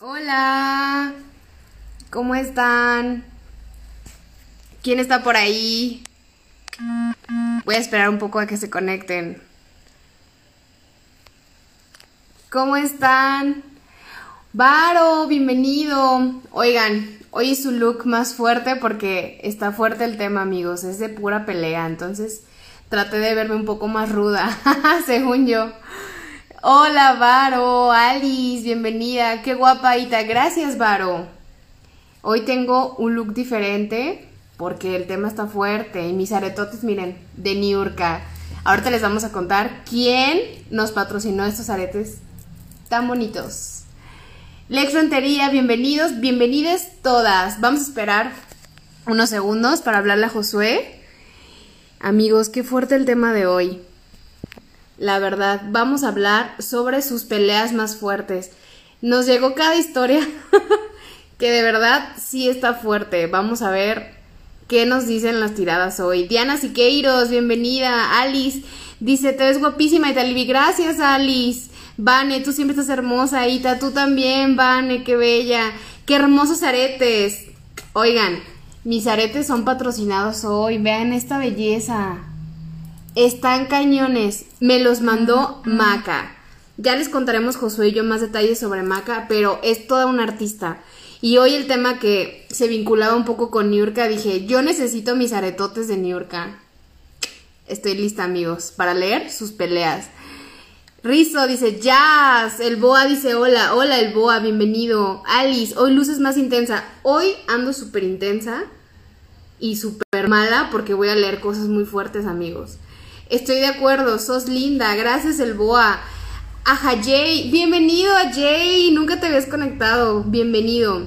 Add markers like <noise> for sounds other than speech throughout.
Hola, ¿cómo están? ¿Quién está por ahí? Voy a esperar un poco a que se conecten. ¿Cómo están? Varo, bienvenido. Oigan, hoy es su look más fuerte porque está fuerte el tema, amigos. Es de pura pelea, entonces traté de verme un poco más ruda, <laughs> según yo. Hola, Varo, Alice, bienvenida. Qué guapa, Ita. Gracias, Varo. Hoy tengo un look diferente porque el tema está fuerte y mis aretotes, miren, de Niurka. Ahorita les vamos a contar quién nos patrocinó estos aretes tan bonitos. Lex Rentería, bienvenidos, bienvenidas todas. Vamos a esperar unos segundos para hablarle a Josué. Amigos, qué fuerte el tema de hoy. La verdad, vamos a hablar sobre sus peleas más fuertes. Nos llegó cada historia <laughs> que de verdad sí está fuerte. Vamos a ver qué nos dicen las tiradas hoy. Diana Siqueiros, bienvenida. Alice dice, te ves guapísima y te Gracias, Alice. Vane, tú siempre estás hermosa, Ita, tú también, Vane, qué bella. Qué hermosos aretes. Oigan, mis aretes son patrocinados hoy. Vean esta belleza. Están cañones. Me los mandó Maca. Ya les contaremos Josué y yo más detalles sobre Maca, pero es toda una artista. Y hoy el tema que se vinculaba un poco con Niurka, dije, yo necesito mis aretotes de Niurka. Estoy lista, amigos, para leer sus peleas. Rizo dice, Jazz. El Boa dice, hola, hola el Boa, bienvenido. Alice, hoy luces más intensa. Hoy ando súper intensa y súper mala porque voy a leer cosas muy fuertes, amigos. Estoy de acuerdo, sos linda. Gracias el Boa. Aja Jay, bienvenido a Jay. Nunca te habías conectado. Bienvenido.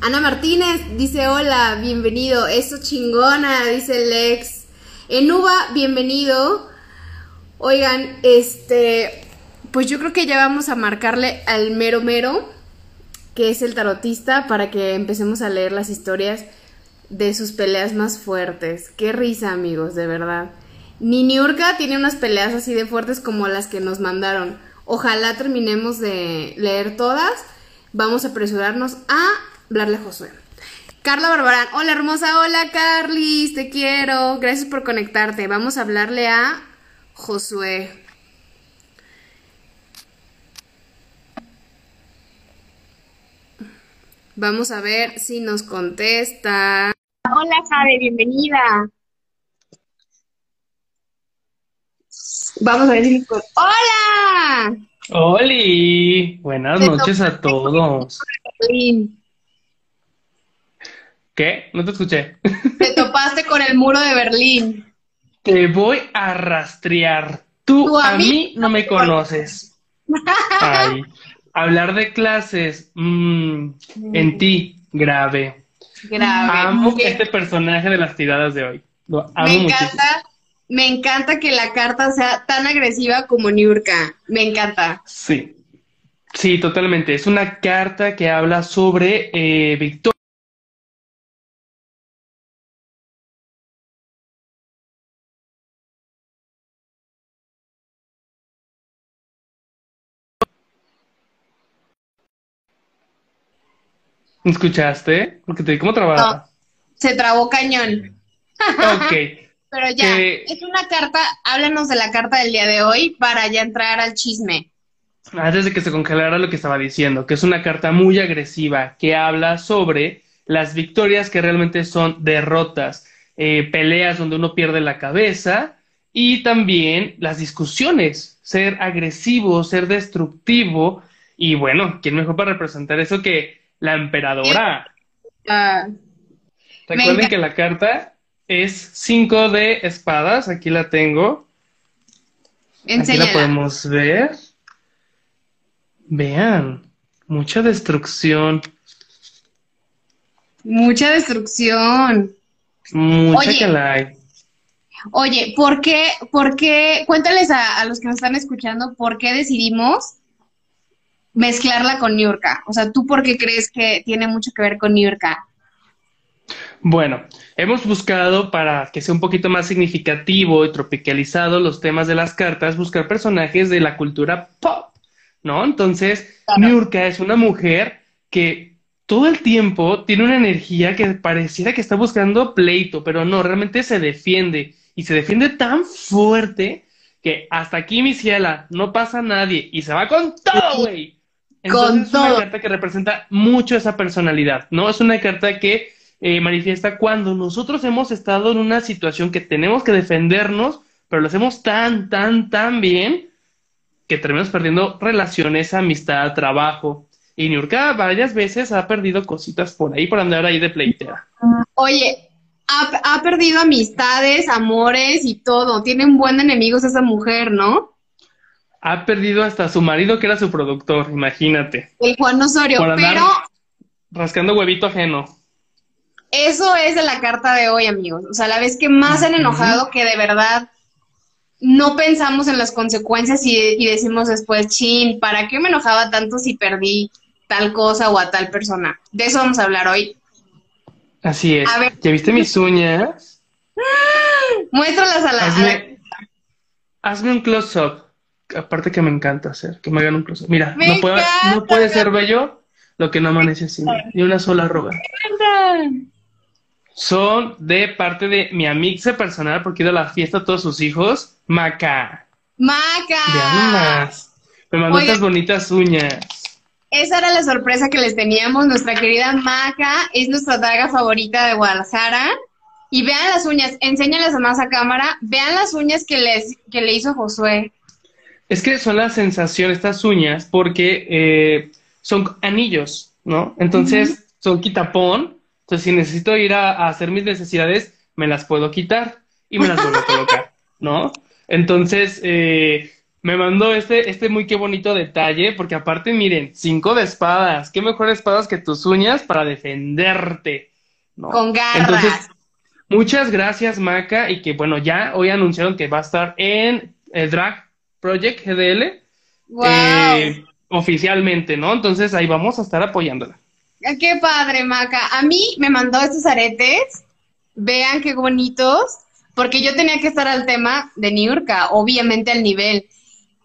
Ana Martínez dice hola, bienvenido. Eso chingona, dice Lex. Enuba, bienvenido. Oigan, este, pues yo creo que ya vamos a marcarle al mero mero, que es el tarotista, para que empecemos a leer las historias de sus peleas más fuertes. Qué risa, amigos, de verdad. Ni Niurka tiene unas peleas así de fuertes como las que nos mandaron. Ojalá terminemos de leer todas. Vamos a apresurarnos a hablarle a Josué. Carla Barbarán, hola hermosa, hola Carlis, te quiero, gracias por conectarte. Vamos a hablarle a Josué. Vamos a ver si nos contesta. Hola, Jade, bienvenida. Vamos a ver si ¡Hola! ¡Holi! Buenas noches a todos. ¿Qué? No te escuché. Te topaste con el muro de Berlín. Te voy a rastrear. Tú, a, mí no me conoces. Ay, hablar de clases, mm, en ti, grave. Grave. Amo este personaje de las tiradas de hoy. Lo amo me encanta, me encanta que la carta sea tan agresiva como Niurka. Me encanta. Sí. Sí, totalmente. Es una carta que habla sobre eh, Victoria ¿Escuchaste? Porque te di como trabada. se trabó cañón. Ok. Pero ya, es una carta, háblanos de la carta del día de hoy para ya entrar al chisme. Antes de que se congelara lo que estaba diciendo, que es una carta muy agresiva que habla sobre las victorias que realmente son derrotas, eh, peleas donde uno pierde la cabeza y también las discusiones, ser agresivo, ser destructivo y bueno, ¿quién mejor para representar eso que la emperadora. Ah, Recuerden que la carta es 5 de espadas, aquí la tengo. Aquí la podemos ver. Vean, mucha destrucción. Mucha destrucción. Mucha que la hay. Oye, ¿por qué, por qué, cuéntales a, a, los que nos están escuchando, por qué decidimos mezclarla con Niurka? O sea, ¿tú por qué crees que tiene mucho que ver con Niurka? Bueno, hemos buscado para que sea un poquito más significativo y tropicalizado los temas de las cartas, buscar personajes de la cultura pop, ¿no? Entonces, Niurka es una mujer que todo el tiempo tiene una energía que pareciera que está buscando pleito, pero no, realmente se defiende y se defiende tan fuerte que hasta aquí mi ciela, no pasa nadie y se va con todo, güey. Entonces es una carta que representa mucho esa personalidad, ¿no? Es una carta que eh, manifiesta cuando nosotros hemos estado en una situación que tenemos que defendernos, pero lo hacemos tan, tan, tan bien que terminamos perdiendo relaciones, amistad, trabajo. Y Niurka varias veces ha perdido cositas por ahí, por andar ahí de pleitera. Oye, ha, perdido amistades, amores y todo. Tiene un buen enemigos esa mujer, ¿no? Ha perdido hasta su marido, que era su productor, imagínate. El Juan Osorio, pero. Rascando huevito ajeno. Eso es de la carta de hoy, amigos. O sea, la vez que más han enojado que de verdad no pensamos en las consecuencias y, y, decimos después, chin, ¿para qué me enojaba tanto si perdí tal cosa o a tal persona? De eso vamos a hablar hoy. Así es. ¿Ya viste mis uñas? <gasps> Muéstralas a la. Hazme, hazme un close-up. Aparte que me encanta hacer, que me hagan un close-up. Mira, no, puede, no puede ser bello lo que no amanece así. Ni una sola arroba. Son de parte de mi amiga personal, porque he ido a la fiesta a todos sus hijos. Maca. Maca. Me mandó estas bonitas uñas. Esa era la sorpresa que les teníamos. Nuestra querida Maca es nuestra daga favorita de Guadalajara. Y vean las uñas, enséñales a más a cámara, vean las uñas que, les, que le hizo Josué. Es que son la sensación estas uñas porque eh, son anillos, ¿no? Entonces son quitapón. Entonces si necesito ir a, hacer mis necesidades, me las puedo quitar y me las vuelvo a colocar, ¿no? Entonces, eh, me mandó este, este muy qué bonito detalle, porque aparte, miren, cinco de espadas, qué mejor espadas que tus uñas para defenderte. Con garras. muchas gracias, Maca, y que bueno, ya hoy anunciaron que va a estar en el Drag Project GDL. Eh, oficialmente, ¿no? Entonces ahí vamos a estar apoyándola. Qué padre, Maca. A mí me mandó estos aretes. Vean qué bonitos. Porque yo tenía que estar al tema de Niurka, obviamente al nivel.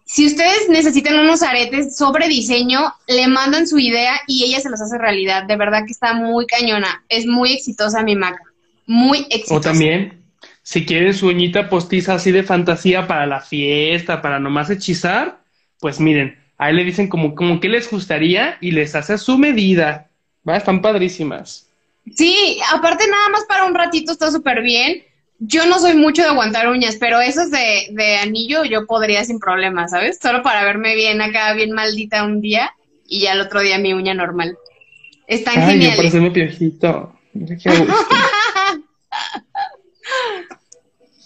Si ustedes necesitan unos aretes sobre diseño, le mandan su idea y ella se los hace realidad. De verdad que está muy cañona. Es muy exitosa mi maca. Muy exitosa. O también, si quieren su uñita postiza así de fantasía para la fiesta, para nomás hechizar, pues miren, ahí le dicen como, como que les gustaría y les hace su medida. ¿Va? Están padrísimas. Sí, aparte nada más para un ratito está súper bien yo no soy mucho de aguantar uñas, pero esos de, de anillo yo podría sin problema, ¿sabes? Solo para verme bien acá, bien maldita un día y ya el otro día mi uña normal. Están Ay, geniales. Yo piojito. <laughs>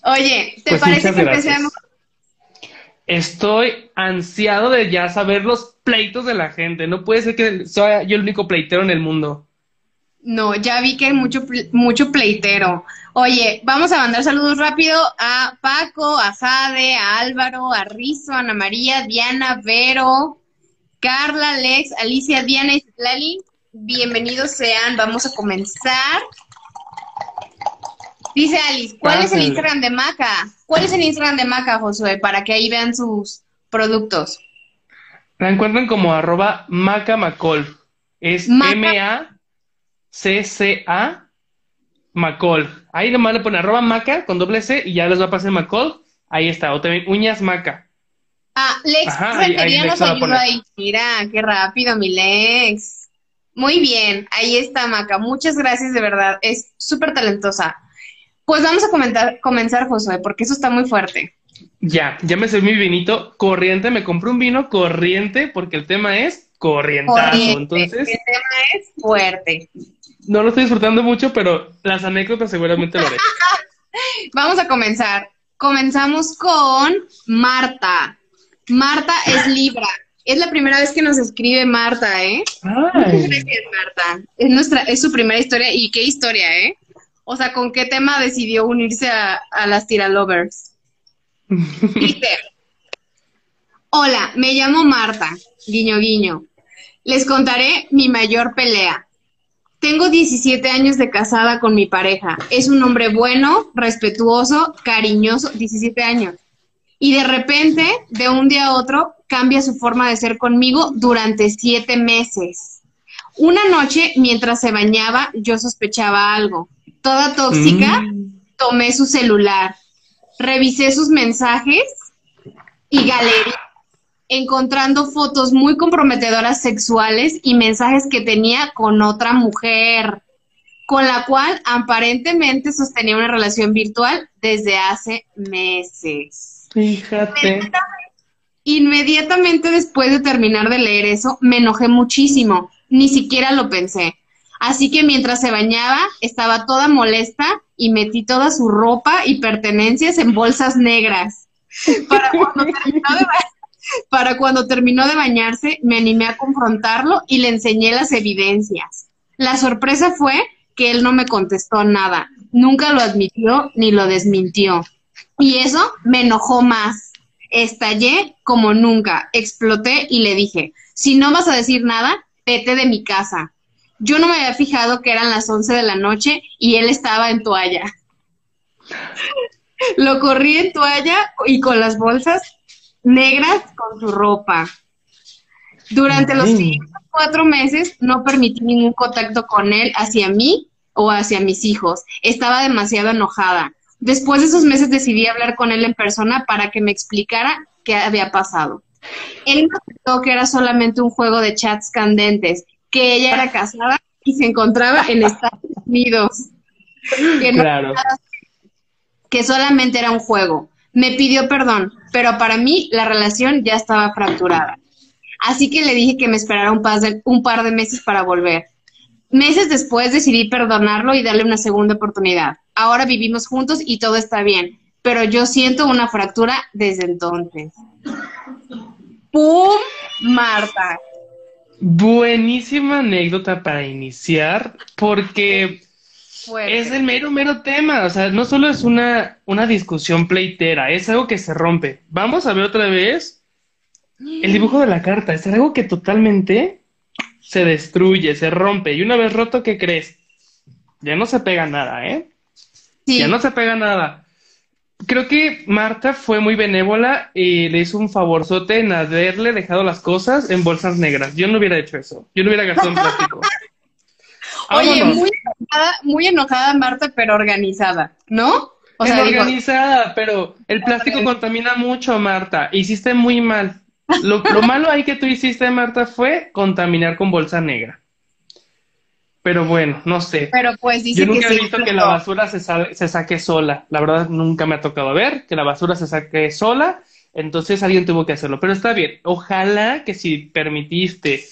Oye, ¿te pues parece que empecemos? Estoy ansiado de ya saber los pleitos de la gente. No puede ser que sea yo el único pleitero en el mundo. No, ya vi que hay mucho, mucho pleitero. Oye, vamos a mandar saludos rápido a Paco, a Jade, a Álvaro, a Rizo, a Ana María, Diana, Vero, Carla, Lex, Alicia, Diana y Lali. Bienvenidos sean, vamos a comenzar. Dice Alice, ¿cuál es el Instagram de Maca? ¿Cuál es el Instagram de Maca, Josué? Para que ahí vean sus productos. La encuentran como arroba macamacol. Es M-A CCA Macol. Ahí nomás le pone arroba maca con doble C y ya les va a pasar Macol. Ahí está. O también uñas maca. Ah, Lex ahí, nos ayuda ahí. Mira, qué rápido, mi Lex. Muy bien, ahí está Maca. Muchas gracias, de verdad. Es súper talentosa. Pues vamos a comentar, comenzar, Josué, porque eso está muy fuerte. Ya, ya me serví mi vinito corriente. Me compré un vino corriente porque el tema es corrientazo. Entonces, el tema es fuerte no lo estoy disfrutando mucho, pero las anécdotas seguramente lo haré. <laughs> Vamos a comenzar. Comenzamos con Marta. Marta es Libra. Es la primera vez que nos escribe Marta, ¿eh? Ay. Gracias, Marta. Es, nuestra, es su primera historia. ¿Y qué historia, eh? O sea, ¿con qué tema decidió unirse a, a las Tiralovers? Dice, <laughs> hola, me llamo Marta, guiño guiño. Les contaré mi mayor pelea. Tengo 17 años de casada con mi pareja. Es un hombre bueno, respetuoso, cariñoso, 17 años. Y de repente, de un día a otro, cambia su forma de ser conmigo durante siete meses. Una noche, mientras se bañaba, yo sospechaba algo. Toda tóxica, Mm. tomé su celular, revisé sus mensajes y galería, encontrando fotos muy comprometedoras sexuales y mensajes que tenía con otra mujer, con la cual aparentemente sostenía una relación virtual desde hace meses. Fíjate. Inmediatamente después de terminar de leer eso, me enojé muchísimo, ni siquiera lo pensé. Así que mientras se bañaba, estaba toda molesta y metí toda su ropa y pertenencias en bolsas negras. <laughs> Para cuando terminó de, ba- para cuando terminó de bañarse, me animé a confrontarlo y le enseñé las evidencias. La sorpresa fue que él no me contestó nada, nunca lo admitió ni lo desmintió. Y eso me enojó más. Estallé como nunca, exploté y le dije, si no vas a decir nada, vete de mi casa. Yo no me había fijado que eran las 11 de la noche y él estaba en toalla. Lo corrí en toalla y con las bolsas negras con su ropa. Durante los siguientes cuatro meses no permití ningún contacto con él hacia mí o hacia mis hijos. Estaba demasiado enojada. Después de esos meses decidí hablar con él en persona para que me explicara qué había pasado. Él me contestó que era solamente un juego de chats candentes, que ella era casada y se encontraba en Estados Unidos. Que, no- Claro. que solamente era un juego. Me pidió perdón, pero para mí la relación ya estaba fracturada. Así que le dije que me esperara un, par de, un par de meses para volver. Meses después decidí perdonarlo y darle una segunda oportunidad. Ahora vivimos juntos y todo está bien, pero yo siento una fractura desde entonces. ¡Pum! Marta. Buenísima anécdota para iniciar, porque Fuerte. es el mero, mero tema. O sea, no solo es una, una discusión pleitera, es algo que se rompe. Vamos a ver otra vez el dibujo de la carta. Es algo que totalmente se destruye, se rompe. Y una vez roto, ¿qué crees? Ya no se pega nada, ¿eh? Sí. Ya no se pega nada. Creo que Marta fue muy benévola y le hizo un favorzote en haberle dejado las cosas en bolsas negras. Yo no hubiera hecho eso. Yo no hubiera gastado en plástico. <laughs> Oye, muy enojada, muy enojada Marta, pero organizada, ¿no? O Es sea, digo, organizada, pero el plástico contamina mucho, Marta. Hiciste muy mal. Lo, lo <laughs> malo ahí que tú hiciste, Marta, fue contaminar con bolsa negra. Pero bueno, no sé. pero pues dice Yo nunca que he visto que la basura se, se saque sola. La verdad, nunca me ha tocado ver que la basura se saque sola. Entonces alguien tuvo que hacerlo. Pero está bien. Ojalá que si permitiste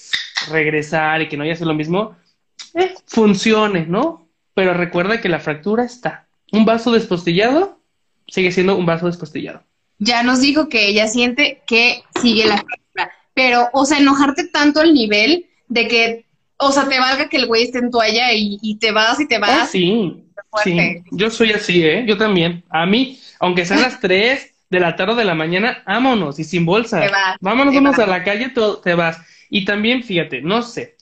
regresar y que no haya sido lo mismo, eh, funcione, ¿no? Pero recuerda que la fractura está. Un vaso despostillado sigue siendo un vaso despostillado. Ya nos dijo que ella siente que sigue la fractura. Pero, o sea, enojarte tanto al nivel de que, o sea, te valga que el güey esté en toalla y, y te vas y te Ah, vas. sí. fuerte. Sí, yo soy así, ¿eh? Yo también. A mí, aunque sean las <laughs> 3 de la tarde o de la mañana, vámonos y sin bolsa. Te vas, Vámonos, te vas. a la calle, todo, te vas. Y también, fíjate, no sé,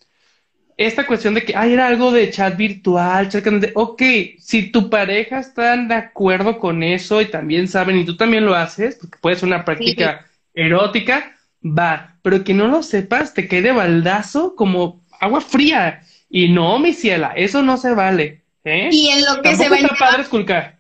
esta cuestión de que, ay, era algo de chat virtual, chat candente. ok, si tu pareja está de acuerdo con eso y también saben, y tú también lo haces, porque puede ser una práctica erótica, va, pero que no lo sepas, te quede baldazo como agua fría. Y no, mi ciela, eso no se vale. ¿eh? Y en lo que se Tampoco está bañaba, padre esculcar.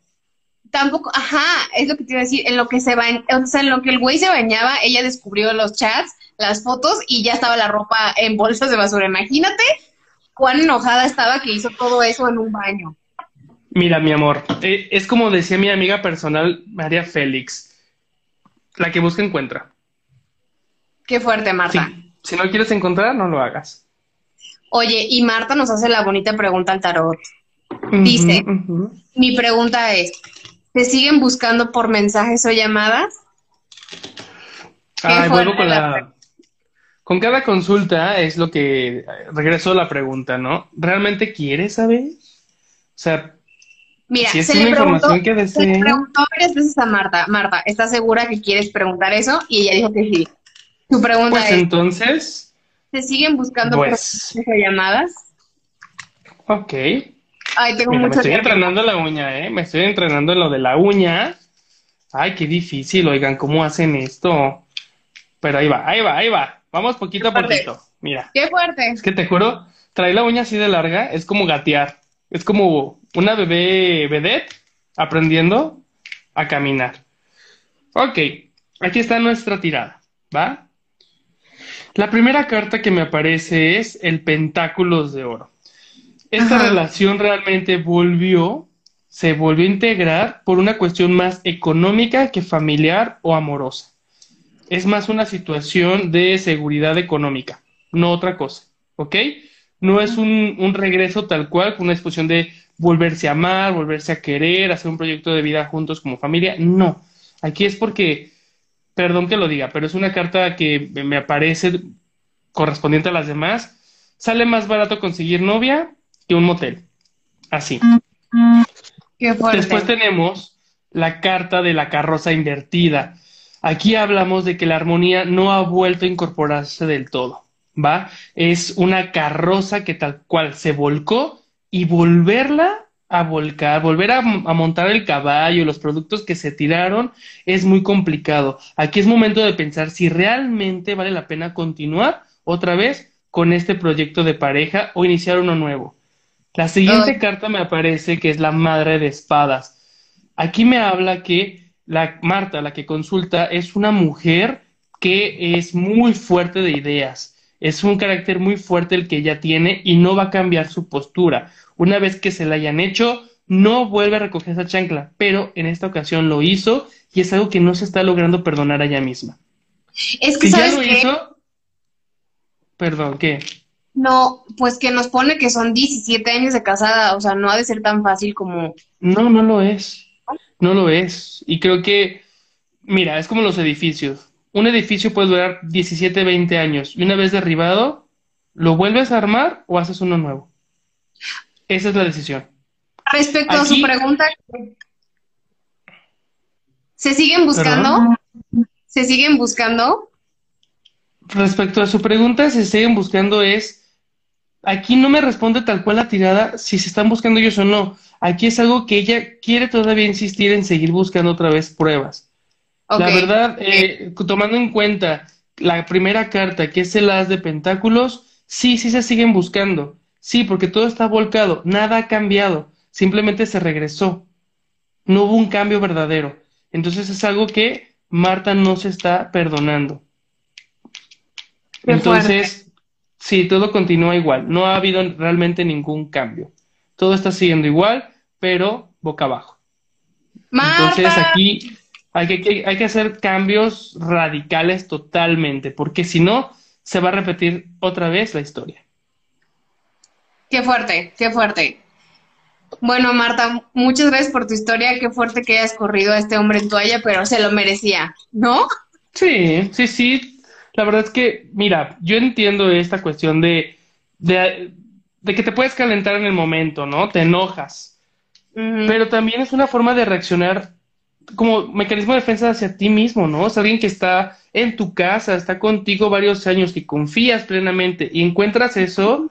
tampoco, ajá, es lo que te iba a decir, en lo que se bañaba, o sea, en lo que el güey se bañaba, ella descubrió los chats, las fotos y ya estaba la ropa en bolsas de basura. Imagínate cuán enojada estaba que hizo todo eso en un baño. Mira, mi amor, eh, es como decía mi amiga personal, María Félix, la que busca encuentra. Qué fuerte, Sí, Marta. si no quieres encontrar, no lo hagas. Oye, y Marta nos hace la bonita pregunta al tarot. Dice, mi pregunta es, ¿te siguen buscando por mensajes o llamadas? Ay, vuelvo con la la... Con cada consulta es lo que... Regreso a la pregunta, ¿no? ¿Realmente quieres saber? O sea, Mira, si es se una le preguntó, información que se le preguntó varias veces a Marta, Marta, ¿estás segura que quieres preguntar eso? Y ella dijo que sí. Tu pregunta Pues es, entonces, ¿te siguen buscando pues, llamadas? ok. Ay, tengo Mira, me mucho estoy nervio. entrenando la uña, ¿eh? Me estoy entrenando en lo de la uña. Ay, qué difícil, oigan, ¿cómo hacen esto? pero ahí va, ahí va, ahí va. Vamos poquito a poquito. Mira. Qué fuerte. Es que te juro, trae la uña así de larga, es como gatear. Es como una bebé vedette aprendiendo a caminar. Ok, aquí está nuestra tirada, ¿va? La primera carta que me aparece es el Pentáculos de Oro. Esta relación realmente volvió, se volvió a integrar por una cuestión más económica que familiar o amorosa. Es más una situación de seguridad económica, no otra cosa, ¿ok? No es un, un regreso tal cual, con una exposición de volverse a amar, volverse a querer, hacer un proyecto de vida juntos como familia. No, aquí es porque, perdón que lo diga, pero es una carta que me aparece correspondiente a las demás. Sale más barato conseguir novia que un motel. Así. Qué fuerte. Después tenemos la carta de la carroza invertida. Aquí hablamos de que la armonía no ha vuelto a incorporarse del todo, ¿va? Es una carroza que tal cual se volcó y volverla a volcar, volver a, a, montar el caballo, los productos que se tiraron, es muy complicado. Aquí es momento de pensar si realmente vale la pena continuar otra vez con este proyecto de pareja o iniciar uno nuevo. La siguiente Ay. carta me aparece que es la madre de espadas. Aquí me habla que la Marta, la que consulta, es una mujer que es muy fuerte de ideas. Es un carácter muy fuerte el que ella tiene y no va a cambiar su postura. Una vez que se la hayan hecho, no vuelve a recoger esa chancla, pero en esta ocasión lo hizo y es algo que no se está logrando perdonar a ella misma. Es que, Si ya ¿sabes lo qué? hizo, perdón, ¿qué? No, pues que nos pone que son 17 años de casada, o sea, no ha de ser tan fácil como... No, no lo es. No lo es. Y creo que, mira, es como los edificios. Un edificio puede durar 17, 20 años y una vez derribado, ¿lo vuelves a armar o haces uno nuevo? Esa es la decisión. Respecto a su pregunta, ¿se siguen buscando? ¿Perdón? ¿Se siguen buscando? Respecto a su pregunta, si siguen buscando es, aquí no me responde tal cual la tirada si se están buscando ellos o no. Aquí es algo que ella quiere todavía insistir en seguir buscando otra vez pruebas. La verdad, eh, tomando en cuenta la primera carta, que es el as de pentáculos, sí, sí se siguen buscando. Sí, porque todo está volcado, nada ha cambiado, simplemente se regresó. No hubo un cambio verdadero. Entonces es algo que Marta no se está perdonando. Qué Entonces, sí, todo continúa igual. No ha habido realmente ningún cambio. Todo está siguiendo igual, pero boca abajo. Entonces Marta, aquí hay que, hay que hacer cambios radicales totalmente, porque si no, se va a repetir otra vez la historia. qué fuerte, qué fuerte. Bueno, Marta, muchas gracias por tu historia, qué fuerte que hayas corrido a este hombre en toalla, pero se lo merecía, ¿no? Sí, sí, sí. La verdad es que, mira, yo entiendo esta cuestión de, de, de que te puedes calentar en el momento, ¿no? Te enojas. Pero también es una forma de reaccionar como mecanismo de defensa hacia ti mismo, ¿no? Es alguien que está en tu casa, está contigo varios años, que confías plenamente y encuentras eso,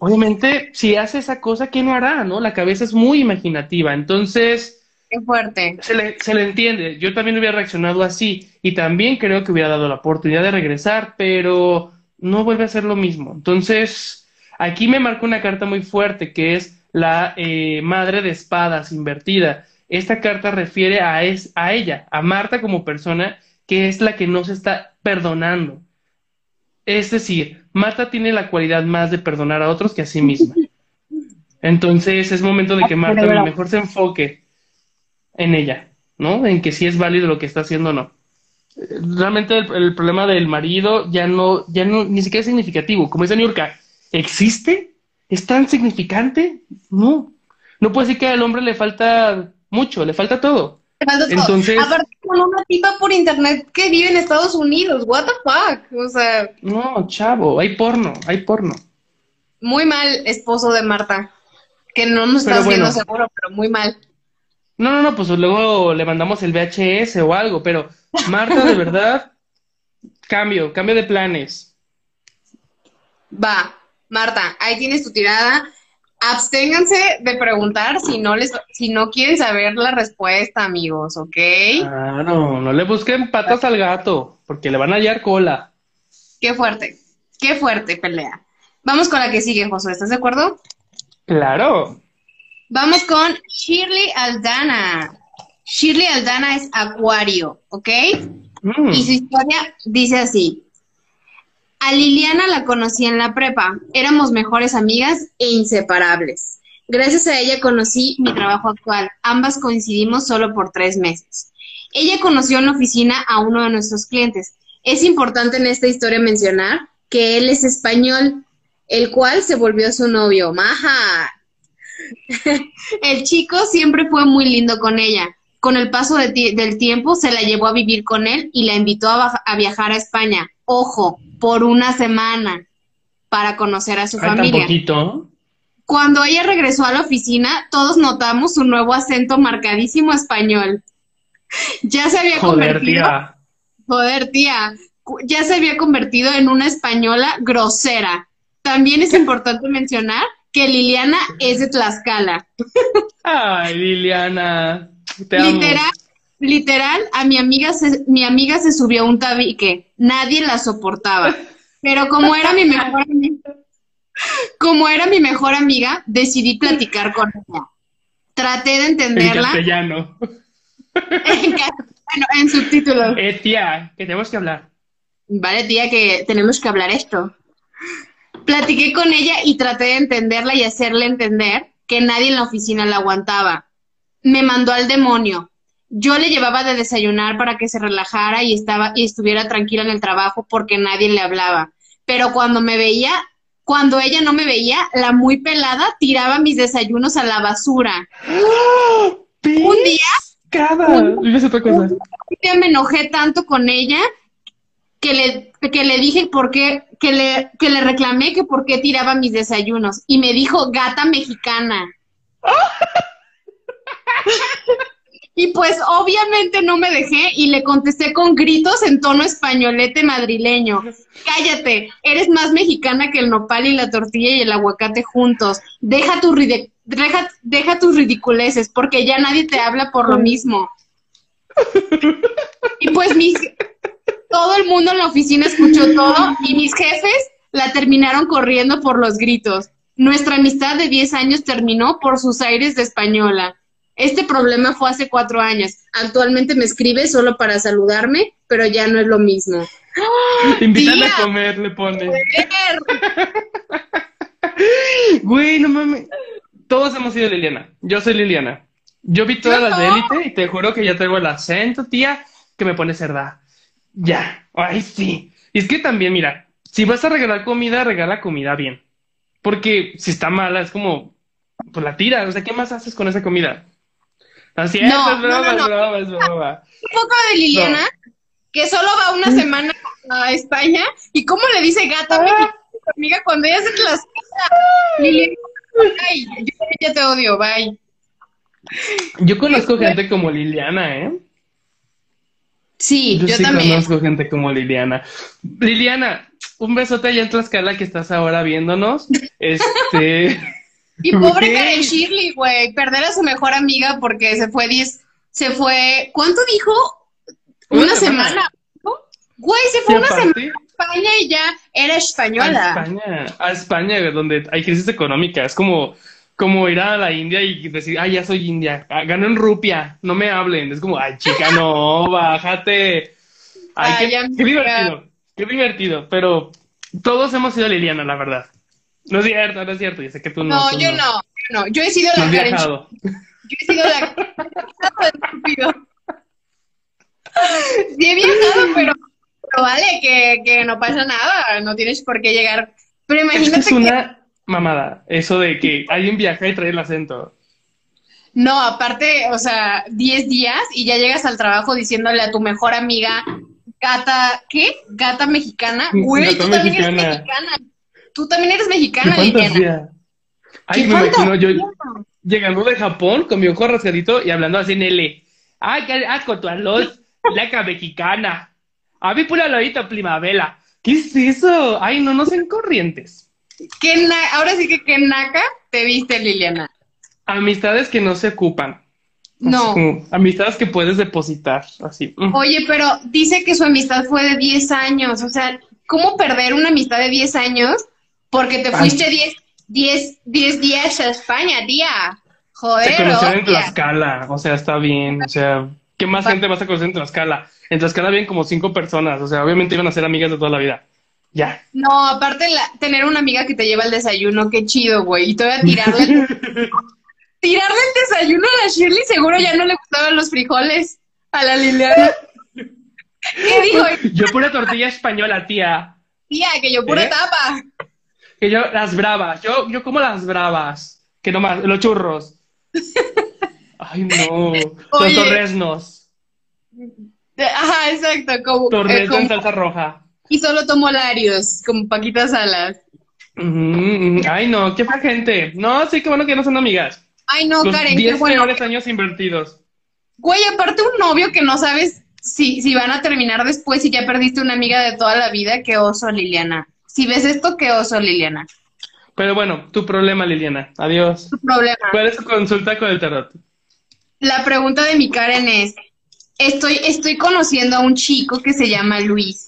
obviamente, si hace esa cosa, ¿qué no hará, no? La cabeza es muy imaginativa, entonces Qué fuerte. se le, se le entiende. Yo también hubiera reaccionado así y también creo que hubiera dado la oportunidad de regresar, pero no vuelve a ser lo mismo. Entonces, aquí me marca una carta muy fuerte que es la eh, madre de espadas invertida. Esta carta refiere a, es, a ella, a Marta como persona, que es la que no se está perdonando. Es decir, Marta tiene la cualidad más de perdonar a otros que a sí misma. Entonces es momento de que Marta lo mejor se enfoque en ella, ¿no? En que si es válido lo que está haciendo o no. Realmente el, el problema del marido ya no, ya no, ni siquiera es significativo. Como dice Niurka, ¿existe? ¿Es tan significante? No. No puede decir que al hombre le falta mucho, le falta todo. Te falta todo. Entonces- Aparte con una tipa por internet que vive en Estados Unidos, what the fuck, o sea, No, chavo, hay porno, hay porno. muy mal esposo de Marta, que no nos Pero estás viendo bueno. seguro, pero muy mal. No, no, no, pues luego le mandamos el VHS o algo, pero Marta, de <laughs> verdad, cambio, cambio de planes. Va, Marta, ahí tienes tu tirada. Absténganse de preguntar si no les, si no quieren saber la respuesta, amigos, ¿ok? Ah, no, no le busquen patas al gato, porque le van a hallar cola. Qué fuerte, qué fuerte pelea. Vamos con la que sigue, Josué, ¿estás de acuerdo? Claro. Vamos con Shirley Aldana. Shirley Aldana es Acuario, ¿ok? Mm. Y su historia dice así. A Liliana la conocí en la prepa. Éramos mejores amigas e inseparables. Gracias a ella conocí mi trabajo actual. Ambas coincidimos solo por tres meses. Ella conoció en la oficina a uno de nuestros clientes. Es importante en esta historia mencionar que él es español, el cual se volvió su novio. Maja. <laughs> el chico siempre fue muy lindo con ella. Con el paso del tiempo se la llevó a vivir con él y la invitó a viajar a España. Ojo, por una semana para conocer a su Ay, tan familia. poquito. Cuando ella regresó a la oficina, todos notamos su nuevo acento marcadísimo español. <laughs> Ya se había Joder, convertido, tía. joder, tía, ya se había convertido en una española grosera. También es importante mencionar que Liliana es de Tlaxcala. <laughs> Ay, Liliana. Te amo. Literal, a mi amiga se, mi amiga se subió a un tabique. Nadie la soportaba. Pero como era mi mejor amiga, como era mi mejor amiga, decidí platicar con ella. Traté de En entenderla castellano. en, bueno, en subtítulos. Eh, tía, que tenemos que hablar. Vale, tía, que tenemos que hablar esto. Platiqué con ella y traté de entenderla y hacerle entender que nadie en la oficina la aguantaba. Me mandó al demonio. Yo le llevaba de desayunar para que se relajara y estaba y estuviera tranquila en el trabajo porque nadie le hablaba. Pero cuando me veía, cuando ella no me veía, la muy pelada tiraba mis desayunos a la basura. Un día un día me enojé tanto con ella que le, que le dije por qué, que le, que le reclamé que por qué tiraba mis desayunos. Y me dijo gata mexicana. <laughs> Y pues obviamente no me dejé y le contesté con gritos en tono españolete madrileño. Cállate, eres más mexicana que el nopal y la tortilla y el aguacate juntos. Deja, tu deja, deja tus ridiculeces porque ya nadie te habla por lo mismo. Y pues mis, todo el mundo en la oficina escuchó todo y mis jefes la terminaron corriendo por los gritos. Nuestra amistad de 10 años terminó por sus aires de española. Este problema fue hace cuatro años. Actualmente me escribe solo para saludarme, pero ya no es lo mismo. <gasps> Tía. a comer, le pone. <laughs> Güey, no mames. Todos hemos sido Liliana. Yo soy Liliana. Yo vi todas Yo las de no. élite y te juro que ya traigo el acento, tía, que me pone cerda. Ya. Ay, sí. Y es que también, mira, si vas a regalar comida, regala comida bien. Porque si está mala, es como, pues la tiras. O sea, ¿qué más haces con esa comida? Así es, No, es broma, no, no, es broma, es broma. Un poco de Liliana, que solo va una semana a España, y cómo le dice gata a mi a su amiga cuando ella se las Liliana, ay, yo ya te odio, bye. Yo conozco gente como Liliana, ¿eh? Sí, Yo, yo, sí también. conozco gente como Liliana. Liliana, un besote allá en Tlaxcala que estás ahora viéndonos. <laughs> Este. Y pobre. Karen Shirley, güey, perder a su mejor amiga porque se fue 10, se fue, ¿cuánto dijo? Una Una, semana. Güey, se fue una semana aparte, a España y ya era a española. España, a España, donde hay crisis económica. Es como, como ir a la India y decir, ay, ya soy india, ah, gano en rupia, no me hablen. Es como, ay, chica, no, <laughs> bájate. Ay, Ay, qué, qué divertido, qué divertido. Pero todos hemos sido Liliana, la verdad. No es cierto, no es cierto. Yo sé que tú no. No, yo no, yo no. Yo he sido la Karen. Yo he sido la estúpido. Sí he viajado, pero, pero vale, que, que no pasa nada, no tienes por qué llegar. Pero que imagínate es que, una mamada, eso de que alguien viaja y trae el acento. no, aparte, o sea, 10 días y ya llegas al trabajo diciéndole a tu mejor amiga, gata, ¿qué? Gata mexicana. Güey, tú también eres mexicana. Tú también eres ¡Qué mexicana, Liliana. fantasía! Ay, ¡Qué me imagino yo llegando de Japón con mi ojo rasgadito y hablando así en L. Ay, qué asco tu arroz, laca mexicana. A mí pura lorita primavera. ¿Qué es eso? Ay, no, no sean corrientes. ¿Qué ahora sí que qué naca te viste, Liliana. Amistades que no se ocupan. No. amistades que puedes depositar, así. Mm. Oye, pero dice que su amistad fue de 10 años. O sea, ¿cómo perder una amistad de 10 años? Porque te fuiste 10, 10, 10 días a España, tía. Joder. Se conocieron en Tlaxcala. O sea, está bien. O sea, ¿qué más gente vas a conocer en Tlaxcala? En Tlaxcala vienen como cinco personas. O sea, obviamente iban a ser amigas de toda la vida. Ya. No, aparte la, tener una amiga que te lleva el desayuno, qué chido, güey. Y te voy a tirarle. <laughs> tirarle el desayuno a la Shirley, seguro ya no le gustaban los frijoles a la Liliana. <laughs> ¿Qué dijo? Yo pura tortilla española, tía. Tía, que yo pura ¿Eh? tapa. Que yo, las bravas. Yo, yo como las bravas. Que no más, los churros. <laughs> Ay, no. Los torresnos. Ajá, exacto. Como, Torresno en salsa roja. Y solo tomo Larios, como Paquitas Salas. Ay, no, qué fue gente. No, sí, qué bueno que no son amigas. Ay, no, Karen, qué bueno. peores años invertidos. Güey, aparte un novio que no sabes si, si van a terminar después y ya perdiste una amiga de toda la vida, qué oso, Liliana. Si ves esto, qué oso, Liliana. Pero bueno, tu problema, Liliana. Adiós. Tu problema. ¿Cuál es tu consulta con el tarot? La pregunta de mi Karen es, estoy, estoy conociendo a un chico que se llama Luis.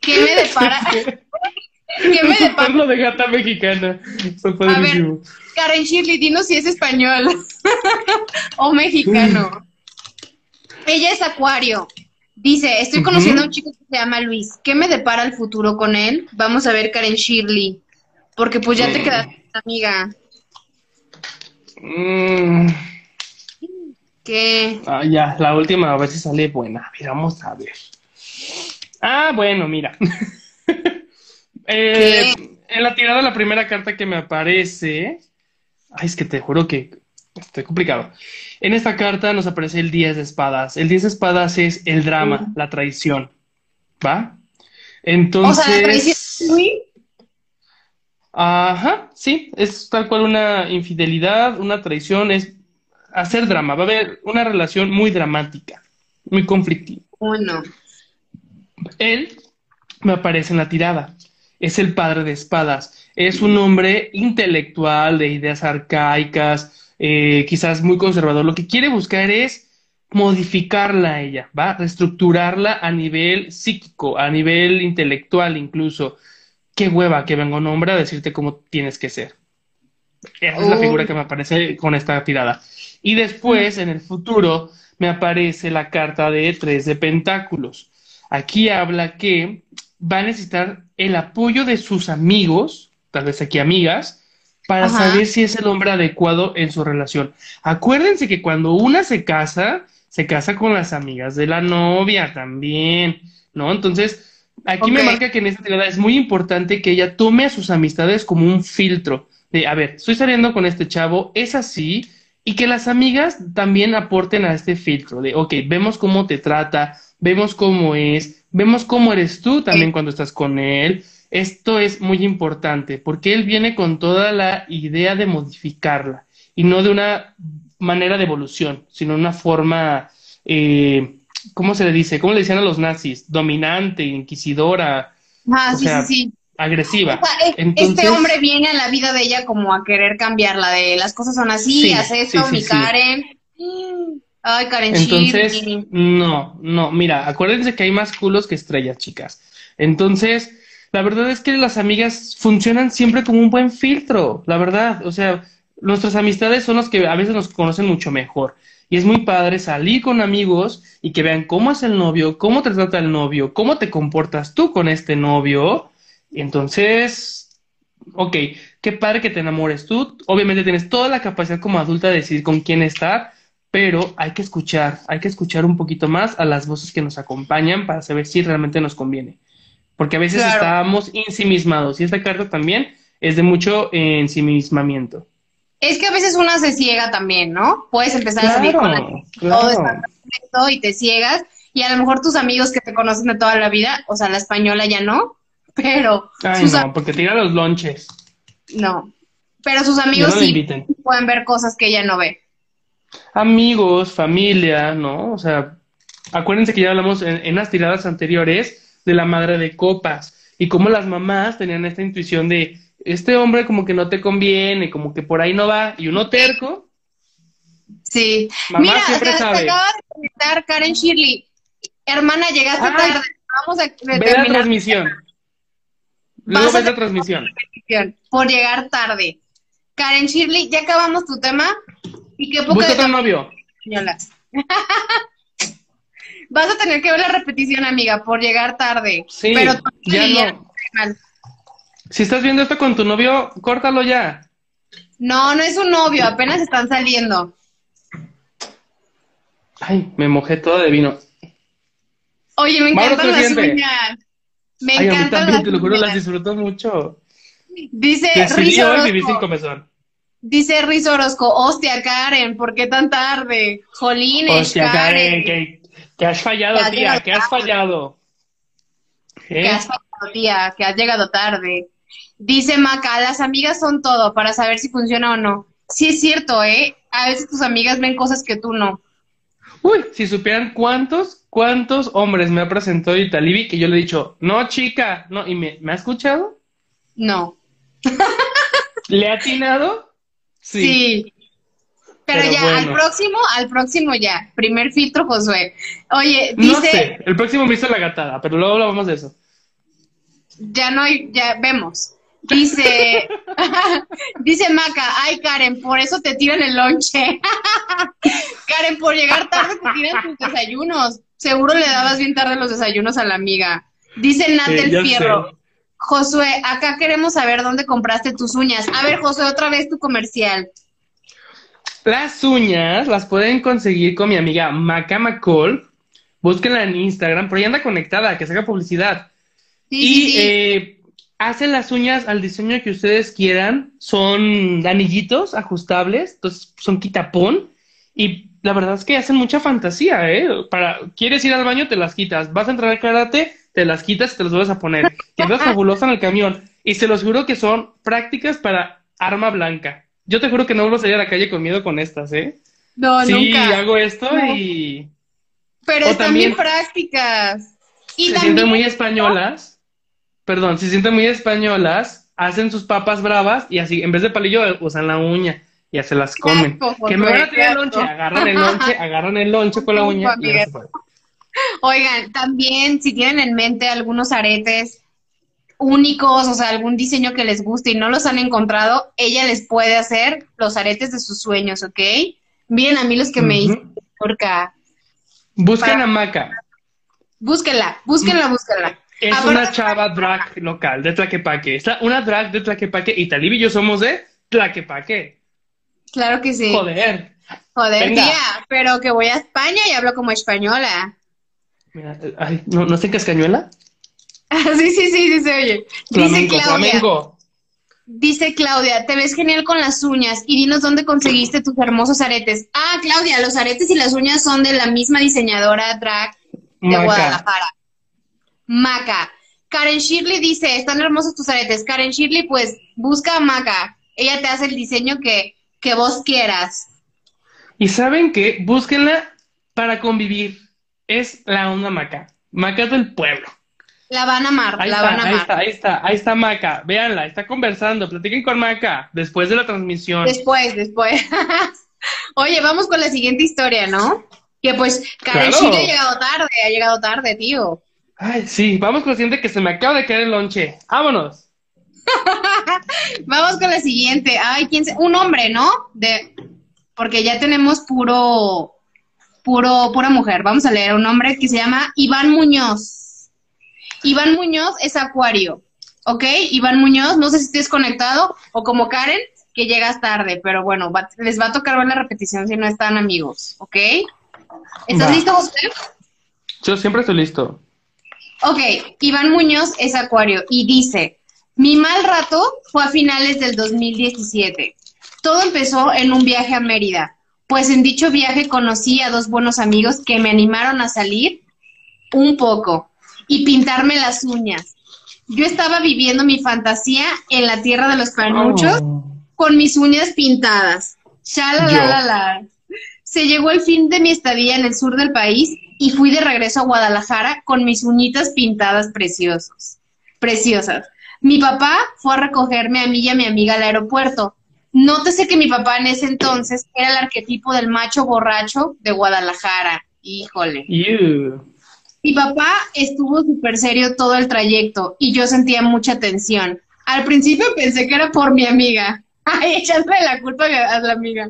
¿Qué me <laughs> depara? <laughs> ¿Qué me depara? lo de gata mexicana. A ver, Karen Shirley, dinos si es español <laughs> o mexicano. Ella es acuario. Dice, estoy conociendo a un chico que se llama Luis. ¿Qué me depara el futuro con él? Vamos a ver, Karen Shirley. Porque pues ya te quedaste amiga. Mm. ¿Qué? Ah, ya, la última, a ver si sale buena. vamos a ver. Ah, bueno, mira. <laughs> Eh, en la tirada, la primera carta que me aparece. Ay, es que te juro que estoy complicado. En esta carta nos aparece el 10 de espadas. El 10 de espadas es el drama, la traición. ¿Va? Entonces. O sea, la traición. Ajá, sí, es tal cual una infidelidad, una traición, es hacer drama. Va a haber una relación muy dramática, muy conflictiva. Bueno. Él me aparece en la tirada. Es el padre de espadas. Es un hombre intelectual, de ideas arcaicas, eh, quizás muy conservador. Lo que quiere buscar es modificarla a ella, ¿va? Reestructurarla a nivel psíquico, a nivel intelectual incluso. Qué hueva que venga un hombre a decirte cómo tienes que ser. Esa es la figura que me aparece con esta tirada. Y después, en el futuro, me aparece la carta de tres de pentáculos. Aquí habla que va a necesitar el apoyo de sus amigos, tal vez aquí amigas, para saber si es el hombre adecuado en su relación. Acuérdense que cuando una se casa, se casa con las amigas de la novia también, ¿no? Entonces, aquí me marca que en esta tirada es muy importante que ella tome a sus amistades como un filtro. De, a ver, estoy saliendo con este chavo, es así, y que las amigas también aporten a este filtro de, ok, vemos cómo te trata, vemos cómo es, vemos cómo eres tú también cuando estás con él. Esto es muy importante porque él viene con toda la idea de modificarla y no de una manera de evolución, sino una forma, eh, ¿cómo se le dice? ¿Cómo le decían a los nazis? Dominante, inquisidora. Ah, sí, sí, sí. Agresiva. este hombre viene a la vida de ella como a querer cambiarla, de las cosas son así, hace esto, mi Karen. Ay, Karen Entonces, no, no, mira, acuérdense que hay más culos que estrellas, chicas. Entonces, la verdad es que las amigas funcionan siempre como un buen filtro, la verdad. O sea, nuestras amistades son las que a veces nos conocen mucho mejor. Y es muy padre salir con amigos y que vean cómo es el novio, cómo te trata el novio, cómo te comportas tú con este novio. Entonces, ok, qué padre que te enamores tú. Obviamente tienes toda la capacidad como adulta de decidir con quién estar, pero hay que escuchar, hay que escuchar un poquito más a las voces que nos acompañan para saber si realmente nos conviene. Porque a veces estábamos ensimismados y esta carta también es de mucho ensimismamiento. Es que a veces una se ciega también, ¿no? Puedes empezar a salir con la... todo está perfecto y te ciegas y a lo mejor tus amigos que te conocen de toda la vida, o sea, la española ya no, <laughs> pero... Ay, no, porque tira los lonches. No, pero sus amigos sí pueden ver cosas que ella no ve amigos, familia, ¿no? O sea, acuérdense que ya hablamos en, las tiradas anteriores de la madre de copas y cómo las mamás tenían esta intuición de este hombre como que no te conviene, como que por ahí no va, y uno terco. Sí. Mamá Mira, siempre te, te sabe. acaba de comentar Karen Shirley. Hermana, llegaste Ay, tarde. Vamos a Ve la transmisión. Luego ves la transmisión. por llegar tarde. Karen Shirley, ya acabamos tu tema. Y qué poca Busca de novio. españolas. <laughs> Vas a tener que ver la repetición, amiga, por llegar tarde. Sí, Pero ya no. mal. Si estás viendo esto con tu novio, córtalo ya. No, no es un novio, apenas están saliendo. Ay, me mojé todo de vino. Oye, me encantan las uñas. Me Ay, a mí encantan también, las te lo juro, las disfruto mucho. Dice Riz Orozco, dice Riz Orozco, hostia, Karen, ¿por qué tan tarde? Jolines, Hostia, Karen, que, que has fallado, Que tía, que has fallado. ¿Eh? Que has fallado, tía, que has llegado tarde. Dice Maca, las amigas son todo para saber si funciona o no. Sí es cierto, ¿eh? A veces tus amigas ven cosas que tú no. Uy, si supieran cuántos, cuántos hombres me ha presentado Italibi que yo le he dicho, no, chica, no, y me, ¿me ha escuchado? No. ¿Le ha atinado? Sí. Pero, Pero ya, bueno. al próximo, al próximo ya. Primer filtro, Josué. Oye, No dice, sé, el próximo me hizo la gatada, pero luego hablamos de eso. ya no hay, ya vemos. Dice, <laughs> <laughs> dice Maca, ay Karen, por eso te tiran el lonche. <laughs> Karen, por llegar tarde te tiran tus desayunos. Seguro le dabas bien tarde los desayunos a la amiga. Dice Nat Sí, del ya Fierro. sé. Josué, acá queremos saber dónde compraste tus uñas. A ver, Josué, otra vez tu comercial. Las uñas las pueden conseguir con mi amiga Maca McCall. Búsquenla en Instagram, pero ella anda conectada, que se haga publicidad. Sí, y sí. eh, hacen las uñas al diseño que ustedes quieran. Son anillitos ajustables, entonces son quitapón. Y la verdad es que hacen mucha fantasía, ¿eh? Para, quieres ir al baño, te las quitas. Vas a entrar al karate, te las quitas y te las vuelves a poner. Quedas <laughs> fabulosa en el camión. Y se los juro que son prácticas para arma blanca. Yo te juro que no vuelvo a salir a la calle con miedo con estas, ¿eh? no, sí, nunca. hago esto No. y Pero o están también- bien prácticas. Y se también, sienten muy españolas. Perdón, se sienten muy españolas, hacen sus papas bravas y así, en vez de palillo, usan la uña y ya se las comen. Que me van a tirar el lonche, agarran el lonche, <laughs> agarran el lonche con la uña y se. Oigan, también si tienen en mente algunos aretes únicos, o sea, algún diseño que les guste y no los han encontrado, ella les puede hacer los aretes de sus sueños, ¿ok? Miren a mí los que me hice, Turca. Busquen Para- a Maca. Búsquenla, búsquenla, búsquenla. Es Aparte- una chava drag local de Tlaquepaque. Es la- una drag de Tlaquepaque y Talib y yo somos de Tlaquepaque. Claro que sí. Joder. Joder, Venga. tía, pero que voy a España y hablo como española. Mira, ay, ¿no, ¿no sé cascañuela? <laughs> sí, sí, sí, sí se oye. Dice Claudia. flamenco. Dice Claudia, te ves genial con las uñas y dinos dónde conseguiste tus hermosos aretes. Ah, Claudia, los aretes y las uñas son de la misma diseñadora drag de Maca. Guadalajara. Maca. Karen Shirley dice, están hermosos tus aretes. Karen Shirley, pues busca a Maca. Ella te hace el diseño que, que vos quieras. Y saben que búsquenla para convivir. Es la onda Maca. Maca del pueblo. La van a amar, Ahí la está, van a ahí amar. está, ahí está, ahí está Maca. Véanla, está conversando. Platiquen con Maca después de la transmisión. Después, después. <laughs> Oye, vamos con la siguiente historia, ¿no? Que pues Karen Claro. Ha llegado tarde, ha llegado tarde, tío. Ay, sí, vamos con la siguiente que se me acaba de caer el lonche. Vámonos. <laughs> Vamos con la siguiente. Ay, quién se... Un hombre, ¿no? De... Porque ya tenemos puro, puro, pura mujer. Vamos a leer un hombre que se llama Iván Muñoz. Iván Muñoz es acuario. ¿Ok? Iván Muñoz, no sé si estés conectado o como Karen, que llegas tarde, pero bueno, va- les va a tocar ver la repetición si no están amigos. ¿Ok? ¿Estás Va. listo, José? Yo siempre estoy listo. Ok, Iván Muñoz es acuario y dice, mi mal rato fue a finales del 2017. Todo empezó en un viaje a Mérida, pues en dicho viaje conocí a dos buenos amigos que me animaron a salir un poco y pintarme las uñas. Yo estaba viviendo mi fantasía en la tierra de los panuchos Oh. con mis uñas pintadas. Shalalala. Se llegó el fin de mi estadía en el sur del país y fui de regreso a Guadalajara con mis uñitas pintadas preciosos, preciosas. Mi papá fue a recogerme a mí y a mi amiga al aeropuerto. Nótese que mi papá en ese entonces era el arquetipo del macho borracho de Guadalajara. Híjole. Mi papá estuvo súper serio todo el trayecto y yo sentía mucha tensión. Al principio pensé que era por mi amiga. <laughs> Ay, echándole la culpa a la amiga.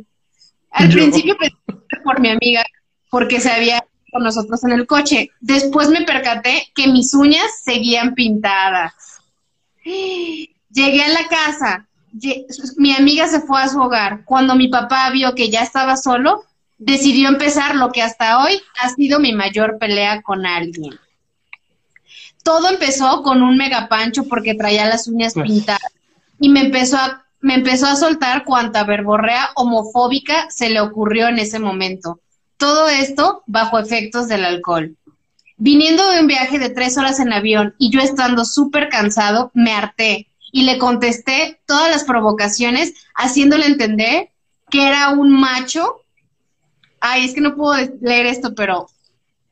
Al principio pensé que era por mi amiga porque se había con nosotros en el coche. Después me percaté que mis uñas seguían pintadas. Llegué a la casa. Mi amiga se fue a su hogar. Cuando mi papá vio que ya estaba solo, decidió empezar lo que hasta hoy ha sido mi mayor pelea con alguien. Todo empezó con un megapancho porque traía las uñas pintadas y me empezó a me empezó a soltar cuanta verborrea homofóbica se le ocurrió en ese momento. Todo esto bajo efectos del alcohol. Viniendo de un viaje de tres horas en avión y yo estando súper cansado, me harté y le contesté todas las provocaciones, haciéndole entender que era un macho. Ay, es que no puedo leer esto, pero...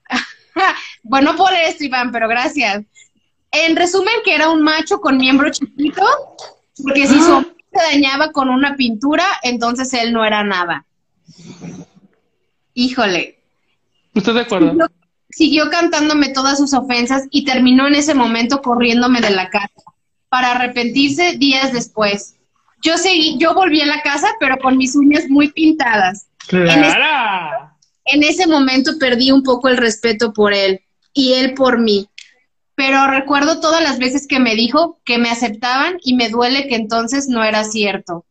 <laughs> bueno, no puedo leer esto, Iván, pero gracias. En resumen, que era un macho con miembro chiquito, porque si su se dañaba con una pintura, entonces él no era nada. Híjole. ¿Estás de acuerdo? Siguió, cantándome todas sus ofensas y terminó en ese momento corriéndome de la casa para arrepentirse días después. Yo seguí, yo volví a la casa, pero con mis uñas muy pintadas. ¡Clara! en ese momento perdí un poco el respeto por él y él por mí pero recuerdo todas las veces que me dijo que me aceptaban y me duele que entonces no era cierto.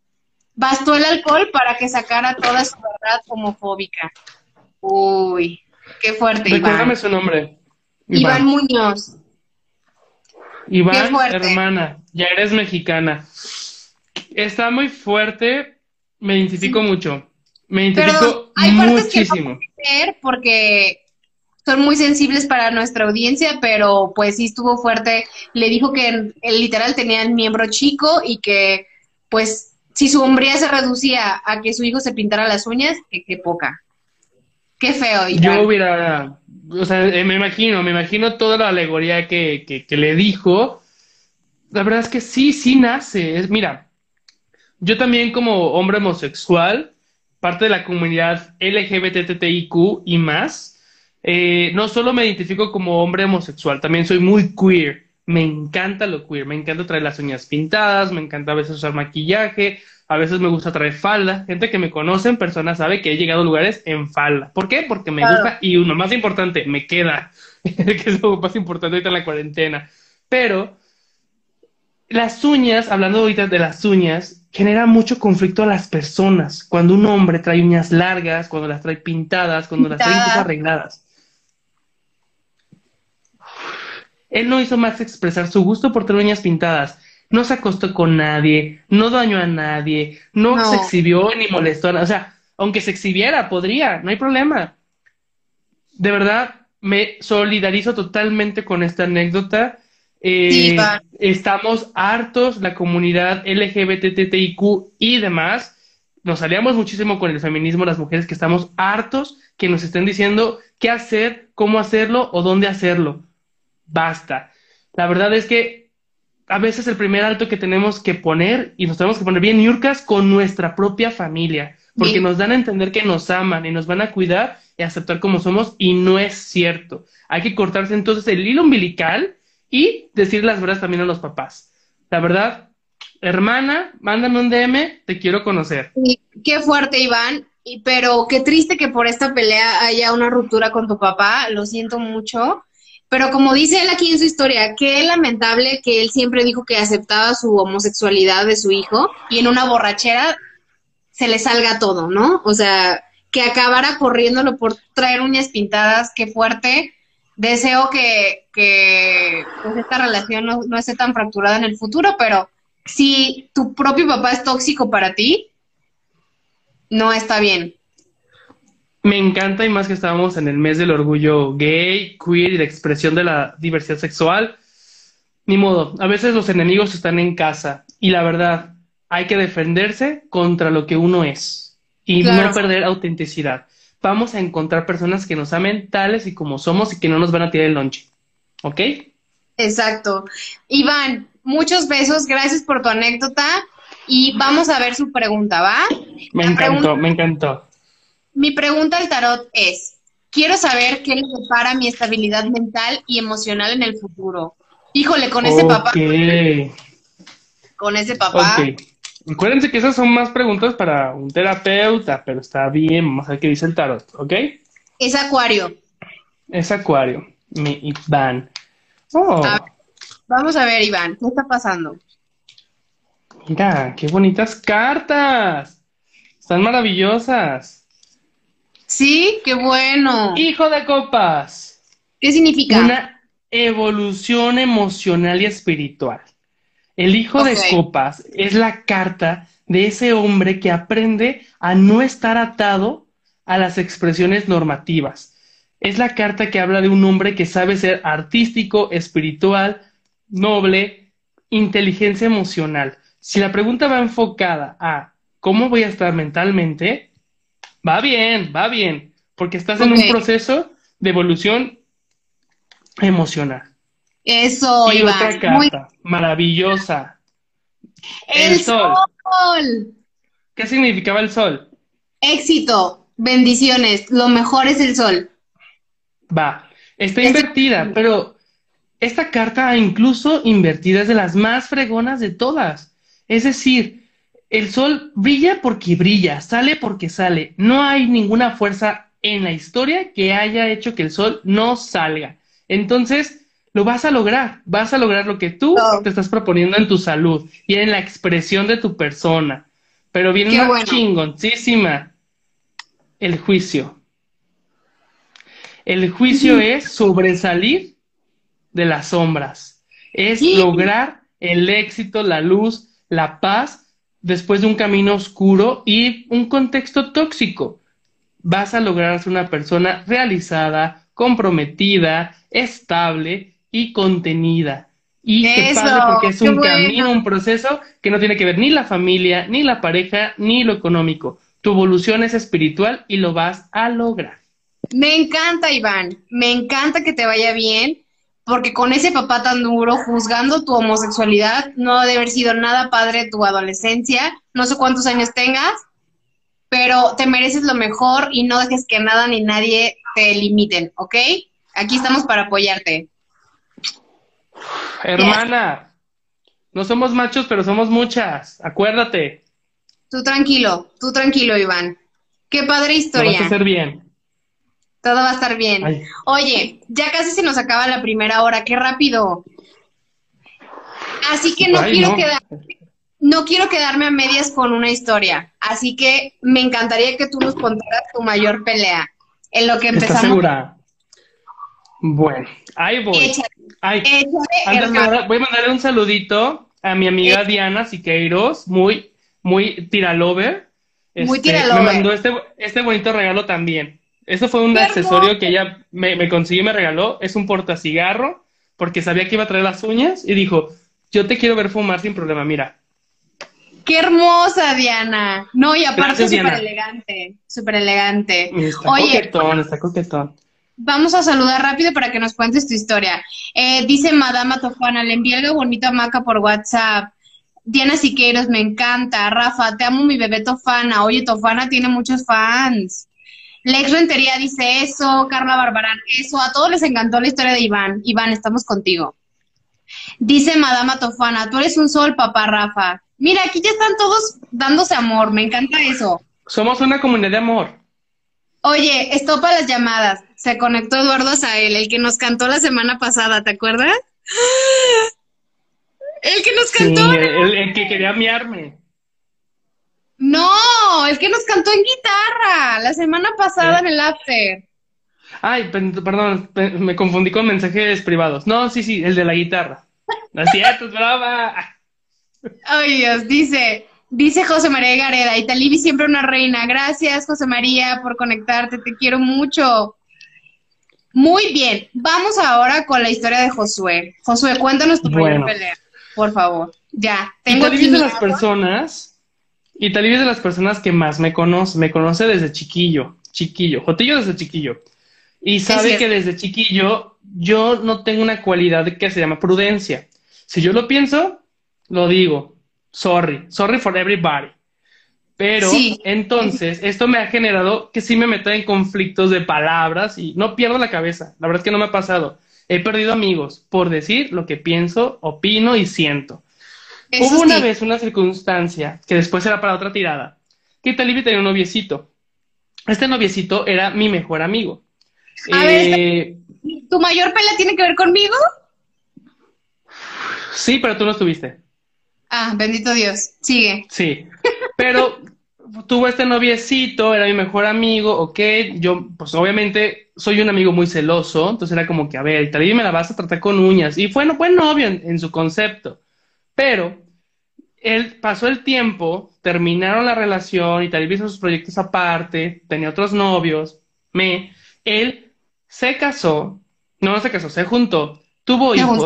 Bastó el alcohol para que sacara toda su verdad homofóbica. Uy, qué fuerte. Recuérdame su nombre. Iván, Muñoz. Iván, hermana, ya eres mexicana. Está muy fuerte, me identifico mucho. Me identifico hay muchísimo. Que porque son muy sensibles para nuestra audiencia, pero pues sí estuvo fuerte. Le dijo que el literal tenía el miembro chico y que pues si su hombría se reducía a que su hijo se pintara las uñas, qué poca. Qué feo. Yo hubiera, o sea, eh, me imagino, me imagino toda la alegoría que, que, que le dijo. La verdad es que sí, sí nace. Es, mira, yo también como hombre homosexual, parte de la comunidad LGBTTIQ y más, eh, no solo me identifico como hombre homosexual, también soy muy queer. Me encanta lo queer, me encanta traer las uñas pintadas, me encanta a veces usar maquillaje, a veces me gusta traer falda. Gente que me conoce en persona sabe que he llegado a lugares en falda. ¿Por qué? Porque me gusta y uno más importante, me queda, <laughs> que es lo más importante ahorita en la cuarentena. Pero las uñas, hablando ahorita de las uñas, genera mucho conflicto a las personas. Cuando un hombre trae uñas largas, cuando las trae pintadas, cuando las trae arregladas. Él no hizo más expresar su gusto por tener uñas pintadas. No se acostó con nadie, no dañó a nadie, no, se exhibió ni molestó a nadie. O sea, aunque se exhibiera, podría, no hay problema. De verdad, me solidarizo totalmente con esta anécdota. Eh, estamos hartos, la comunidad LGBTTIQ y demás. Nos aliamos muchísimo con el feminismo, las mujeres que estamos hartos que nos estén diciendo qué hacer, cómo hacerlo o dónde hacerlo basta. La verdad es que a veces el primer alto que tenemos que poner, y nos tenemos que poner bien yurcas con nuestra propia familia, porque nos dan a entender que nos aman y nos van a cuidar y aceptar como somos, y no es cierto. Hay que cortarse entonces el hilo umbilical y decir las verdades también a los papás. La verdad, hermana, mándame un DM, te quiero conocer. qué fuerte, Iván. Y, pero qué triste que por esta pelea haya una ruptura con tu papá, lo siento mucho. Pero como dice él aquí en su historia, qué lamentable que él siempre dijo que aceptaba su homosexualidad de su hijo y en una borrachera se le salga todo, ¿no? O sea, que acabara corriéndolo por traer uñas pintadas, qué fuerte. Deseo que, que pues, esta relación no, no esté tan fracturada en el futuro, pero si tu propio papá es tóxico para ti, no está bien. Me encanta y más que estamos en el mes del orgullo gay, queer y de expresión de la diversidad sexual. Ni modo, a veces los enemigos están en casa y la verdad, hay que defenderse contra lo que uno es y no perder autenticidad. Vamos a encontrar personas que nos amen tales y como somos y que no nos van a tirar el lonche. ¿Ok? Exacto. Iván, muchos besos, gracias por tu anécdota y vamos a ver su pregunta, ¿va? Me La encantó, pregunta- me encantó. Mi pregunta al tarot es, quiero saber qué le depara mi estabilidad mental y emocional en el futuro. Híjole, con ese papá, con ese papá. Acuérdense que esas son más preguntas para un terapeuta, pero está bien, vamos a ver qué dice el tarot, ¿ok? Es acuario. Es Acuario, mi Iván. Oh, A. Vamos a ver, Iván, ¿qué está pasando? mira, qué bonitas cartas. Están maravillosas. Sí, qué bueno. Hijo de copas. ¿Qué significa? Una evolución emocional y espiritual. El hijo de copas es la carta de ese hombre que aprende a no estar atado a las expresiones normativas. Es la carta que habla de un hombre que sabe ser artístico, espiritual, noble, inteligencia emocional. Si la pregunta va enfocada a cómo voy a estar mentalmente, va bien, va bien, porque estás en un proceso de evolución emocional. Eso, y Iván. otra Muy... carta, maravillosa. El El sol. sol. ¿Qué significaba el sol? Éxito, bendiciones. Lo mejor es el sol. Va, está Es- invertida, pero esta carta incluso invertida es de las más fregonas de todas. Es decir, el sol brilla porque brilla, sale porque sale. No hay ninguna fuerza en la historia que haya hecho que el sol no salga. Entonces, lo vas a lograr, vas a lograr lo que tú Oh. te estás proponiendo en tu salud y en la expresión de tu persona. Pero viene Qué una bueno. chingoncísima, el juicio. El juicio es sobresalir de las sombras, es Sí. lograr el éxito, la luz, la paz después de un camino oscuro y un contexto tóxico. Vas a lograr ser una persona realizada, comprometida, estable y contenida. Y qué Eso, padre porque es qué un bueno. camino, un proceso que no tiene que ver ni la familia, ni la pareja, ni lo económico. Tu evolución es espiritual y lo vas a lograr. Me encanta, Iván. Me encanta que te vaya bien, porque con ese papá tan duro juzgando tu homosexualidad, no debe haber sido nada padre tu adolescencia. No sé cuántos años tengas, pero te mereces lo mejor y no dejes que nada ni nadie te limiten, ¿ok? Aquí estamos para apoyarte. Hermana, no somos machos, pero somos muchas. Acuérdate, Tú tranquilo, tú tranquilo, Iván. Qué padre lo vas historia. a hacer bien. Todo va a estar bien. Ay. Oye, ya casi se nos acaba la primera hora, qué rápido. Así que no Ay, quiero no. quedar, no quiero quedarme a medias con una historia. Así que me encantaría que tú nos contaras tu mayor pelea. En lo que ¿Estás empezamos. segura? Bueno, ahí voy. Échale, Ay, échale, antes que hermano. nada, voy a mandarle un saludito a mi amiga. Diana Siqueiros, muy, muy tiralover. Muy Este, tiralover. Me mandó este, este bonito regalo también. Eso fue un ¡Qué accesorio que ella me, me consiguió y me regaló. Es un portacigarro, porque sabía que iba a traer las uñas y dijo, yo te quiero ver fumar sin problema, mira. Qué hermosa, Diana. No, y aparte súper elegante, súper elegante. Está Oye, coquetón, está coquetón. Vamos a saludar rápido para que nos cuentes tu historia. Eh, dice Madama Tofana, le envié algo bonito a Maca por WhatsApp. Diana Siqueiros, me encanta. Rafa, te amo mi bebé Tofana. Oye, Tofana tiene muchos fans. Lex Rentería dice eso. Carla Barbarán, eso. A todos les encantó la historia de Iván. Iván, estamos contigo. Dice Madama Tofana, tú eres un sol, papá Rafa. Mira, aquí ya están todos dándose amor. Me encanta eso. Somos una comunidad de amor. Oye, estopa las llamadas. Se conectó Eduardo Azael, el que nos cantó la semana pasada, ¿te acuerdas? <gasps> El que nos Sí, cantó. el, el que quería miarme. No, el que nos cantó en guitarra la semana pasada ¿Eh? en el after. Ay, perdón, pe- me confundí con mensajes privados. No, sí, sí, el de la guitarra. No es cierto, es brava. Ay, Dios, dice, dice José María Gareda, Italibi siempre una reina. Gracias, José María, por conectarte, te quiero mucho. Muy bien, vamos ahora con la historia de Josué. Josué, cuéntanos tu primer Bueno. pelea, por favor. Ya, tengo Italibi aquí es de las personas, Italibi es de las personas que más me conoce, me conoce desde chiquillo, chiquillo, Jotillo desde chiquillo. Y sabe que desde chiquillo yo no tengo una cualidad que se llama prudencia. Si yo lo pienso, lo digo. Sorry, sorry for everybody. Pero entonces, esto me ha generado que sí me meta en conflictos de palabras y no pierdo la cabeza. La verdad es que no me ha pasado. He perdido amigos por decir lo que pienso, opino y siento. Hubo una vez una circunstancia que después era para otra tirada, que Talibi tenía un noviecito. Este noviecito era mi mejor amigo. Eh, ¿Tu mayor pelea tiene que ver conmigo? Sí, pero tú no estuviste. Ah, bendito Dios. Sigue. Sí. Pero tuvo este noviecito, era mi mejor amigo, ok. Yo, pues obviamente, soy un amigo muy celoso, entonces era como que, a ver, Talibi me la vas a tratar con uñas. Y fue buen novio en su concepto. Pero él pasó el tiempo, terminaron la relación y tal hizo sus proyectos aparte, tenía otros novios, me, él se casó, no, no se casó, se juntó, tuvo hijos.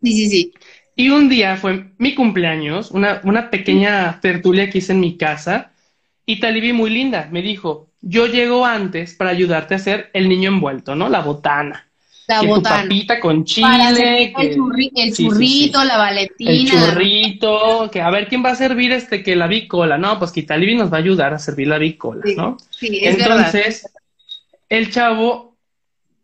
Sí, sí, sí. Y un día fue mi cumpleaños, una, una pequeña tertulia que hice en mi casa, y Talibi muy linda, me dijo, yo llego antes para ayudarte a hacer el niño envuelto, ¿no? La botana. La que papita con chile. el, churrito, la valentina. El churrito, que a ver quién va a servir este que la bicola. No, pues que Italibi nos va a ayudar a servir la bicola, ¿no? Sí, es Entonces, el chavo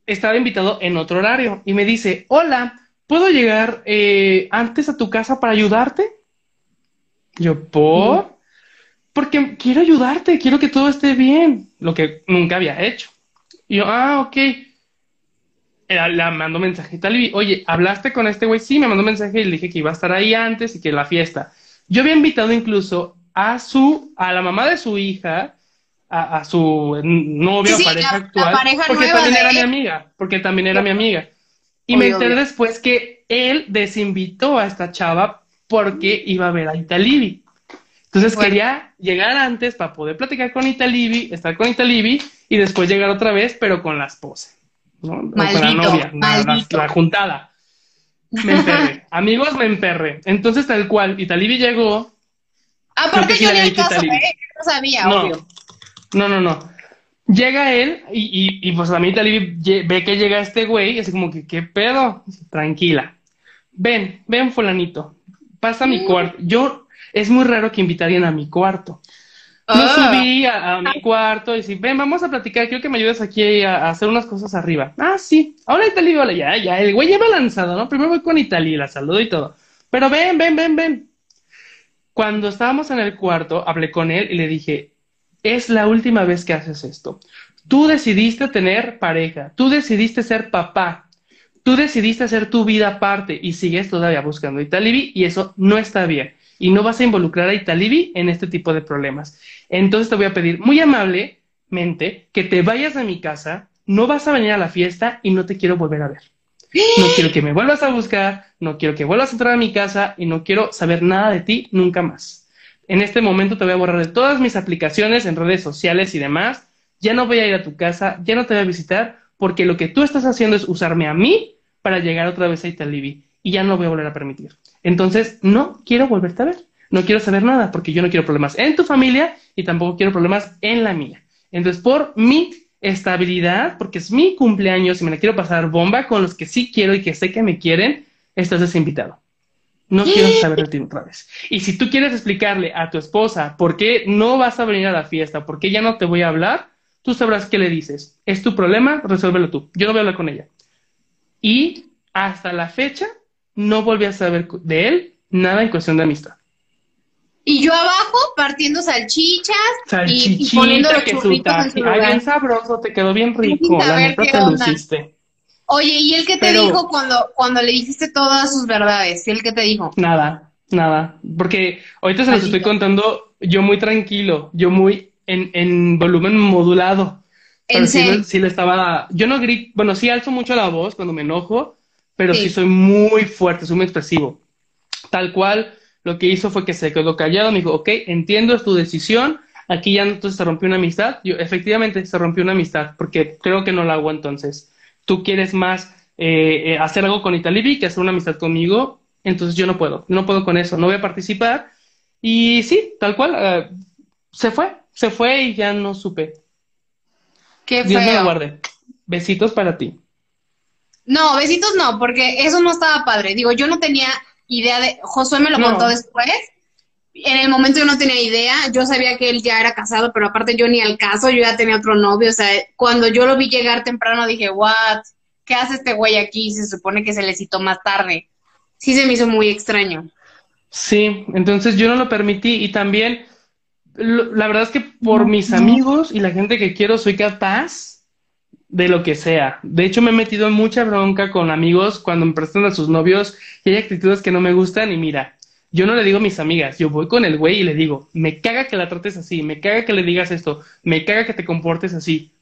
estaba invitado en otro horario y me dice, hola, ¿puedo llegar eh, antes a tu casa para ayudarte? Yo, ¿por? Porque quiero ayudarte, quiero que todo esté bien, lo que nunca había hecho. Y yo, ah, ok le mandó mensaje y oye, ¿hablaste con este güey? Sí, me mandó mensaje y le dije que iba a estar ahí antes y que la fiesta. Yo había invitado incluso a su, a la mamá de su hija, a, su novia o pareja actual, porque también era mi amiga, porque también era mi amiga. Y me enteré después que él desinvitó a esta chava porque iba a ver a Italibi. Entonces quería llegar antes para poder platicar con Italibi, estar con Italibi y después llegar otra vez, pero con la esposa. ¿no? Maldito, la novia, La, juntada. Me emperré. <laughs> Amigos, me emperré. Entonces, tal cual, Italibi llegó. Aparte, yo ni caso, ¿eh? No sabía, no, obvio. No, no, no. Llega él y, y, pues a mí Italibi ve que llega este güey y así como que, ¿qué pedo? Tranquila. Ven, ven, fulanito. Pasa a mi mm. cuarto. Yo, es muy raro que invitarían a mi cuarto. Yo ah. subí a, mi cuarto y dije, ven, vamos a platicar, quiero que me ayudes aquí a, hacer unas cosas arriba. Ah, sí. Ahora Italia, hola, ya, ya, el güey lleva lanzado, ¿no? Primero voy con Italia, la saludo y todo. Pero ven, ven, ven, ven. Cuando estábamos en el cuarto, hablé con él y le dije, es la última vez que haces esto. Tú decidiste tener pareja, tú decidiste ser papá, tú decidiste hacer tu vida aparte y sigues todavía buscando Italibi y eso no está bien y no vas a involucrar a Italibi en este tipo de problemas. Entonces te voy a pedir muy amablemente que te vayas a mi casa, no vas a venir a la fiesta y no te quiero volver a ver. No <gasps> quiero que me vuelvas a buscar, no quiero que vuelvas a entrar a mi casa y no quiero saber nada de ti nunca más. En este momento te voy a borrar de todas mis aplicaciones en redes sociales y demás. Ya no voy a ir a tu casa, ya no te voy a visitar, porque lo que tú estás haciendo es usarme a mí para llegar otra vez a Italibi y ya no voy a volver a permitir. Entonces, no quiero volverte a ver. No quiero saber nada porque yo no quiero problemas en tu familia y tampoco quiero problemas en la mía. Entonces, por mi estabilidad, porque es mi cumpleaños y me la quiero pasar bomba con los que sí quiero y que sé que me quieren, estás desinvitado. No quiero saber de ti otra vez. Y si tú quieres explicarle a tu esposa por qué no vas a venir a la fiesta, por qué ya no te voy a hablar, tú sabrás qué le dices. Es tu problema, resuélvelo tú. Yo no voy a hablar con ella. Y hasta la fecha no volví a saber de él nada en cuestión de amistad. Y yo abajo partiendo salchichas y, poniendo los churritos en su lugar. Ay, bien sabroso, te quedó bien rico, la neta te luciste. Oye, ¿y él qué te dijo cuando, cuando le dijiste todas sus verdades? ¿Y él qué te dijo? Nada, nada. Porque ahorita se los estoy contando yo muy tranquilo, yo muy en, en volumen modulado. ¿En serio? Sí, le estaba... Yo no grito, bueno, sí alzo mucho la voz cuando me enojo, pero sí. soy muy fuerte, soy muy expresivo. Tal cual, lo que hizo fue que se quedó callado, me dijo, ok, entiendo, es tu decisión, aquí ya entonces se rompió una amistad. Yo, efectivamente, se rompió una amistad, porque creo que no la hago entonces. Tú quieres más eh, eh, hacer algo con Italibi que hacer una amistad conmigo, entonces yo no puedo, no puedo con eso, no voy a participar. Y sí, tal cual, eh, se fue, se fue y ya no supe. Qué Dios me lo guarde. Besitos para ti. No, besitos no, porque eso no estaba padre. Digo, yo no tenía idea de, Josué me lo contó después. En el momento yo no tenía idea, yo sabía que él ya era casado, pero aparte yo ni al caso, yo ya tenía otro novio, o sea, cuando yo lo vi llegar temprano dije, what, ¿qué hace este güey aquí? Se supone que se le citó más tarde. Sí se me hizo muy extraño. Sí, entonces yo no lo permití y también, la verdad es que por mis amigos y la gente que quiero soy capaz de lo que sea. De hecho, me he metido en mucha bronca con amigos cuando me prestan a sus novios y hay actitudes que no me gustan y mira, yo no le digo a mis amigas, yo voy con el güey y le digo, me caga que la trates así, me caga que le digas esto, me caga que te comportes así,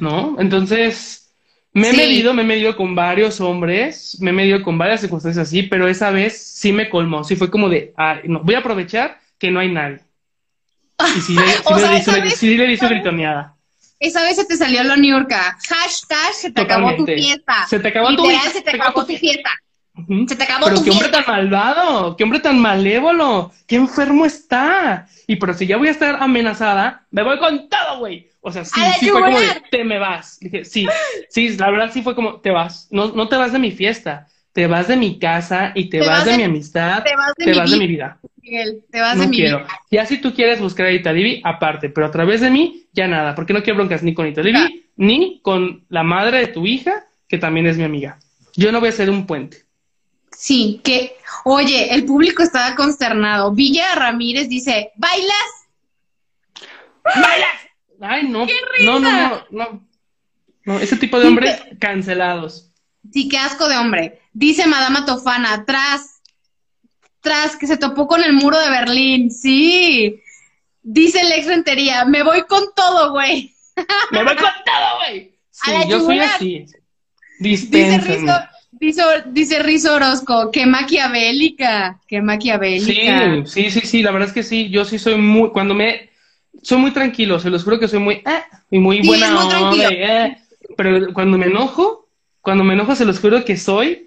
¿no? Entonces, me he medido, me he medido con varios hombres, me he medido con varias circunstancias así, pero esa vez sí me colmó, sí fue como de, ah, no, voy a aprovechar que no hay nadie. Y sí, le, sí, <laughs> le, hizo gritoneada. Esa vez se te salió la Niurka. Hashtag se te acabó tu fiesta. Se te acabó tu, se te acabó tu fiesta. Se te acabó pero qué hombre tan malvado, qué hombre tan malévolo, qué enfermo está. Y pero si ya voy a estar amenazada, me voy con todo, güey. O sea, sí, sí fue como de, te me vas. Dije, sí, sí, la verdad sí fue como, te vas. No, no te vas de mi fiesta, te vas de mi casa y te, vas, de, mi amistad, te vas de, mi, de mi, vida. Miguel, te vas de mi quiero. vida. Ya si tú quieres buscar a Italibi, aparte, pero a través de mí, ya nada, porque no quiero broncas ni con Italibi, ni con la madre de tu hija, que también es mi amiga. Yo no voy a ser un puente. Sí, que, oye, el público estaba consternado. Villa Ramírez dice, ¿bailas? ¿Bailas? Ay, no. No, no, no, no. ese tipo de hombres cancelados. Sí, qué asco de hombre. Dice Madama Tofana, tras, tras, que se topó con el muro de Berlín. Sí. Dice Lex Rentería, me voy con todo, güey. <laughs> Me voy con todo, güey. Sí, yo soy así. Dice Rizo, Dice, dice Rizo Orozco, qué maquiavélica, qué maquiavélica. Sí, sí, sí, sí, la verdad es que sí, yo sí soy muy, cuando me, soy muy tranquilo, se los juro que soy muy, eh, y muy buena onda, eh, pero cuando me enojo, cuando me enojo se los juro que soy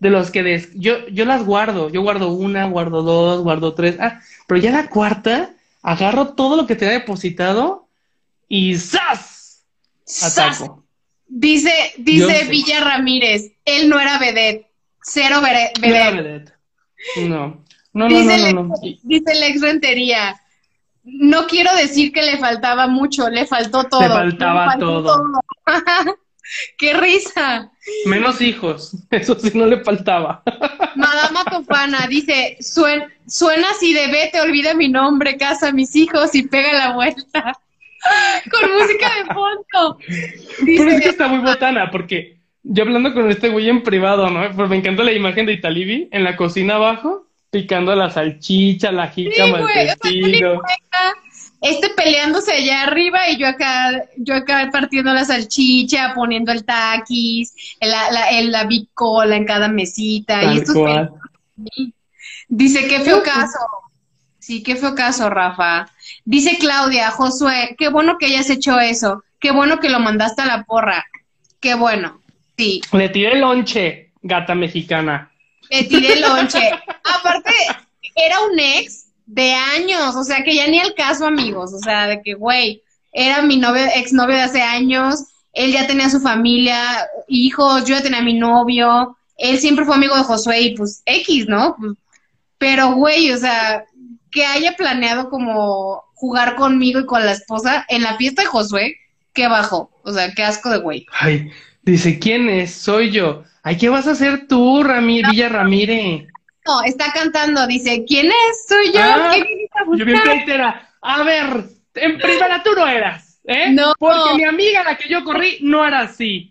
de los que, yo, yo las guardo, yo guardo una, guardo dos, guardo tres, ah, pero ya la cuarta, agarro todo lo que te ha depositado y ¡zas! Ataco. Dice, dice Villa Ramírez, él no era vedette, cero vedette. No era vedette. No. No, dice no, no, Dice el ex Rentería, no quiero decir que le faltaba mucho, le faltó todo. Le faltaba todo. <laughs> <laughs> <laughs> ¡Qué risa! Menos hijos, <laughs> eso sí no le faltaba. Madama Tofana dice, suena así de vete, olvida mi nombre, casa a mis hijos y pega la vuelta. <laughs> con música de fondo. Pero es que está muy botana, porque yo hablando con este güey en privado, ¿no? Pues me encanta la imagen de Italibi en la cocina abajo, picando la salchicha, la jícama, sí, el este peleándose allá arriba y yo acá, yo acá partiendo la salchicha, poniendo el taquis, la, la, la bicola en cada mesita. y esto Dice, qué feo caso. Sí, qué feo caso, Rafa. Dice Claudia, Josué, qué bueno que hayas hecho eso. Qué bueno que lo mandaste a la porra. Qué bueno. Sí. Le tiré el lonche, gata mexicana. Le tiré el lonche. Aparte, era un ex de años, o sea que ya ni al caso, amigos. O sea, de que, güey, era mi novio, exnovio de hace años. Él ya tenía su familia, hijos, yo ya tenía mi novio. Él siempre fue amigo de Josué y pues X, ¿no? Pero, güey, o sea, que haya planeado como jugar conmigo y con la esposa en la fiesta de Josué, qué bajo. O sea, qué asco de güey. Ay, dice, ¿quién es? Soy yo. Ay, ¿qué vas a hacer tú, Ramírez, Villa Ramírez? No, está cantando, dice, ¿quién es? Soy yo. Ah, yo bien pleitera. A ver, en primera tú no eras. ¿Eh? No. Porque mi amiga, la que yo corrí, no era así.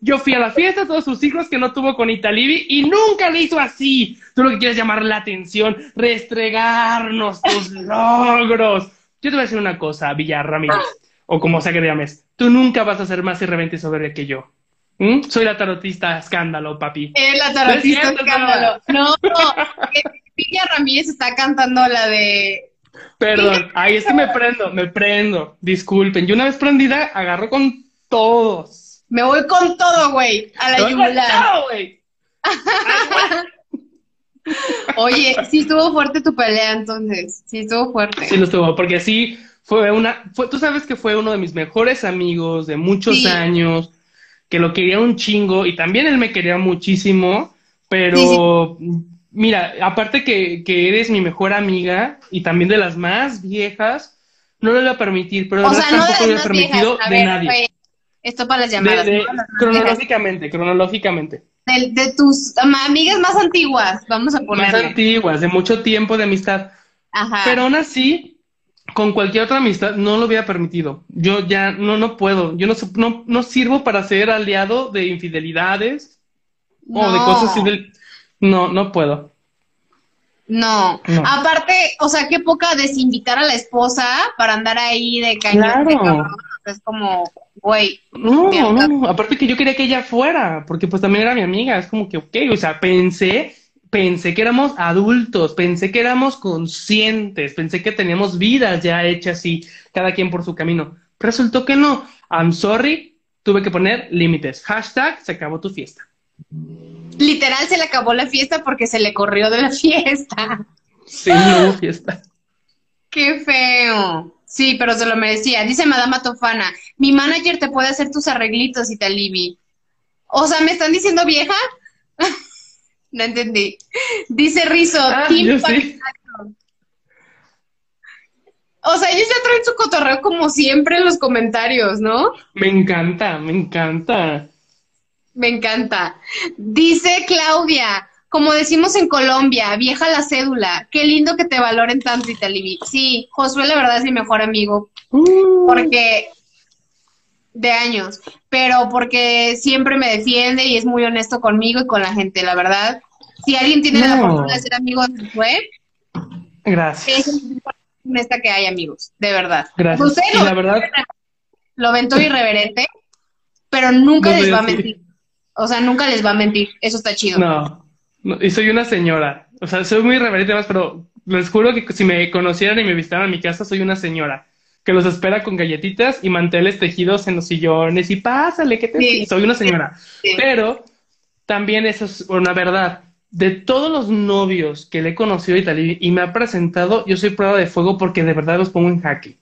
Yo fui a la fiesta, todos sus hijos que no tuvo con Italibi y nunca le hizo así. Tú lo que quieres llamar la atención, restregarnos tus <laughs> logros. Yo te voy a decir una cosa, Villar Ramírez, o como sea que te llames. Tú nunca vas a ser más irreverente sobre que yo. Soy la tarotista escándalo, papi. Eh, la tarotista escándalo. No, no. <laughs> Villa Ramírez está cantando la de Perdón, ahí es que me prendo, me prendo. Disculpen, yo una vez prendida agarro con todos. Me voy con todo, güey, a la yugular. güey. <laughs> Oye, sí estuvo fuerte tu pelea entonces, sí estuvo fuerte. Sí lo estuvo, porque sí fue una, fue, tú sabes que fue uno de mis mejores amigos de muchos años, que lo quería un chingo y también él me quería muchísimo, pero mira, aparte que, que eres mi mejor amiga y también de las más viejas, no lo voy a permitir, pero O sea, no de tampoco lo he más permitido viejas. De ver, nadie. esto para las llamadas. de- ¿no? Las más viejas. cronológicamente, cronológicamente. De, de tus amigas más antiguas, vamos a Más ponerle. antiguas, de mucho tiempo de amistad. Ajá. Pero aún así, con cualquier otra amistad, no lo hubiera permitido. Yo ya no, no puedo. Yo no, no, no sirvo para ser aliado de infidelidades o de cosas así del... No, no puedo. No. No. Aparte, o sea, qué poca desinvitar a la esposa para andar ahí de cañón. Claro. Es como, güey, no, no. Aparte que yo quería que ella fuera, porque pues también era mi amiga. Es como que, ok, o sea, pensé, pensé que éramos adultos, pensé que éramos conscientes, pensé que teníamos vidas ya hechas y cada quien por su camino. Resultó que no. I'm sorry, tuve que poner límites. Hashtag, se acabó tu fiesta. literal se le acabó la fiesta porque se le corrió de la <laughs> fiesta. Sí, no fiesta. Qué feo. Sí, pero se lo merecía. Dice Madama Tofana, mi manager te puede hacer tus arreglitos, Italibi. O sea, ¿me están diciendo vieja? <laughs> no entendí. Dice Rizo, Ah, Team sí. O sea, ellos ya traen su cotorreo como siempre en los comentarios, ¿no? Me encanta, me encanta. Me encanta. Dice Claudia, como decimos en Colombia, vieja la cédula. Qué lindo que te valoren tanto, Italibi. Sí, Josué la verdad es mi mejor amigo. Uh, porque de años, pero porque siempre me defiende y es muy honesto conmigo y con la gente, la verdad. Si alguien tiene la oportunidad de ser amigo de Josué, gracias. es honesta que hay, amigos, de verdad. Gracias. Lo, la verdad, lo ven todo irreverente, pero nunca No les va a mentir. O sea, nunca les va a mentir. Eso está chido. No, no, y soy una señora. O sea, soy muy reverente más, pero les juro que si me conocieran y me visitaran a mi casa, soy una señora que los espera con galletitas y manteles tejidos en los sillones y pásale, que te... Sí. Soy una señora. Sí. Pero también eso es una verdad. De todos los novios que le he conocido a Italia y me ha presentado, yo soy prueba de fuego porque de verdad los pongo en jaque.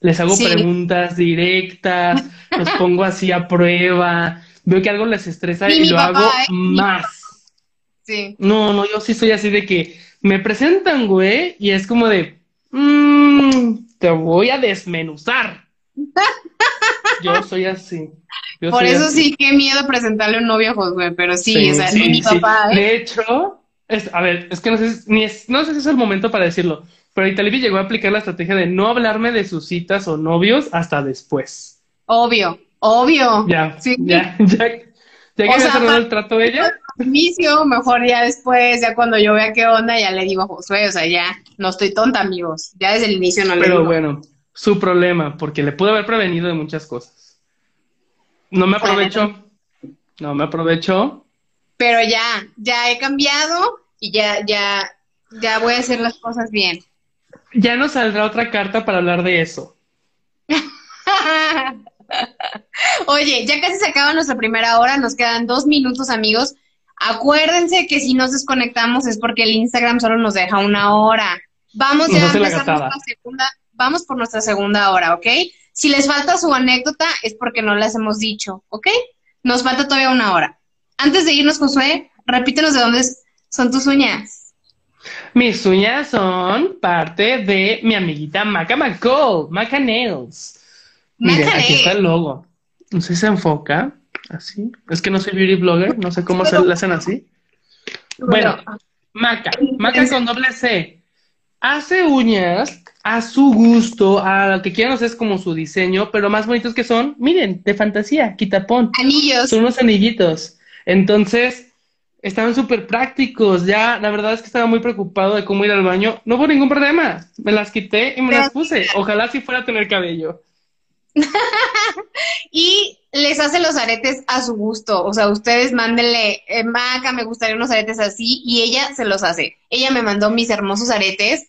Les hago Sí. preguntas directas, <laughs> los pongo así a prueba, veo que algo les estresa Y y, lo papá, hago ¿eh? Más. Sí. No, no, yo sí soy así de que me presentan, güey, y es como de, "Mm, te voy a desmenuzar. <laughs> Yo soy así. Yo Por soy eso así. sí, qué miedo presentarle un novio a Josué, pero sí, o sea, sí, ni mi sí. papá, ¿eh? De hecho, es, a ver, es que no sé, si- ni es, no sé si es el momento para decirlo, pero Italibi llegó a aplicar la estrategia de no hablarme de sus citas o novios hasta después. Obvio, obvio. Ya, ya, <laughs> ya, ya que O había sea, cerrado pa- el trato ella. Inicio, mejor ya después, ya cuando yo vea qué onda, ya le digo a Josué, o sea, ya no estoy tonta, amigos. Ya desde el inicio no le Pero digo. bueno, su problema, porque le pudo haber prevenido de muchas cosas. No me aprovechó. No me aprovechó. Pero ya, ya he cambiado y ya, ya, ya voy a hacer las cosas bien. Ya nos saldrá otra carta para hablar de eso. <laughs> Oye, ya casi se acaba nuestra primera hora, nos quedan dos minutos, amigos. Acuérdense que si nos desconectamos es porque el Instagram solo nos deja una hora. Vamos Nos ya a la empezar nuestra segunda, vamos por nuestra segunda hora, ¿ok? Si les falta su anécdota es porque no las hemos dicho, ¿ok? Nos falta todavía una hora. Antes de irnos, Josué, repítenos de dónde son tus uñas. Mis uñas son parte de mi amiguita Maca McCall, Maca Nails. Miren, aquí está el logo. No sé si se enfoca. Así. Es que no soy beauty blogger, no sé cómo se le hacen así. Bueno, Maca, Maca con doble C. Hace uñas a su gusto, a lo que quieran, es como su diseño, pero más bonitos que son, miren, de fantasía, quitapón. Anillos. Son unos anillitos. Entonces, estaban súper prácticos. Ya, la verdad es que estaba muy preocupado de cómo ir al baño. No hubo ningún problema. Me las quité y me las puse. Ojalá si fuera a tener cabello. <laughs> Y les hace los aretes a su gusto. O sea, ustedes mándenle, eh, Maca, me gustaría unos aretes así, y ella se los hace. Ella me mandó mis hermosos aretes.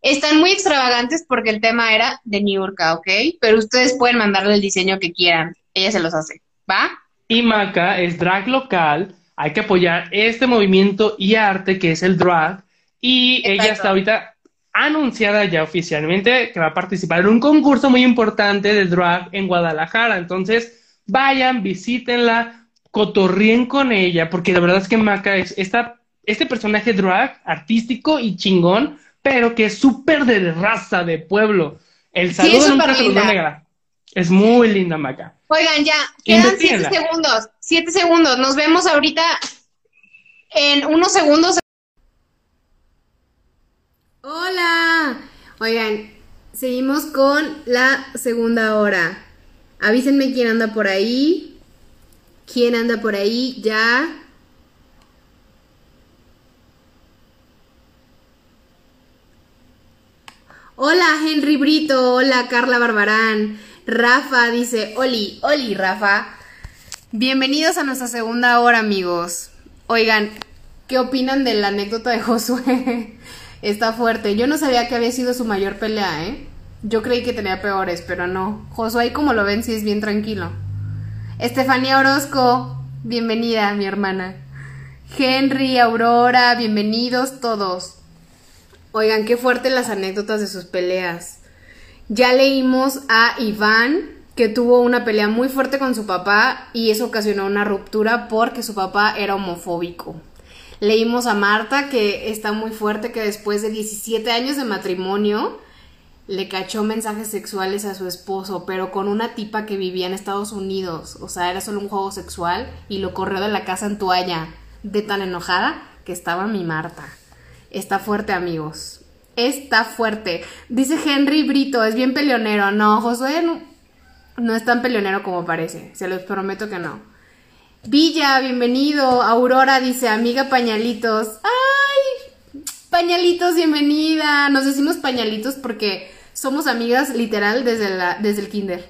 Están muy extravagantes porque el tema era de New York, ¿ok? Pero ustedes pueden mandarle el diseño que quieran. Ella se los hace. ¿Va? Y Maca es drag local. Hay que apoyar este movimiento y arte que es el drag. Y ella está ahorita anunciada ya oficialmente que va a participar en un concurso muy importante de drag en Guadalajara. Entonces, vayan, visítenla, cotorríen con ella, porque la verdad es que Maca es, esta este personaje drag, artístico y chingón, pero que es súper de raza, de pueblo. El saludo nunca se negra. Es muy linda, Maca. Oigan, ya, quedan siete segundos. Siete segundos. Nos vemos ahorita en unos segundos. Hola. Oigan, seguimos con la segunda hora. Avísenme quién anda por ahí. ¿Quién anda por ahí? Ya. Hola Henry Brito, hola Carla Barbarán. Rafa dice, Oli, Oli Rafa. Bienvenidos a nuestra segunda hora amigos. Oigan, ¿qué opinan de la anécdota de Josué? <laughs> Está fuerte. Yo no sabía que había sido su mayor pelea, ¿eh? Yo creí que tenía peores, pero no. Josué, como lo ven, sí es bien tranquilo. Estefanía Orozco, bienvenida, mi hermana. Henry, Aurora, bienvenidos todos. Oigan, qué fuerte las anécdotas de sus peleas. Ya leímos a Iván, que tuvo una pelea muy fuerte con su papá y eso ocasionó una ruptura porque su papá era homofóbico. Leímos a Marta, que está muy fuerte, que después de 17 años de matrimonio le cachó mensajes sexuales a su esposo, pero con una tipa que vivía en Estados Unidos. O sea, era solo un juego sexual y lo corrió de la casa en toalla, de tan enojada que estaba mi Marta. Está fuerte, amigos. Está fuerte. Dice Henry Brito, es bien peleonero. No, Josué no, es tan peleonero como parece. Se los prometo que no. Villa, bienvenido. Aurora dice, amiga pañalitos. ¡Ay! Pañalitos, bienvenida. Nos decimos pañalitos porque somos amigas literal desde, la, desde el kinder.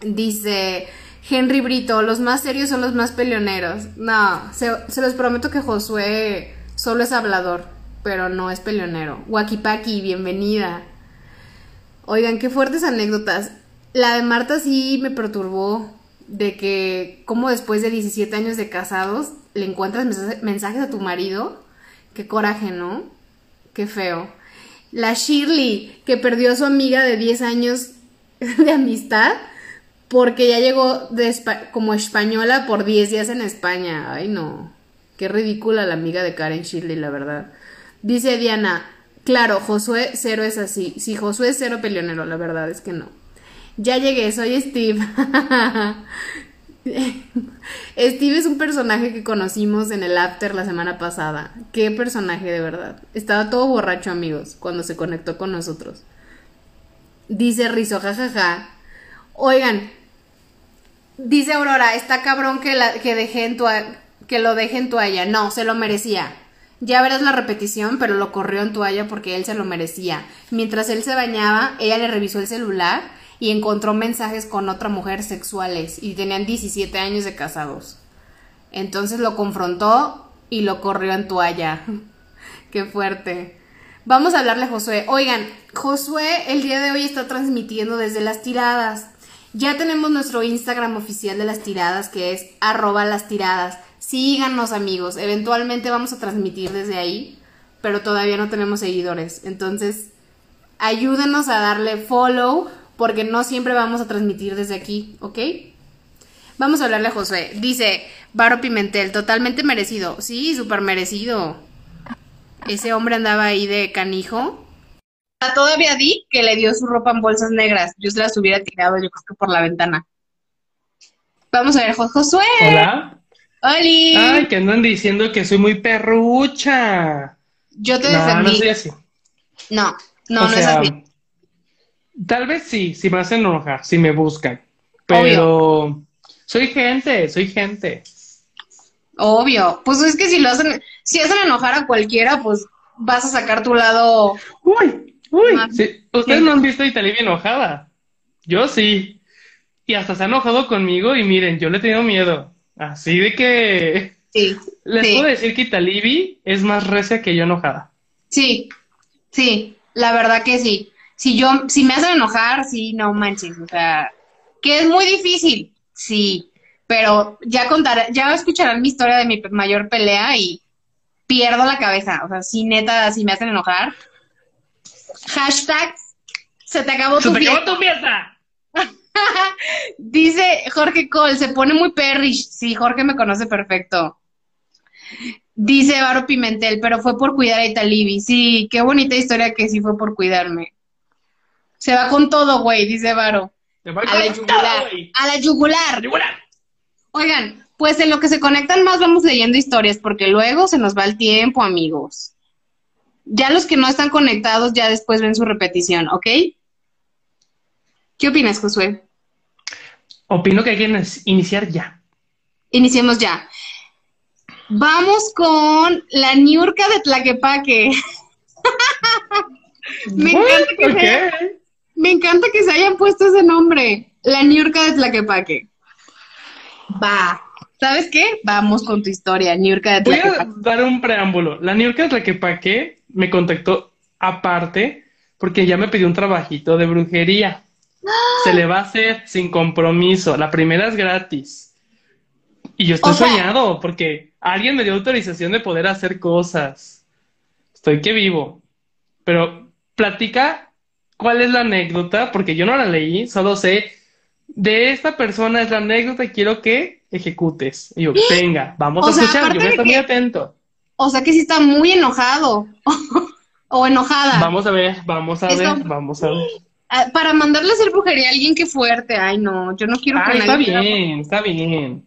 Dice Henry Brito, los más serios son los más peleoneros. No, se, los prometo que Josué solo es hablador pero no es peleonero. Wakipaki, bienvenida. Oigan, qué fuertes anécdotas. La de Marta sí me perturbó de que como después de 17 años de casados le encuentras mensajes a tu marido. Qué coraje, ¿no? Qué feo. La Shirley, que perdió a su amiga de 10 años <laughs> de amistad porque ya llegó como española por 10 días en España. Ay, no. Qué ridícula la amiga de Karen Shirley, la verdad. Dice Diana, claro, Josué cero es así. Si Josué cero peleonero, la verdad es que no. Ya llegué, soy Steve. <laughs> <laughs> Steve es un personaje que conocimos en el After la semana pasada. Qué personaje de verdad. Estaba todo borracho, amigos, cuando se conectó con nosotros. Dice Rizo, jajaja. Oigan, dice Aurora, está cabrón que, la, que, en que lo deje en toalla. No, se lo merecía. Ya verás la repetición, pero lo corrió en toalla porque él se lo merecía. Mientras él se bañaba, ella le revisó el celular y encontró mensajes con otra mujer sexuales y tenían 17 años de casados. Entonces lo confrontó y lo corrió en toalla. <laughs> Qué fuerte. Vamos a hablarle a Josué. Oigan, Josué el día de hoy está transmitiendo desde las tiradas. Ya tenemos nuestro Instagram oficial de las tiradas que es arroba las tiradas. Síganos amigos, eventualmente vamos a transmitir desde ahí, pero todavía no tenemos seguidores. Entonces, ayúdenos a darle follow porque no siempre vamos a transmitir desde aquí, ¿ok? Vamos a hablarle a Josué. Dice, Varo Pimentel, totalmente merecido. Sí, súper merecido. Ese hombre andaba ahí de canijo. Todavía di que le dio su ropa en bolsas negras. Yo se las hubiera tirado, yo creo que por la ventana. Vamos a ver, Josué. Hola. ¡Holi! Ay, que andan diciendo que soy muy perrucha. Yo te defendí. No, no soy así. No, no, no es así. Tal vez sí, si me hacen enojar, si me buscan. Pero soy gente, soy gente. Obvio. Pues es que si lo hacen, si hacen enojar a cualquiera, pues vas a sacar tu lado. Uy, uy. Ustedes no han visto a Italia enojada. Yo sí. Y hasta se ha enojado conmigo y miren, yo le he tenido miedo. Así de que. Sí. <laughs> Les puedo decir que Italibi es más recia que yo enojada. Sí, sí, la verdad que sí. Si yo, si me hacen enojar, sí, no manches, o sea, que es muy difícil, sí, pero ya contaré, ya escucharán mi historia de mi mayor pelea y pierdo la cabeza, o sea, si neta, si me hacen enojar. Hashtag, se te acabó tu fiesta. tu fiesta. <laughs> Dice Jorge Cole, se pone muy perrish. Sí, Jorge me conoce perfecto. Dice Varo Pimentel, pero fue por cuidar a Italibi. Sí, qué bonita historia que sí fue por cuidarme. Se va con todo, güey, dice Varo. A la yugular. A la yugular. Yugular. Oigan, pues en lo que se conectan más vamos leyendo historias, porque luego se nos va el tiempo, amigos. Ya los que no están conectados ya después ven su repetición, ¿ok? ¿Qué opinas, Josué? Opino que hay que inici- iniciar ya. Iniciemos ya. Vamos con la Niurka de Tlaquepaque. <laughs> Me encanta que Ok. se- Me encanta que se hayan puesto ese nombre. La Niurka de Tlaquepaque. Va. ¿Sabes qué? Vamos con tu historia, Niurka de Voy a Tlaquepaque. dar un preámbulo. La Niurka Tlaquepaque me contactó aparte porque ya me pidió un trabajito de brujería. Se le va a hacer sin compromiso. La primera es gratis. Y yo estoy O sea- soñado porque alguien me dio autorización de poder hacer cosas. Estoy que vivo. Pero platica cuál es la anécdota, porque yo no la leí, solo sé de esta persona es la anécdota y quiero que ejecutes. Y yo, <gasps> venga, vamos O a sea, escuchar, yo voy a estar muy atento. O sea que sí está muy enojado. <laughs> o enojada. Vamos a ver, vamos a ver, vamos a ver. Ah, Para mandarle a hacer brujería a alguien que fuerte. Ay, no, yo no quiero Ah, que está nadie- bien, está bien.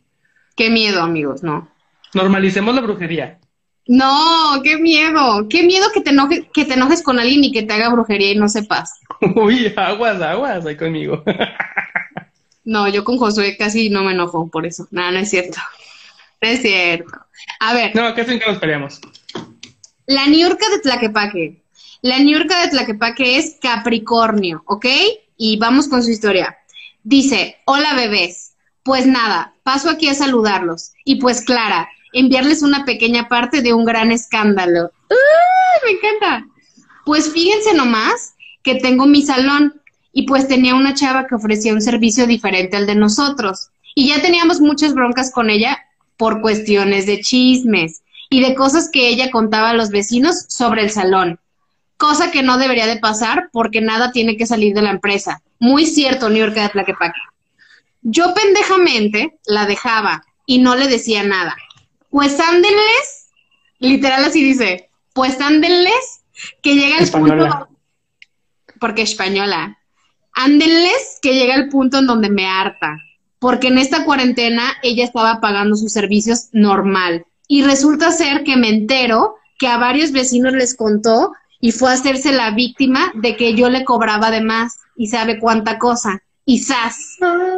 Qué miedo, amigos, no. Normalicemos la brujería. No, qué miedo. Qué miedo que te enojes, que te enojes con alguien y que te haga brujería y no sepas. <laughs> Uy, aguas, aguas, ahí conmigo. <laughs> No, yo con Josué casi no me enojo por eso. No, no es cierto. No es cierto. A ver, No, casi nunca nos peleamos. la Niurka de Tlaquepaque. La Niurka de Tlaquepaque es Capricornio, ¿ok? Y vamos con su historia. Dice, hola bebés. Pues nada, paso aquí a saludarlos. Y pues Clara, enviarles una pequeña parte de un gran escándalo. ¡Uy, me encanta! Pues fíjense nomás que tengo mi salón y pues tenía una chava que ofrecía un servicio diferente al de nosotros. Y ya teníamos muchas broncas con ella por cuestiones de chismes y de cosas que ella contaba a los vecinos sobre el salón. Cosa que no debería de pasar porque nada tiene que salir de la empresa. Muy cierto, New York de Tlaquepaque. Yo pendejamente la dejaba y no le decía nada. Pues ándenles, literal así dice, pues ándenles que llega el Española. punto, porque española, ándenles que llega el punto en donde me harta, porque en esta cuarentena ella estaba pagando sus servicios normal y resulta ser que me entero que a varios vecinos les contó y fue a hacerse la víctima de que yo le cobraba de más y sabe cuánta cosa. Y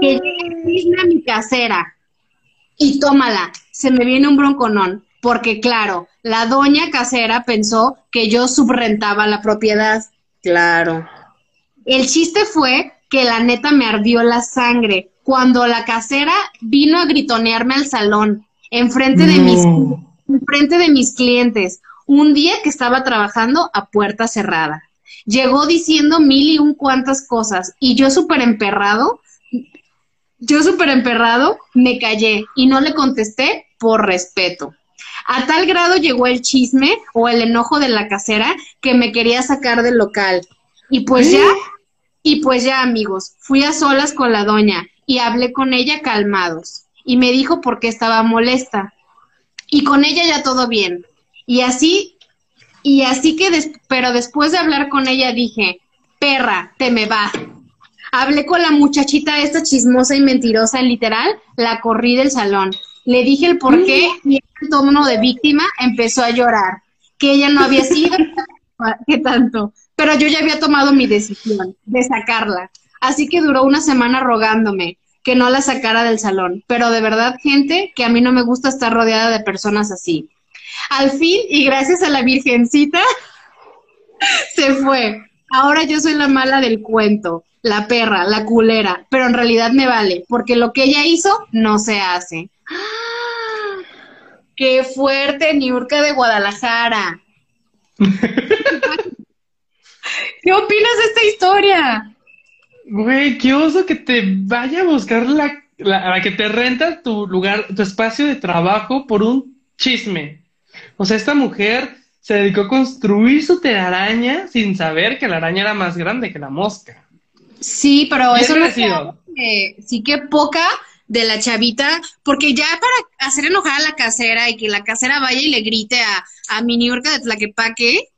que llega a mi casera y tómala, se me viene un bronconón, porque claro, la doña casera pensó que yo subrentaba la propiedad. Claro. El chiste fue que la neta me ardió la sangre cuando la casera vino a gritonearme al salón, enfrente de mis enfrente de mis clientes, un día que estaba trabajando a puerta cerrada. Llegó diciendo mil y un cuantas cosas y yo súper emperrado, yo súper emperrado, me callé y no le contesté por respeto. A tal grado llegó el chisme o el enojo de la casera que me quería sacar del local. Y pues ya, y pues ya amigos, fui a solas con la doña y hablé con ella calmados. Y me dijo por qué estaba molesta. Y con ella ya todo bien. Y así, y así que, des- pero después de hablar con ella dije, perra, te me va. Hablé con la muchachita esta chismosa y mentirosa, literal, la corrí del salón. Le dije el por qué y el tono de víctima empezó a llorar, que ella no había sido, <laughs> que tanto, pero yo ya había tomado mi decisión de sacarla. Así que duró una semana rogándome que no la sacara del salón. Pero de verdad, gente, que a mí no me gusta estar rodeada de personas así. Al fin, y gracias a la Virgencita, <laughs> se fue. Ahora yo soy la mala del cuento, la perra, la culera, pero en realidad me vale, porque lo que ella hizo no se hace. ¡Ah! <gasps> ¡Qué fuerte, Niurka de Guadalajara! <laughs> ¿Qué opinas de esta historia? Güey, qué oso que te vaya a buscar la, la, la que te renta tu lugar, tu espacio de trabajo por un chisme. O sea, esta mujer se dedicó a construir su telaraña sin saber que la araña era más grande que la mosca. Sí, pero eso no hace que- sí que poca de la chavita, porque ya para hacer enojar a la casera y que la casera vaya y le grite a, a mi Niurka de Tlaquepaque,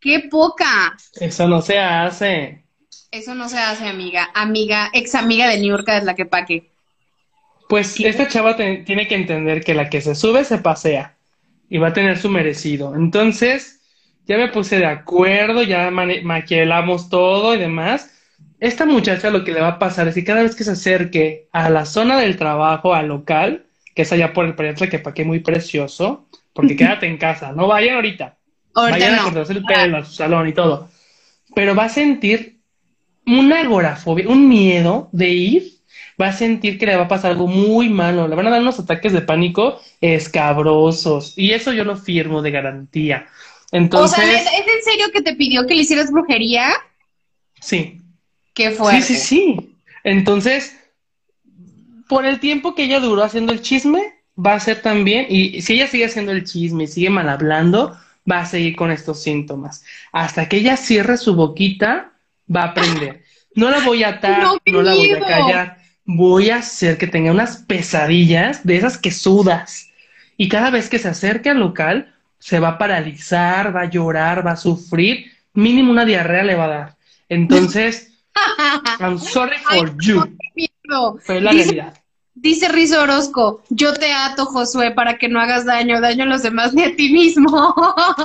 qué poca. Eso no se hace. Eso no se hace, amiga. Amiga, ex amiga de Niurka de Tlaquepaque. Pues esta chava te- tiene que entender que la que se sube se pasea y va a tener su merecido. Entonces, ya me puse de acuerdo, ya maquilamos todo y demás. Esta muchacha lo que le va a pasar es que cada vez que se acerque a la zona del trabajo, al local, que es allá por el Pariatla, que pa' qué muy precioso, porque quédate en casa, no vayan ahorita, Ahorita vayan a cortarse el pelo, a su salón y todo. Pero va a sentir una agorafobia, un miedo de ir, va a sentir que le va a pasar algo muy malo, le van a dar unos ataques de pánico escabrosos, y eso yo lo firmo de garantía. O Entonces, sea, ¿es, es en serio que te pidió que le hicieras brujería? sí, Qué fuerte. sí, sí, sí. Entonces, por el tiempo que ella duró haciendo el chisme, va a ser también, y si ella sigue haciendo el chisme y sigue mal hablando, va a seguir con estos síntomas. Hasta que ella cierre su boquita, va a aprender. No la voy a atar, No, no la voy a callar. Voy a hacer que tenga unas pesadillas de esas que sudas. Y cada vez que se acerque al local, se va a paralizar, va a llorar, va a sufrir, mínimo una diarrea le va a dar. Entonces, I'm sorry for you, pero es la Dice- realidad. Dice Rizo Orozco, yo te ato, Josué, para que no hagas daño, daño a los demás ni a ti mismo.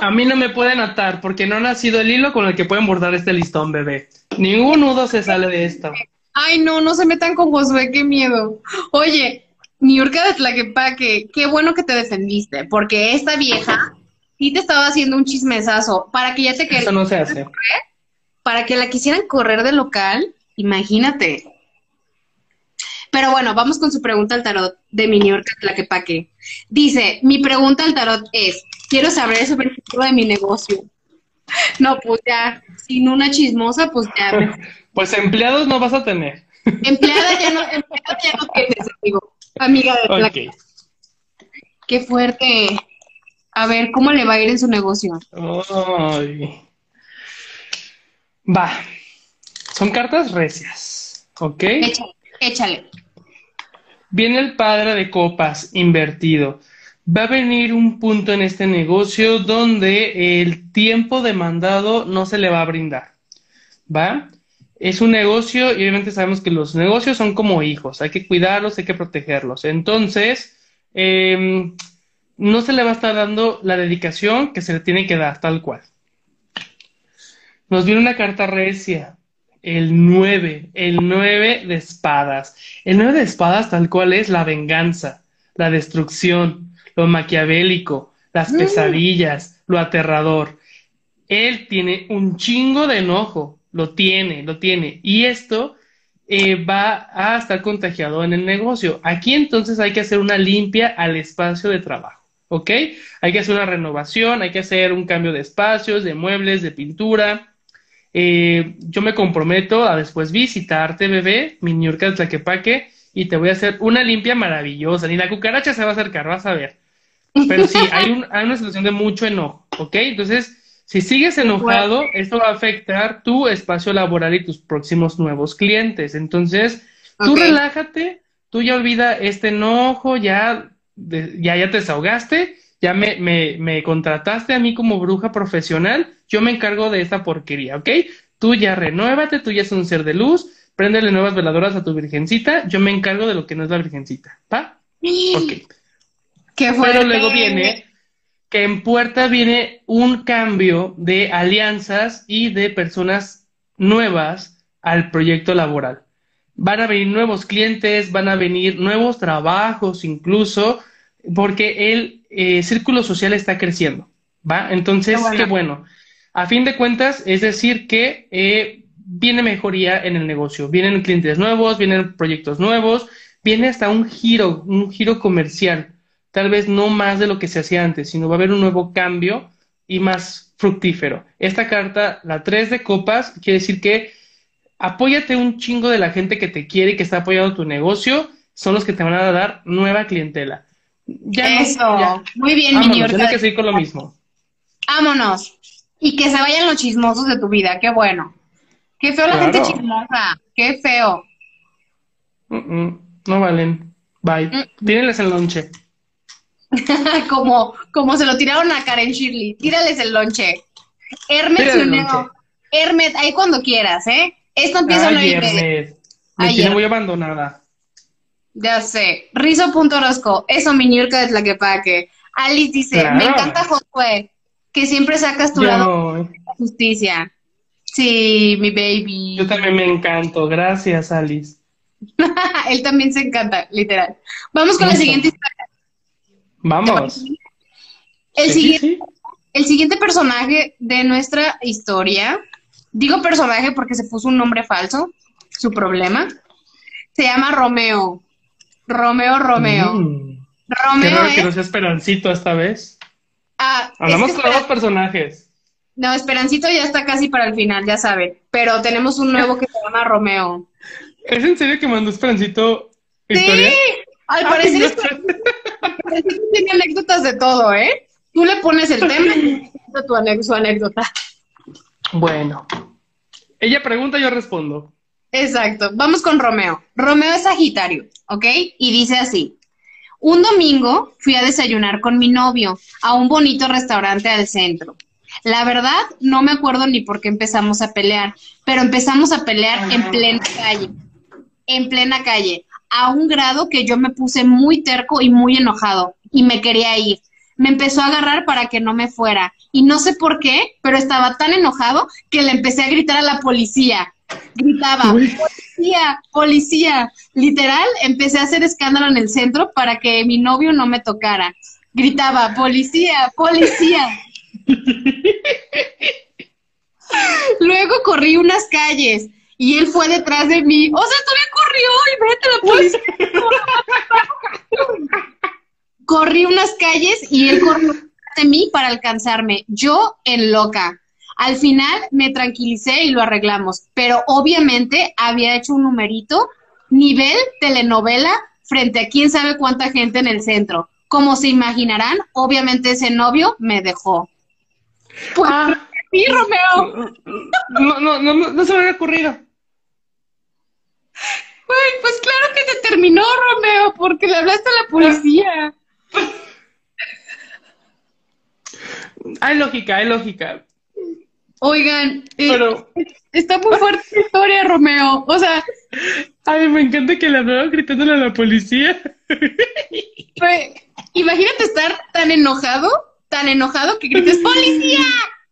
A mí no me pueden atar porque no ha nacido el hilo con el que pueden bordar este listón, bebé. Ningún nudo se sale de esto. Ay, no, no se metan con Josué, qué miedo. Oye, Niurka de Tlaquepaque, qué bueno que te defendiste, porque esta vieja sí te estaba haciendo un chismesazo para que ya te Eso no se hace. Para que la quisieran correr del local, imagínate. Pero bueno, vamos con su pregunta al tarot de mi New York Tlaquepaque. Dice, mi pregunta al tarot es, quiero saber sobre el futuro de mi negocio. No, pues ya, sin una chismosa, pues ya. <laughs> Pues empleados no vas a tener. empleada ya no, empleada ya no tienes, amigo, amiga de Tlaquepaque. Qué fuerte. A ver, ¿cómo le va a ir en su negocio? Ay. Va. Son cartas recias. ¿Ok? Échale, échale. Viene el padre de copas invertido. Va a venir un punto en este negocio donde el tiempo demandado no se le va a brindar. ¿Va? Es un negocio y obviamente sabemos que los negocios son como hijos. Hay que cuidarlos, hay que protegerlos. Entonces, em, no se le va a estar dando la dedicación que se le tiene que dar, tal cual. Nos viene una carta recia. El 9, el 9 de espadas. El 9 de espadas tal cual es la venganza, la destrucción, lo maquiavélico, las Mm. pesadillas, lo aterrador. Él tiene un chingo de enojo, lo tiene, lo tiene. Y esto eh, va a estar contagiado en el negocio. Aquí entonces hay que hacer una limpia al espacio de trabajo, ¿ok? Hay que hacer una renovación, hay que hacer un cambio de espacios, de muebles, de pintura. Eh, yo me comprometo a después visitarte, bebé, mi York de Tlaquepaque, y te voy a hacer una limpia maravillosa. Ni la cucaracha se va a acercar, vas a ver. Pero sí, hay, un- hay una situación de mucho enojo, ¿ok? Entonces, si sigues enojado, esto va a afectar tu espacio laboral y tus próximos nuevos clientes. Entonces, tú relájate, tú ya olvida este enojo, ya, ya, ya te desahogaste, ya me, me, me contrataste a mí como bruja profesional, yo me encargo de esta porquería, ¿ok? Tú ya renuévate, tú ya es un ser de luz, préndele nuevas veladoras a tu virgencita, yo me encargo de lo que no es la virgencita, ¿va? Ok. Qué fuerte. Pero luego viene que en puerta viene un cambio de alianzas y de personas nuevas al proyecto laboral. Van a venir nuevos clientes, van a venir nuevos trabajos incluso, porque el eh, círculo social está creciendo, ¿va? Entonces, Qué bueno. qué bueno. A fin de cuentas, es decir que eh, viene mejoría en el negocio, vienen clientes nuevos, vienen proyectos nuevos, viene hasta un giro, un giro comercial tal vez no más de lo que se hacía antes, sino va a haber un nuevo cambio y más fructífero. Esta carta, la 3 de copas, quiere decir que apóyate un chingo de la gente que te quiere y que está apoyando tu negocio, son los que te van a dar nueva clientela. Ya no, Eso. ya. Muy bien, mi Vámonos, New York. tienes que seguir con lo mismo. Vámonos. Y que se vayan los chismosos de tu vida, qué bueno. Qué feo la gente chismosa, qué feo. Mm, mm, no valen. Bye. Mm. Tírenles el lonche. <laughs> como, como se lo tiraron a Karen Shirley. Tírales el lonche. Unió. lonche. Hermet, ahí cuando quieras, ¿eh? Esto empieza a una Ay, media. Ernest. Me Ay, tiene muy abandonada. Ya sé. Rizo.orozco. Eso, mi de Tlaquepaque. Alice dice, Claro. me encanta Josué, que siempre sacas tu lado Yo, de la justicia. Sí, mi baby. yo también me encanto. Gracias, Alice. <laughs> Él también se encanta, literal. Vamos con la siguiente historia. Vamos. El Sí, siguiente sí. El siguiente personaje de nuestra historia, digo personaje porque se puso un nombre falso, su problema, se llama Romeo. Romeo, Romeo. Mm. Qué Romeo que no sea Esperancito esta vez. ah, Hablamos es que con dos personajes. No, Esperancito ya está casi para el final, ya saben. Pero tenemos un nuevo que se llama Romeo. ¿Es en serio que mandó Esperancito ¡Sí! historia? Al Ay, parecer, no. Esperancito tiene anécdotas de todo, ¿eh? Tú le pones el tema y tu ane- su anécdota. Bueno. Ella pregunta, yo respondo. Exacto. Vamos con Romeo. Romeo es Sagitario, ¿ok? Y dice así. Un domingo fui a desayunar con mi novio a un bonito restaurante al centro. La verdad, no me acuerdo ni por qué empezamos a pelear, pero empezamos a pelear en plena calle. En plena calle. A un grado que yo me puse muy terco y muy enojado y me quería ir. Me empezó a agarrar para que no me fuera. Y no sé por qué, pero estaba tan enojado que le empecé a gritar a la policía. Gritaba, Uy. policía, policía. Literal, empecé a hacer escándalo en el centro para que mi novio no me tocara. Gritaba, policía, policía. Luego corrí unas calles y él fue detrás de mí. O sea, todavía corrió y vete la policía. <laughs> corrí unas calles y él corrió detrás de mí para alcanzarme. Yo en loca. Al final me tranquilicé y lo arreglamos, pero obviamente había hecho un numerito, nivel telenovela, frente a quién sabe cuánta gente en el centro. Como se imaginarán, obviamente ese novio me dejó. Pues Ah, sí, Romeo. no, no, no, no, no se me había ocurrido. Ay, pues claro que te terminó, Romeo, porque le hablaste a la policía. Hay lógica, hay lógica. Oigan, eh, Pero, está muy fuerte la historia, Romeo. O sea, ay, me encanta que le hablaron gritándole a la policía. imagínate estar tan enojado, tan enojado que grites ¡Policía!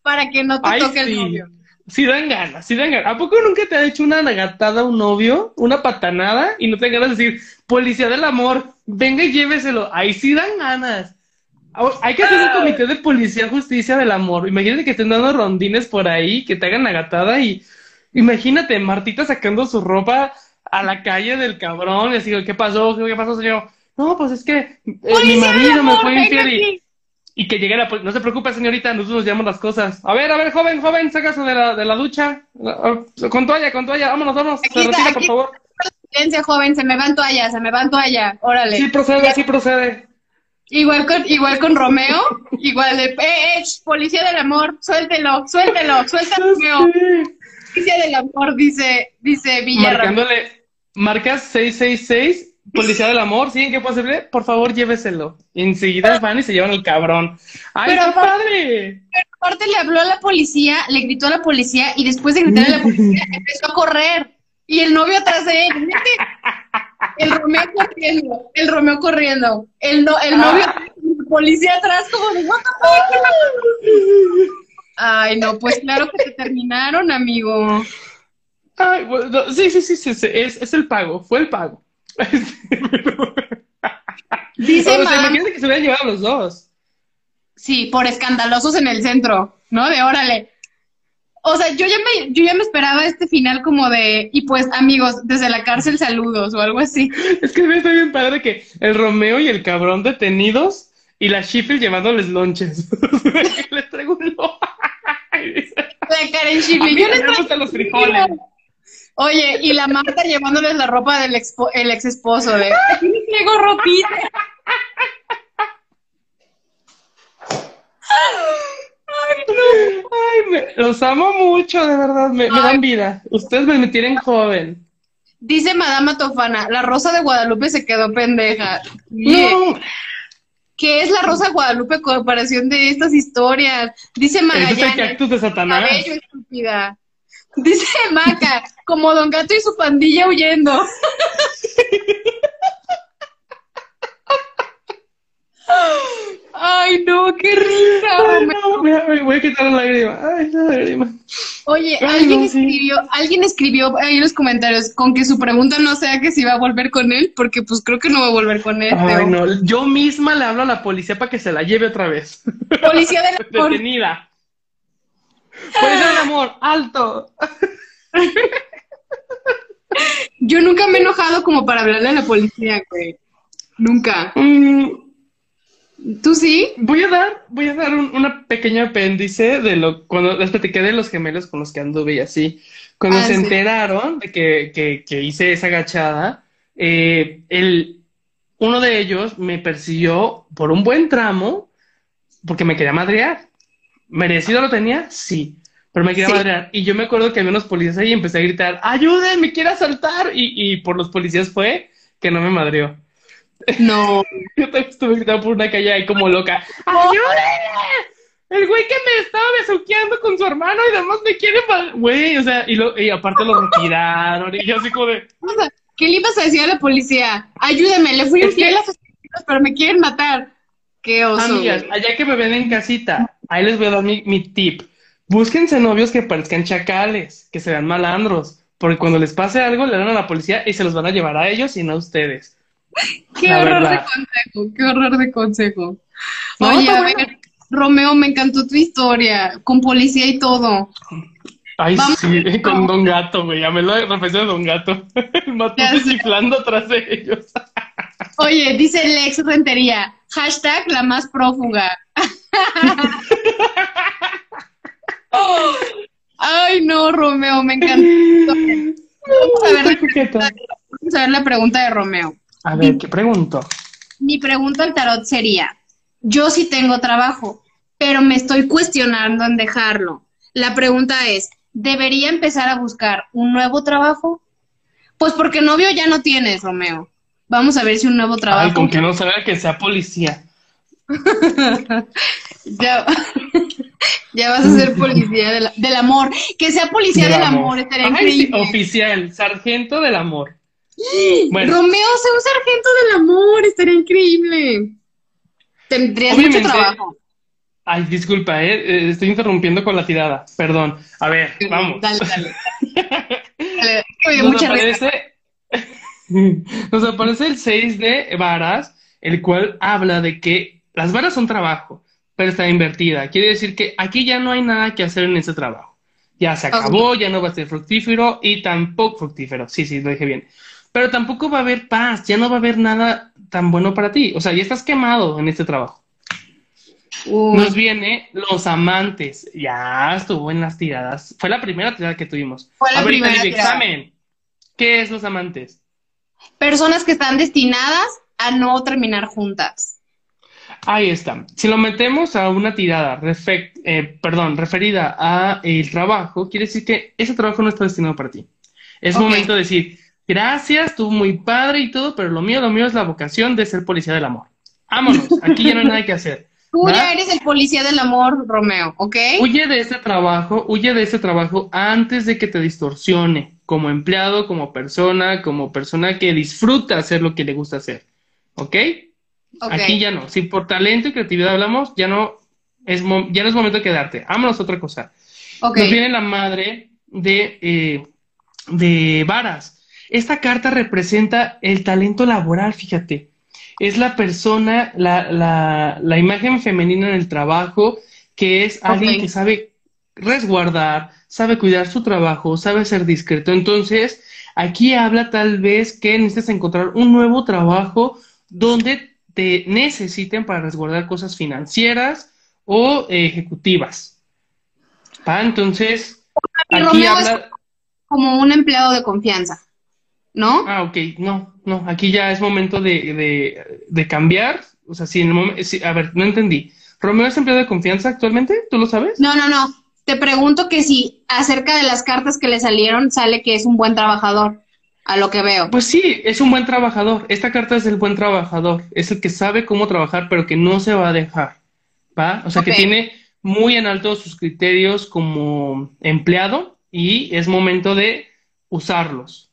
para que no te Ay, toque el novio. Sí dan ganas, sí dan ganas. ¿A poco nunca te ha hecho una gatada un novio, una patanada, y no te ganas de decir, policía del amor, venga y lléveselo? Ahí sí dan ganas. Ah, Hay que hacer un comité de policía justicia del amor. Imagínate que estén dando rondines por ahí, que te hagan la gatada y imagínate Martita sacando su ropa a la calle del cabrón y así, ¿qué pasó? ¿Qué pasó, señor? No, pues es que eh, mi ¡Policía del marido me fue infiel y, y que llegue la No se preocupe, señorita, nosotros nos llevamos las cosas. A ver, a ver, joven, joven, sácase de la, de la ducha. Ah, Con toalla, con toalla, vámonos, vámonos. Aquí Se está, retira, por favor. Silencio, joven, se me va en toalla, se me va en toalla. Órale. Sí procede, sí procede. Igual con, igual con Romeo, igual de, eh, eh, policía del amor, suéltelo, suéltelo, suelta a Romeo. <laughs> Policía del amor, dice, dice Villarra. Marcándole, marcas 666, policía del amor, ¿sí? ¿En qué posible? Por favor, lléveselo. Y enseguida van y se llevan el cabrón. ¡Ay, Pero qué padre! Aparte le habló a la policía, le gritó a la policía y después de gritarle a la policía <laughs> empezó a correr. Y el novio atrás de él. El Romeo corriendo, el Romeo corriendo, el, no, el novio, el policía atrás como de, "What the fuck?". Ay, no, pues claro que se terminaron, amigo. Ay, bueno, sí, sí, sí, sí, sí, es, es el pago, fue el pago. <laughs> Dice o sea, imagínate que se hubieran llevado los dos. Sí, por escandalosos en el centro, ¿no? De órale. O sea, yo ya me, yo ya me esperaba este final como de, y pues amigos, desde la cárcel saludos o algo así. Es que está bien padre que el Romeo y el cabrón detenidos y la Sheffield llevándoles lonches. <laughs> Les traigo un La Karen mí yo me les los frijoles. Oye, y la Marta llevándoles la ropa del expo- el ex esposo de, aquí les traigo ropita. <laughs> Ay, me- los amo mucho, de verdad, me, me dan vida. Ustedes me tienen joven. Dice Madama Tofana, la rosa de Guadalupe se quedó pendeja. No, ¿Qué es la rosa de Guadalupe comparación de estas historias? Dice es Magallanes, cactus de Satanás. cabello estúpida. Dice Maca, como Don Gato y su pandilla huyendo. <laughs> Ay, no, qué risa. Ay, no, me voy a quitar la lágrima. Ay, la lágrima. Oye, Ay, alguien no, sí. escribió, alguien escribió ahí en los comentarios con que su pregunta no sea que si va a volver con él, porque pues creo que no va a volver con él. Ay, no. Yo misma le hablo a la policía para que se la lleve otra vez. Policía del <laughs> amor. Detenida. Policía del amor, alto. Yo nunca me he enojado como para hablarle a la policía, güey. Nunca. Mm, ¿Tú sí? voy a dar, voy a dar un, una pequeña apéndice de lo cuando les platiqué de los gemelos con los que anduve y así. Cuando Ah, se sí. enteraron de que, que, que hice esa agachada, eh, el, uno de ellos me persiguió por un buen tramo porque me quería madrear. ¿Merecido lo tenía? Sí. Pero me quería Sí. madrear. Y yo me acuerdo que había unos policías ahí y empecé a gritar, ¡ayuden! ¡Me quiere asaltar! Y, y por los policías fue que no me madreó. No. Yo también estuve gritando por una calle ahí como loca. ¡Ayúdenme! El güey que me estaba besuqueando con su hermano y además me quiere mal. Güey, o sea, y, lo, y aparte lo retiraron. Y yo así como de. O sea, ¿Qué le ibas a decir a la policía? Ayúdeme, le fui infiel a sus pero me quieren matar. Qué oso. Amigas, güey. allá que me ven en casita, ahí les voy a dar mi, mi tip. Búsquense novios que parezcan chacales, que se vean malandros. Porque cuando les pase algo, le dan a la policía y se los van a llevar a ellos y no a ustedes. <laughs> Qué la horror verdad. de consejo, qué horror de consejo. Oye, a bueno. ver, Romeo, me encantó tu historia, con policía y todo. Ay, Vamos. sí, con Don Gato, güey. Ya me lo referencia de Don Gato. <laughs> El matute chiflando atrás de ellos. <laughs> Oye, dice Lex Rentería, hashtag la más prófuga. Ay, no, Romeo, me encantó. Vamos a ver, vamos a ver la pregunta de Romeo. A ver, ¿qué pregunto? Mi pregunta al tarot sería, yo sí tengo trabajo, pero me estoy cuestionando en dejarlo. La pregunta es, ¿debería empezar a buscar un nuevo trabajo? Pues porque novio ya no tienes, Romeo. Vamos a ver si un nuevo Ay, trabajo. con que no salga que sea policía. <laughs> Ya, <laughs> ya vas a ser policía del, del amor. Que sea policía del, amor, estaría Ay, sí, increíble. oficial, sargento del amor. Bueno, Romeo, sea un sargento del amor, estaría increíble. Tendrías mucho trabajo. ay, disculpa, eh, eh, estoy interrumpiendo con la tirada. Perdón. A ver, vamos. Dale, dale. <laughs> Dale, dio Nos aparece, <laughs> nos aparece el 6 de varas, el cual habla de que las varas son trabajo, pero está invertida. Quiere decir que aquí ya no hay nada que hacer en ese trabajo. Ya se acabó, ya no va a ser fructífero y tampoco fructífero. Sí, sí, lo dije bien. Pero tampoco va a haber paz, ya no va a haber nada tan bueno para ti. O sea, ya estás quemado en este trabajo. Uy, Nos viene los amantes. Ya estuvo en las tiradas. Fue la primera tirada que tuvimos. Fue la Ahorita primera tirada. examen. ¿Qué es los amantes? personas que están destinadas a no terminar juntas. Ahí está. Si lo metemos a una tirada, eh, perdón, referida a el trabajo, quiere decir que ese trabajo no está destinado para ti. Es momento de decir, gracias, tú muy padre y todo, pero lo mío, lo mío es la vocación de ser policía del amor. Vámonos, aquí ya no hay nada que hacer. <laughs> Tú ya eres el policía del amor, Romeo, ¿ok? Huye de ese trabajo, huye de ese trabajo antes de que te distorsione, como empleado, como persona, como persona que disfruta hacer lo que le gusta hacer. ¿Ok? Aquí ya no. Si por talento y creatividad hablamos, ya no es, ya no es momento de quedarte. Vámonos a otra cosa. Ok. Nos viene la madre de, eh, de Varas. Esta carta representa el talento laboral, fíjate. Es la persona, la, la, la imagen femenina en el trabajo, que es alguien que sabe resguardar, sabe cuidar su trabajo, sabe ser discreto. Entonces, aquí habla tal vez que necesitas encontrar un nuevo trabajo donde te necesiten para resguardar cosas financieras o eh, ejecutivas. ¿Va? Entonces, Y aquí Romeo es habla... como un empleado de confianza, ¿no? Ah, ok, no, no, aquí ya es momento de, de, de cambiar. O sea, si en el momento, si- a ver, no entendí. ¿Romeo es empleado de confianza actualmente? ¿Tú lo sabes? No, no, no. Te pregunto que si acerca de las cartas que le salieron sale que es un buen trabajador. a lo que veo. Pues sí, es un buen trabajador. Esta carta es el buen trabajador. Es el que sabe cómo trabajar, pero que no se va a dejar. ¿Va? O sea, que tiene muy en alto sus criterios como empleado y es momento de usarlos.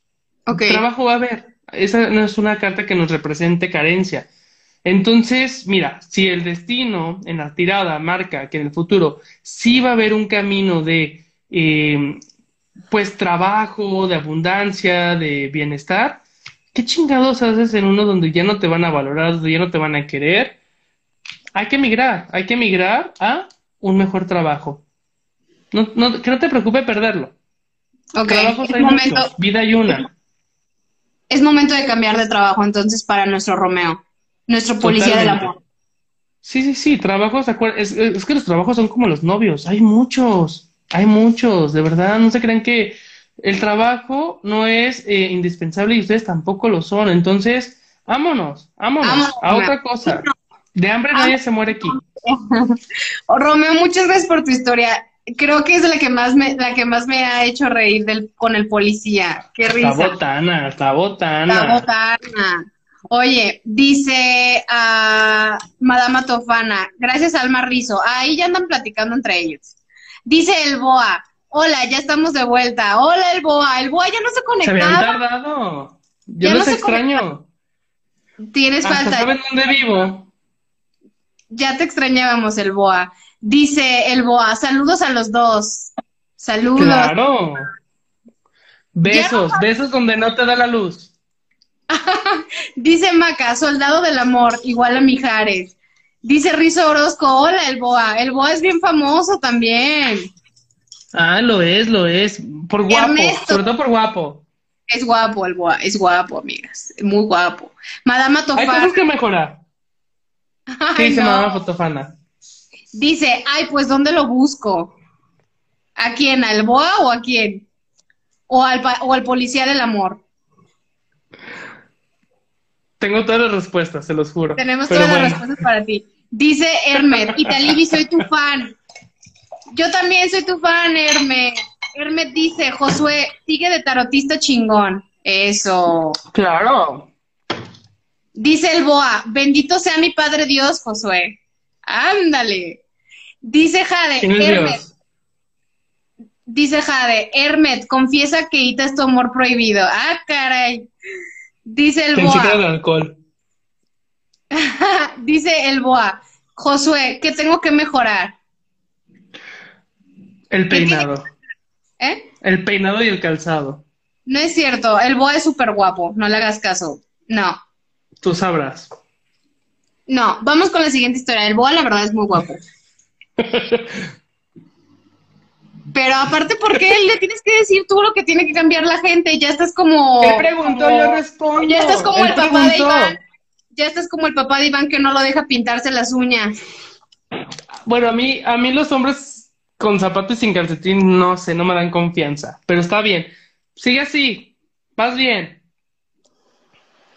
Trabajo va a haber. Esa no es una carta que nos represente carencia. Entonces, mira, si el destino en la tirada marca que en el futuro sí va a haber un camino de, eh, pues, trabajo, de abundancia, de bienestar, ¿qué chingados haces en uno donde ya no te van a valorar, donde ya no te van a querer? Hay que migrar, hay que migrar a un mejor trabajo. No, no, que no te preocupe perderlo. Trabajos hay momento, muchos, vida hay una. Es momento de cambiar de trabajo entonces para nuestro Romeo, nuestro policía del Totalmente. amor. Sí, sí, sí, trabajos, es, es que los trabajos son como los novios, hay muchos, hay muchos, de verdad, no se crean que el trabajo no es eh, indispensable y ustedes tampoco lo son, entonces, vámonos, vámonos, Vámonos, a otra cosa. De hambre nadie se muere aquí. Oh, <laughs> Romeo, muchas gracias por tu historia. Creo que es la que más me, la que más me ha hecho reír del, con el policía. Qué Está risa. botana, está La botana. botana. Oye, dice a Madama Tofana, gracias Alma Rizo. Ahí ya andan platicando entre ellos. Dice el Boa, hola, ya estamos de vuelta. Hola el Boa, el Boa ya no se Se habían conectaba. tardado. Yo Ya los no extraño. Tienes Hasta falta. saben dónde vivo. Ya te extrañábamos el Boa. Dice el Boa, saludos a los dos. Saludos. Claro. Besos, besos donde no te da la luz. <laughs> Dice Maca, soldado del amor, igual a Mijares. Dice Rizo Orozco, hola el Boa. El Boa es bien famoso también. Ah, lo es, lo es. Por guapo, Ernesto. sobre todo por guapo. Es guapo el Boa, es guapo, amigas. Muy guapo. Madama Hay Tofana. cosas que mejorar. <laughs> ¿Qué dice no. Madame Fotofana? Dice, ay, pues ¿dónde lo busco? ¿A quién? ¿Al Boa o a quién? O al, o al policía del amor. Tengo todas las respuestas, se los juro. Tenemos Pero todas las respuestas para ti. Dice Hermet, Italibi, soy tu fan. Yo también soy tu fan, Hermet. Hermet dice, Josué, sigue de tarotista chingón. Eso. Claro. Dice el Boa, bendito sea mi Padre Dios, Josué. Ándale. Dice Jade, ¿Quién es Hermet, dice Jade, Hermet, confiesa que Ita es tu amor prohibido. Ah, caray. Dice el Te Boa. de alcohol. <laughs> Dice el Boa, Josué, ¿qué tengo que mejorar? El ¿Qué tiene- peinado. ¿Eh? El peinado y el calzado. No es cierto, el Boa es súper guapo, no le hagas caso. No, Tú sabrás. No, vamos con la siguiente historia. El Boa la verdad es muy guapo. <laughs> Pero aparte, ¿por qué le tienes que decir tú lo que tiene que cambiar la gente? Ya estás como... Él preguntó, como- yo respondo. Ya estás como Él el papá de. Iván. Ya estás como el papá de Iván que no lo deja pintarse las uñas. Bueno, a mí, a mí los hombres con zapatos y sin calcetín, no sé, no me dan confianza. Pero está bien. Sigue así. Vas bien.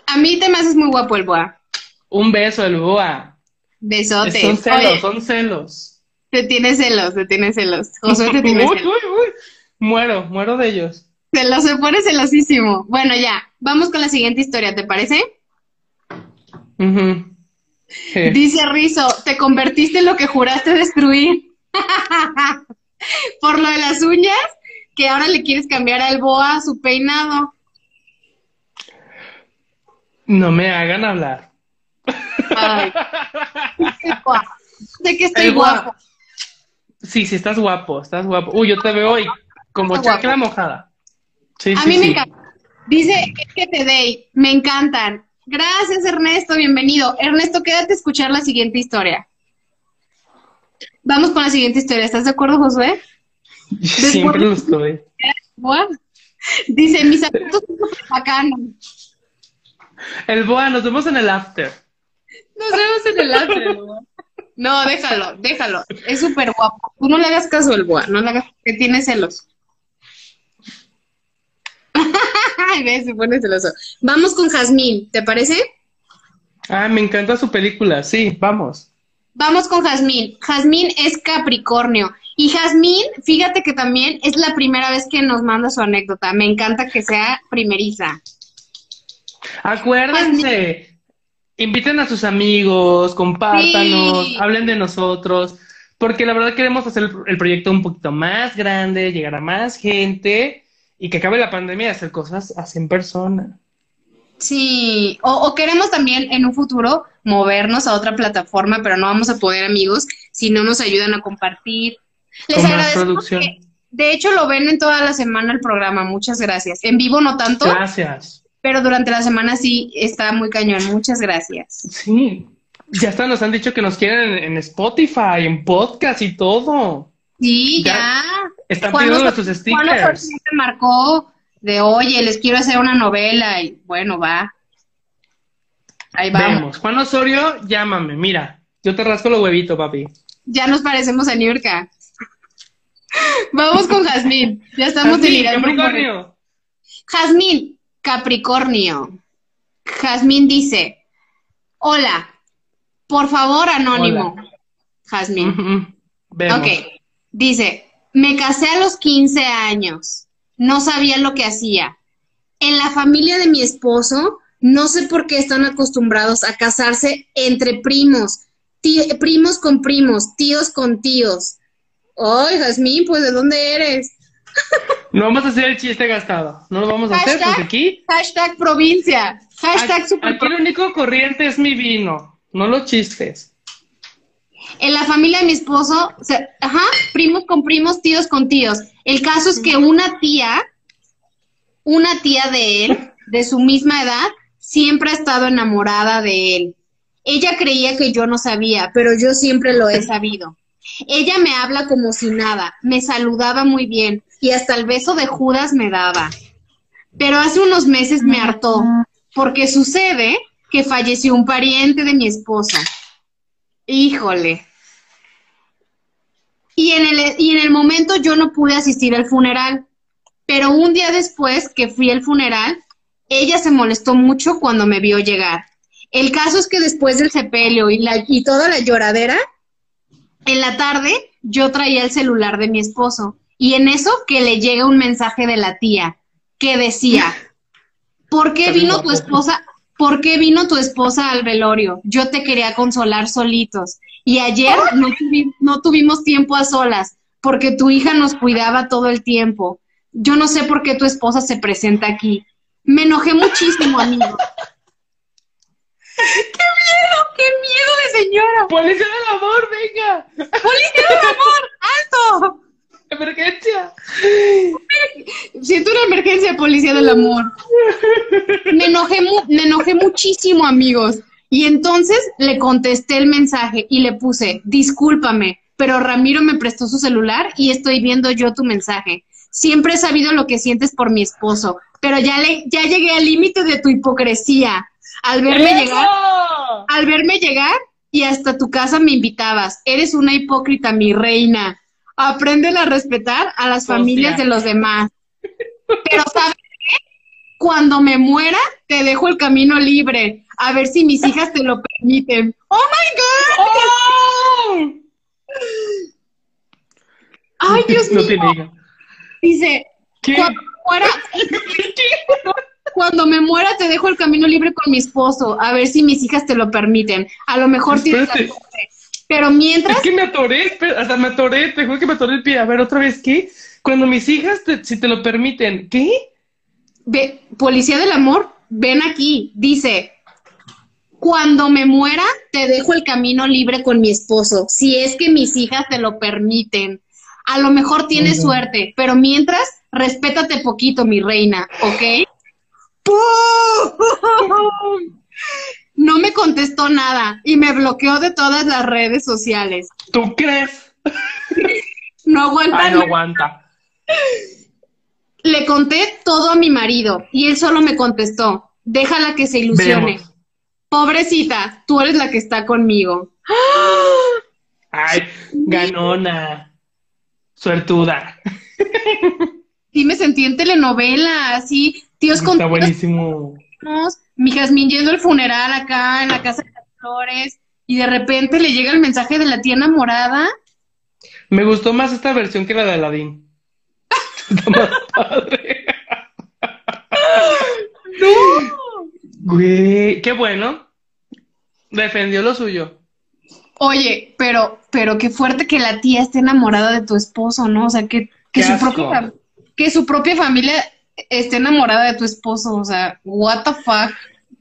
A mí te me haces muy guapo el Boa. Un beso, el boa. Besotes. Son celos, Oye, son celos. te tienes celos, te tienes celos. Josué te <laughs> tiene Uy, celos. uy, uy. Muero, muero de ellos. Se lo se pone celosísimo. Bueno, ya, vamos con la siguiente historia, ¿te parece? Eh, Dice Rizo, te convertiste en lo que juraste destruir. <laughs> Por lo de las uñas, que ahora le quieres cambiar al boa su peinado. no me hagan hablar. Ay, guapo. Sé que estoy guapo. Sí, sí, estás guapo, estás guapo. Uy, yo te veo hoy como Está chacra mojada. Sí, A sí, mí me encanta. Dice es que te dé, me encantan. Gracias, Ernesto, bienvenido. Ernesto, quédate a escuchar la siguiente historia. Vamos con la siguiente historia. ¿Estás de acuerdo, Josué? <laughs> Siempre lo estoy. Boa. Dice, mis zapatos son bacanos. El boa, nos vemos en el after. Nos vemos en el after, Boa. No, déjalo, déjalo. Es súper guapo. Tú no le hagas caso al boa, no le hagas que tiene celos. <laughs> Ay, ve, se pone celoso. Vamos con Jazmín, ¿te parece? Ah, me encanta su película. Sí, vamos. Vamos con Jazmín. Jazmín es Capricornio Y Jazmín, fíjate que también es la primera vez que nos manda su anécdota. Me encanta que sea primeriza. Acuérdense, inviten a sus amigos, compártanos, hablen de nosotros, porque la verdad queremos hacer el, proyecto un poquito más grande, llegar a más gente y que acabe la pandemia y hacer cosas así en persona. Sí, o, queremos también en un futuro movernos a otra plataforma, pero no vamos a poder, amigos, si no nos ayudan a compartir. Les agradezco. de hecho, lo ven en toda la semana el programa. Muchas gracias. En vivo no tanto. Gracias. Pero durante la semana sí está muy cañón. Muchas gracias. Sí. Ya hasta nos han dicho que nos quieren en, Spotify, en podcast y todo. Sí, ya. Están pidiendo nuestros stickers. me marcó de, oye, les quiero hacer una novela y bueno, va. Ahí vamos. Juan Osorio, llámame, mira, yo te rasco los huevitos, papi. Ya nos parecemos a Niurka. vamos con Jazmín, ya estamos delirando. Capricornio. Jazmín, Capricornio. Jazmín dice, hola, por favor, anónimo. Jazmín. Ok, dice, me casé a los 15 años no sabía lo que hacía. En la familia de mi esposo, no sé por qué están acostumbrados a casarse entre primos, primos con primos, tíos con tíos. Ay, Jazmín, pues ¿de dónde eres? No vamos a hacer el chiste gastado. No lo vamos a hacer porque aquí. Hashtag provincia. Hashtag aquí, aquí el único corriente es mi vino, no los chistes. En la familia de mi esposo, ajá, primos con primos, tíos con tíos. El caso es que una tía, una tía de él, de su misma edad, siempre ha estado enamorada de él. Ella creía que yo no sabía, pero yo siempre lo he sabido. Ella me habla como si nada, me saludaba muy bien y hasta el beso de Judas me daba. Pero hace unos meses me hartó, porque sucede que falleció un pariente de mi esposa. Híjole. Y en, el, y en el momento yo no pude asistir al funeral, pero un día después que fui al funeral, ella se molestó mucho cuando me vio llegar. El caso es que después del sepelio y, la, y toda la lloradera, en la tarde yo traía el celular de mi esposo y en eso que le llega un mensaje de la tía que decía, ¿por qué vino tu esposa? ¿por qué vino tu esposa al velorio? Yo te quería consolar solitos. Y ayer no, tuvimos tiempo a solas, porque tu hija nos cuidaba todo el tiempo. Yo no sé por qué tu esposa se presenta aquí. Me enojé muchísimo, <laughs> amigo. ¡Qué miedo! ¡Qué miedo de señora! ¡Policía del amor, venga! ¡Policía del amor! ¡Alto! ¡Emergencia! Siento una emergencia, policía del amor. Me enojé, me enojé muchísimo, amigos. Y entonces le contesté el mensaje y le puse, discúlpame, pero Ramiro me prestó su celular y estoy viendo yo tu mensaje. Siempre he sabido lo que sientes por mi esposo, pero ya, le, ya llegué al límite de tu hipocresía. Al verme llegar, al verme llegar y hasta tu casa me invitabas. Eres una hipócrita, mi reina. Aprende a respetar a las familias de los demás. Pero ¿sabes qué? Cuando me muera, te dejo el camino libre. A ver si mis hijas te lo permiten. ¡Oh, my God! ¡Oh! ¡Ay, Dios mío! Dice, cuando me, muera, cuando me muera te dejo el camino libre con mi esposo. A ver si mis hijas te lo permiten. A lo mejor tienes pero mientras... Es que me atoré, hasta me atoré, te juro que me atoré el pie. A ver, otra vez, ¿qué? Cuando mis hijas, si te lo permiten, ¿qué? Ve, Policía del Amor, ven aquí, dice, cuando me muera, te dejo el camino libre con mi esposo, si es que mis hijas te lo permiten. A lo mejor tienes suerte, pero mientras, respétate poquito, mi reina, ¿ok? <laughs> no me contestó nada y me bloqueó de todas las redes sociales. ¿Tú crees? no aguanta. Ay, no aguanta. Le conté todo a mi marido y él solo me contestó, déjala que se ilusione. Pobrecita, tú eres la que está conmigo. Ay, ganona. Suertuda. Sí, me sentí en telenovela, así, tíos con... Está buenísimo mi Jazmín yendo al funeral acá en la casa de las flores y de repente le llega el mensaje de la tía enamorada. Me gustó más esta versión que la de Aladdin. Está más padre. ¡No! Güey, qué bueno. Defendió lo suyo. Oye, pero, pero qué fuerte que la tía esté enamorada de tu esposo, ¿no? O sea, que, que, su, propia, que su propia familia esté enamorada de tu esposo. O sea, what the fuck.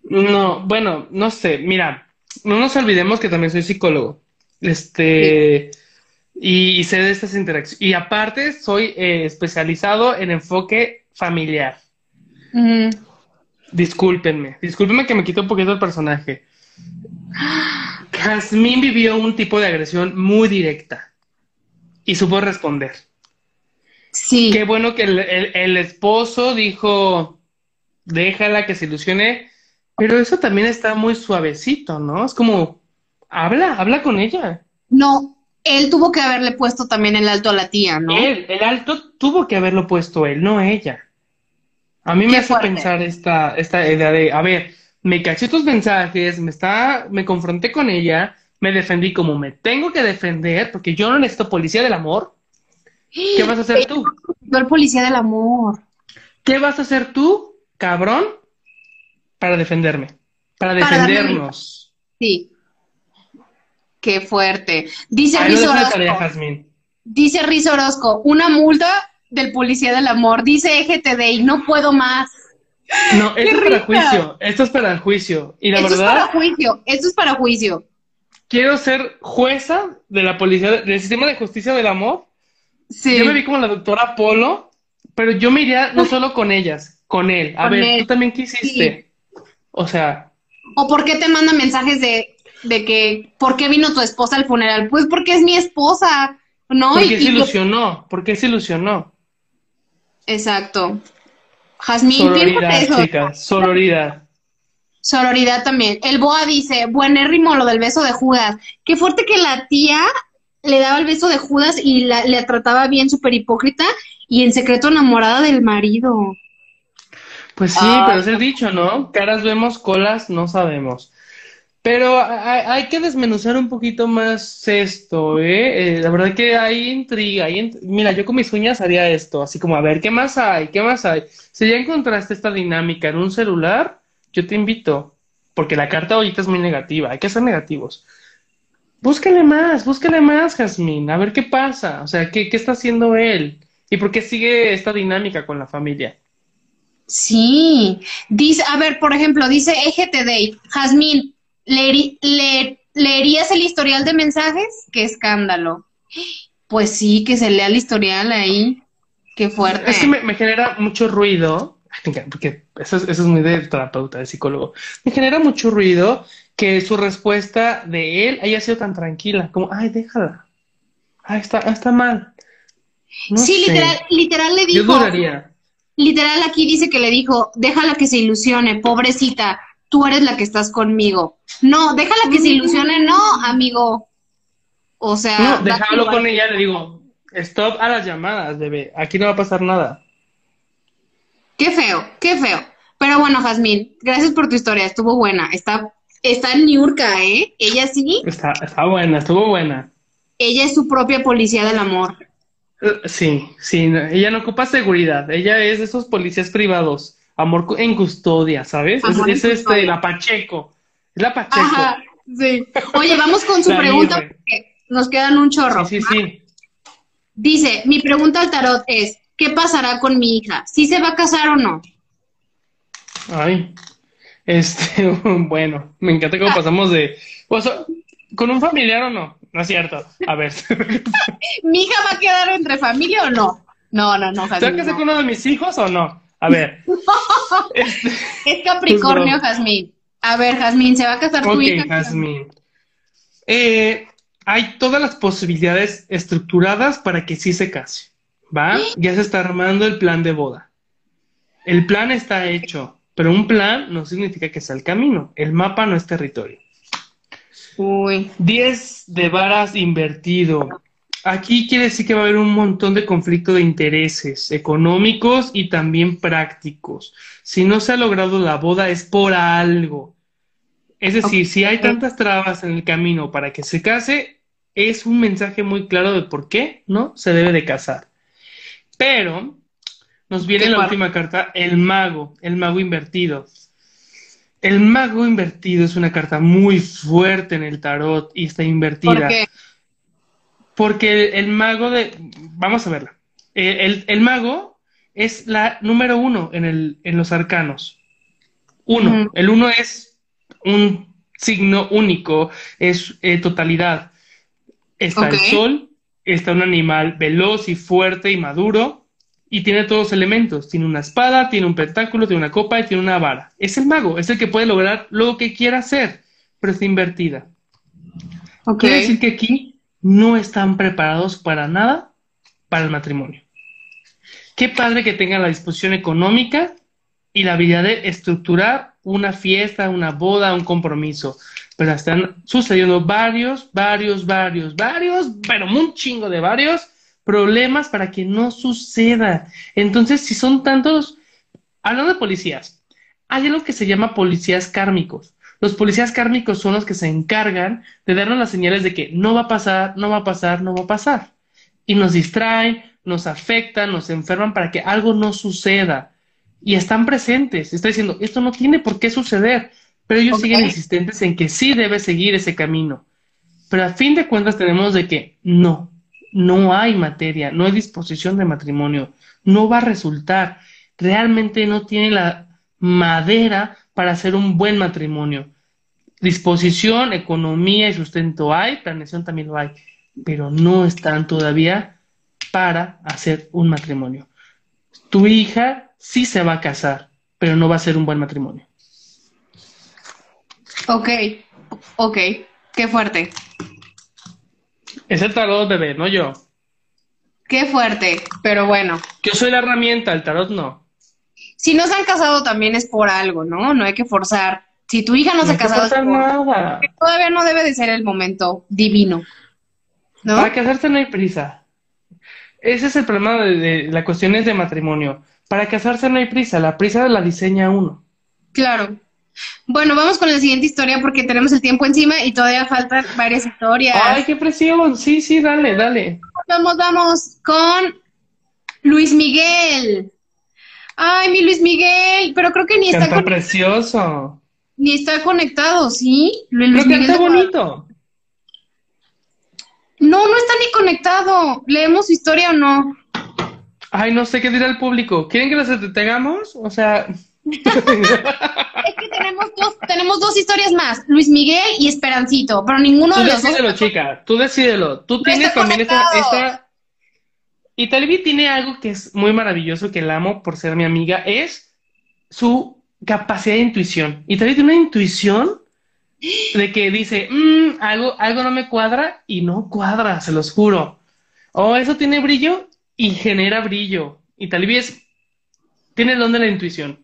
No, bueno, no sé, mira, no nos olvidemos que también soy psicólogo. Este, y, y sé de estas interacciones. Y aparte, soy eh, especializado en enfoque familiar. Discúlpenme, discúlpenme que me quito un poquito el personaje. Jazmín vivió un tipo de agresión muy directa y supo responder. sí. Qué bueno que el, el- el esposo dijo, déjala que se ilusione, pero eso también está muy suavecito, ¿no? Es como, habla, habla con ella. No, él tuvo que haberle puesto también el alto a la tía, ¿no? Él, el alto tuvo que haberlo puesto él, no ella. A mí me hace fuerte. pensar esta, esta idea de, a ver, me caché tus mensajes, me está, me confronté con ella, me defendí como me tengo que defender, porque yo no necesito policía del amor. ¿Qué vas a hacer <gasps> tú? Yo el policía del amor. ¿Qué vas a hacer tú, cabrón, para defenderme? Para defendernos. Sí. Qué fuerte. Dice Riz Orozco. tarea. Dice Riz Orozco, una multa del policía del amor. Dice EGTD y no puedo más. No, <gasps> esto es para juicio. Esto es para juicio. Y la Esto es verdad, para juicio. Esto es para juicio. quiero ser jueza de la policía, del sistema de justicia del amor. Sí. Yo me vi como la doctora Polo, pero yo me iría no solo con ellas, con él. A Con ver, él. ¿tú también qué hiciste? O sea, ¿O por qué te manda mensajes de, de que, ¿por qué vino tu esposa al funeral? Pues porque es mi esposa, ¿no? ¿por Y- se yo- ilusionó? ¿Por qué se ilusionó? Exacto. Jazmín, Sororidad, eso. chicas, sororidad. Sororidad también. El Boa dice, buenérrimo lo del beso de Judas. Qué fuerte que la tía le daba el beso de Judas y la, le trataba bien, súper hipócrita, y en secreto enamorada del marido. Pues sí, pero es el dicho, ¿no? Caras vemos, colas no sabemos. Pero hay, hay que desmenuzar un poquito más esto, ¿eh? Eh, la verdad que hay intriga. Hay int- Mira, yo con mis uñas haría esto, así como, a ver, ¿qué más hay? ¿Qué más hay? Si ya encontraste esta dinámica en un celular, yo te invito, porque la carta ahorita es muy negativa, hay que ser negativos. Búscale más, búscale más, Jazmín, a ver qué pasa, o sea, ¿qué, qué está haciendo él? ¿Y por qué sigue esta dinámica con la familia? Sí. Dice, a ver, por ejemplo, dice EGTD, Jazmín, ¿leeri- le- ¿leerías el historial de mensajes? Qué escándalo. Pues sí, que se lea el historial ahí. Qué fuerte. Es que me, me genera mucho ruido, <laughs> porque eso es, eso es muy de terapeuta, de psicólogo. Me genera mucho ruido que su respuesta de él haya sido tan tranquila, como, ay, déjala. Ay, está, está mal. No sí, sé. literal, literal le Yo dijo, duraría. Literal aquí dice que le dijo, déjala que se ilusione, pobrecita, tú eres la que estás conmigo. No, déjala que se ilusione, no, amigo. O sea, No, déjalo con ella, le digo, stop a las llamadas, bebé. Aquí no va a pasar nada. Qué feo, qué feo. Pero bueno, Jazmín, gracias por tu historia, estuvo buena. Está, está en Niurka, ¿eh? Ella sí, Está, está buena, estuvo buena. ella es su propia policía del amor. Sí, sí, ella no ocupa seguridad, ella es de esos policías privados, amor en custodia, ¿sabes? Es, Amor es este, custodia. la Pacheco, es la Pacheco. Ajá, sí. Oye, vamos con su pregunta porque nos quedan un chorro. Sí, sí, sí. Dice, mi pregunta al tarot es, ¿qué pasará con mi hija? ¿Sí se va a casar o no? Ay, este, <laughs> bueno, me encanta cómo pasamos de, o sea, ¿con un familiar o no? No es cierto. A ver, ¿se <laughs> ¿Mi hija va a quedar entre familia o no? No, no, no, va a Jazmín. casar no. con uno de mis hijos o no? A ver, <laughs> este, Es Capricornio, Es broma. Jazmín. A ver, Jazmín, ¿se va a casar tu ok, hija? Jazmín. Eh, hay todas las posibilidades estructuradas para que sí se case, ¿va? Ya se está armando el plan de boda. El plan está hecho, pero un plan no significa que sea el camino. El mapa no es territorio. Uy, 10 de varas invertido. Aquí quiere decir que va a haber un montón de conflicto de intereses económicos y también prácticos. Si no se ha logrado la boda es por algo. Es decir, si hay tantas trabas en el camino para que se case, es un mensaje muy claro de por qué no se debe de casar. Pero nos viene la última carta, el mago, el mago invertido. El mago invertido es una carta muy fuerte en el tarot y está invertida. ¿Por qué? Porque el, mago de... Vamos a verla. El, el, mago es la número uno en, el, en los arcanos. Uno. El uno es un signo único, es eh, totalidad. Está el sol, está un animal veloz y fuerte y maduro, y tiene todos los elementos. Tiene una espada, tiene un pentáculo, tiene una copa y tiene una vara. Es el mago, es el que puede lograr lo que quiera hacer, pero está invertida. Quiere decir que aquí no están preparados para nada para el matrimonio. Qué padre que tengan la disposición económica y la habilidad de estructurar una fiesta, una boda, un compromiso. Pero están sucediendo varios, varios, varios, varios, pero un chingo de varios problemas para que no suceda. Entonces, si son tantos, hablando de policías, hay algo que se llama policías kármicos. Los policías kármicos son los que se encargan de darnos las señales de que no va a pasar, no va a pasar, no va a pasar. Y nos distraen, nos afectan, nos enferman para que algo no suceda. Y están presentes. Está diciendo, esto no tiene por qué suceder. Pero ellos siguen insistentes en que sí debe seguir ese camino. Pero a fin de cuentas tenemos de que no, no hay materia, no hay disposición de matrimonio, no va a resultar, realmente no tiene la madera para hacer un buen matrimonio. Disposición, economía y sustento hay, planeación también lo hay, pero no están todavía para hacer un matrimonio. Tu hija sí se va a casar, pero no va a ser un buen matrimonio. Ok, ok, qué fuerte. Es el tarot, bebé, no yo. Qué fuerte, pero bueno. Yo soy la herramienta, el tarot no. Si no se han casado también es por algo, ¿no? No hay que forzar. Si tu hija no, se ha casado, es nada. todavía no debe de ser el momento divino. ¿no? Para casarse no hay prisa. Ese es el problema de, de las cuestiones de matrimonio. Para casarse no hay prisa, la prisa la diseña uno. Claro. Bueno, vamos con la siguiente historia porque tenemos el tiempo encima y todavía faltan varias historias. ¡Ay, qué presión! Sí, sí, dale, dale. Vamos, vamos con Luis Miguel. Ay, mi Luis Miguel, pero creo que ni está conectado. precioso. Ni está conectado, ¿sí? Luis pero Miguel bonito. No, no está ni conectado. ¿Leemos su historia o no? Ay, no sé qué dirá el público. ¿Quieren que las detengamos? O sea... es que tenemos dos, tenemos dos historias más, Luis Miguel y Esperancito, pero ninguno de los decídelo, chica, tú decídelo. Tú tienes también esta, Y Talvi tiene algo que es muy maravilloso, que la amo por ser mi amiga, es su capacidad de intuición. Y Talvi tiene una intuición de que dice, mm, algo, algo no me cuadra y no cuadra, se los juro. O eso tiene brillo y genera brillo. Y Talvi es, tiene el don de la intuición.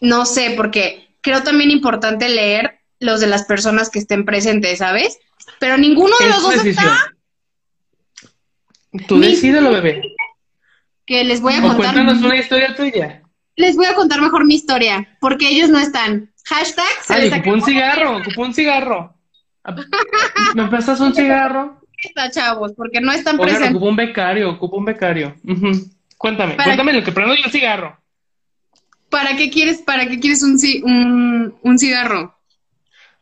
No sé, porque creo también importante leer los de las personas que estén presentes, ¿sabes? Pero ninguno de los dos está. Tú decídelo, bebé. Que les voy a contar. Cuéntanos una historia tuya. Les voy a contar mejor mi historia, porque ellos no están. Hashtag. Se ocupó un cigarro, ocupó un cigarro. ¿Me pasas un cigarro? Está, chavos, porque no están presentes. Ocupo un becario, ocupo un becario. Cuéntame, cuéntame lo que prendo yo el cigarro. ¿Para qué quieres, para qué quieres un, un, un cigarro?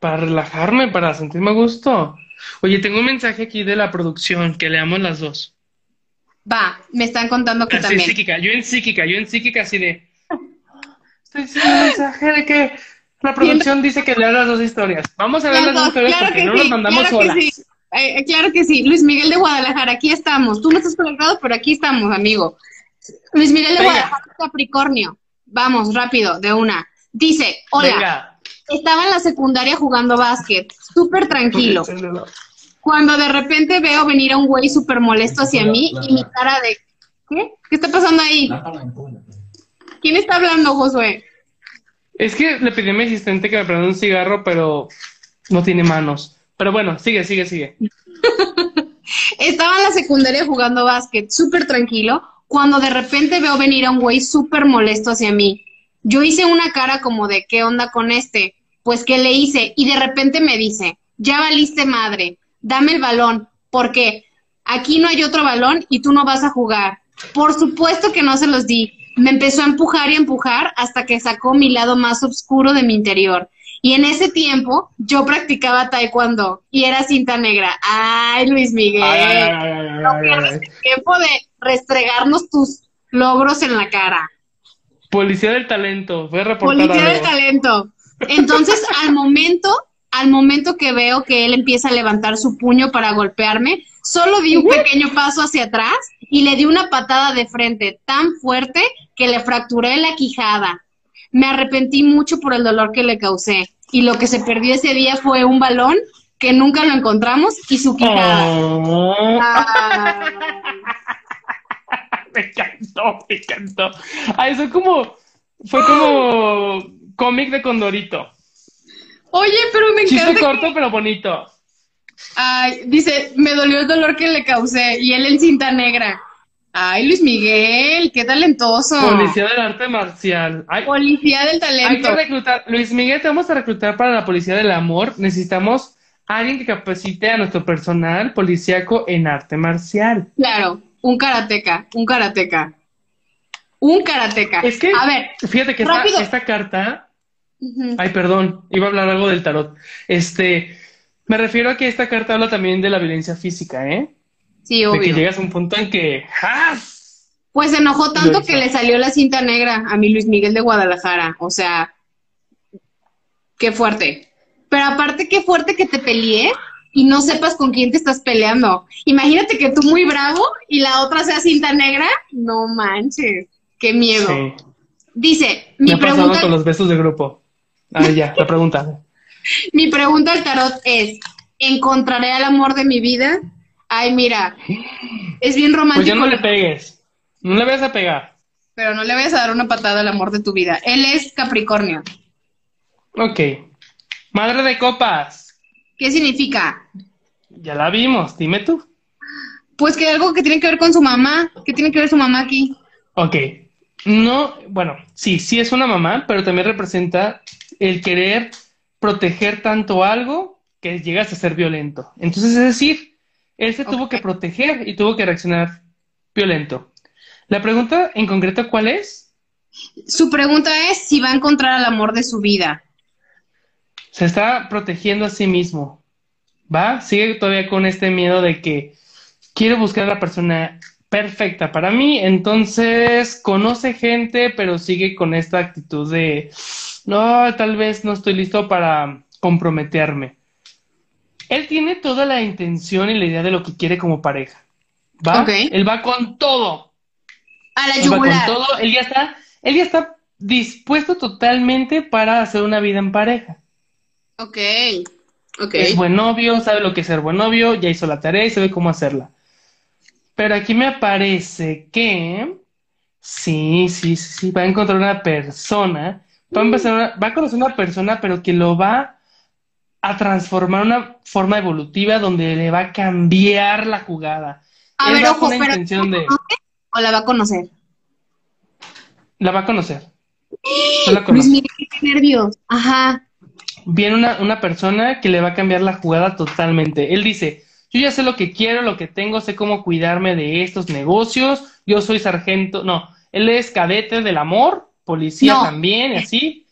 Para relajarme, para sentirme a gusto. Oye, tengo un mensaje aquí de la producción que leamos las dos. Va, me están contando que también. Psíquica. Yo en psíquica, yo en psíquica así de. Estoy diciendo un mensaje de que la producción dice que lea las dos historias. Vamos a ver las dos historias porque no nos mandamos claro solas. Que sí. Eh, claro que sí. Luis Miguel de Guadalajara, aquí estamos. Tú no estás conectado, pero aquí estamos, amigo. Luis Miguel de Guadalajara, Capricornio. Vamos, rápido, de una. Dice, hola, estaba en la secundaria jugando básquet, súper tranquilo. Cuando de repente veo venir a un güey súper molesto hacia mí y mi cara de, ¿qué? ¿Qué está pasando ahí? ¿Quién está hablando, Josué? Es que le pedí a mi asistente que me prenda un cigarro, pero no tiene manos. Pero bueno, sigue, sigue, sigue. <laughs> Estaba en la secundaria jugando básquet, súper tranquilo, cuando de repente veo venir a un güey súper molesto hacia mí. Yo hice una cara como de, ¿qué onda con este? Pues, ¿qué le hice? Y de repente me dice, ya valiste madre, dame el balón, porque aquí no hay otro balón y tú no vas a jugar. Por supuesto que no se los di. Me empezó a empujar y empujar hasta que sacó mi lado más oscuro de mi interior. Y en ese tiempo yo practicaba taekwondo y era cinta negra. Ay, Luis Miguel. no pierdas el tiempo de restregarnos tus logros en la cara. Policía del talento, a reportar Policía del talento. Entonces, <laughs> al momento, al momento que veo que él empieza a levantar su puño para golpearme, solo di un pequeño paso hacia atrás y le di una patada de frente tan fuerte que le fracturé la quijada. Me arrepentí mucho por el dolor que le causé y lo que se perdió ese día fue un balón que nunca lo encontramos y su quijada. Oh. Ah. <laughs> me encantó, me encantó. Ah, eso como, fue como cómic de Condorito. Oye, pero me encanta. Chiste corto, pero bonito. Ay, dice, me dolió el dolor que le causé y él en cinta negra. Ay, Luis Miguel, qué talentoso. Policía del arte marcial. policía del talento. Hay que reclutar. Luis Miguel, te vamos a reclutar para la policía del amor. Necesitamos alguien que capacite a nuestro personal policíaco en arte marcial. Claro, un karateca, un karateca. Un karateca. Es que, a ver, fíjate que esta, esta, carta. Ay, perdón, iba a hablar algo del tarot. Este, me refiero a que esta carta habla también de la violencia física, ¿eh? Sí, obvio. De que llegas a un punto en que. Pues se enojó tanto que le salió la cinta negra a mi Luis Miguel de Guadalajara. O sea, qué fuerte. Pero aparte, qué fuerte que te peleé y no sepas con quién te estás peleando. Imagínate que tú muy bravo y la otra sea cinta negra. No manches, qué miedo. Dice, mi Me pregunta. con los besos de grupo. Ah, ya, la pregunta. <laughs> mi pregunta al tarot es: ¿encontraré al amor de mi vida? Ay, mira, es bien romántico. Pues ya no le pegues, no le vayas a pegar. Pero no le vayas a dar una patada al amor de tu vida. Él es Capricornio. Ok. Madre de copas. ¿Qué significa? Ya la vimos, dime tú. Pues que algo que tiene que ver con su mamá. ¿Qué tiene que ver su mamá aquí? Ok. No, bueno, sí, sí es una mamá, pero también representa el querer proteger tanto algo que llegas a ser violento. Entonces, es decir, él se tuvo que proteger y tuvo que reaccionar violento. La pregunta en concreto, ¿cuál es? Su pregunta es si va a encontrar al amor de su vida. Se está protegiendo a sí mismo. ¿Va? Sigue todavía con este miedo de que quiere buscar a la persona perfecta para mí, entonces conoce gente, pero sigue con esta actitud de, no, tal vez no estoy listo para comprometerme él tiene toda la intención y la idea de lo que quiere como pareja. ¿Va? Él va con todo. A la yugular. Va con todo. Él ya está, él ya está dispuesto totalmente para hacer una vida en pareja. Ok. Es buen novio, sabe lo que es ser buen novio, ya hizo la tarea y sabe cómo hacerla. Pero aquí me aparece que sí, sí, sí, sí, va a encontrar una persona, va a empezar, va a conocer una persona, pero que lo va a transformar una forma evolutiva donde le va a cambiar la jugada. A ver, ojo, intención de... ¿O la va a conocer? La va a conocer. Luis Miguel, qué nervios. Ajá. Viene una, una persona que le va a cambiar la jugada totalmente. Él dice, yo ya sé lo que quiero, lo que tengo, sé cómo cuidarme de estos negocios, yo soy sargento, no, él es cadete del amor, policía también, y así.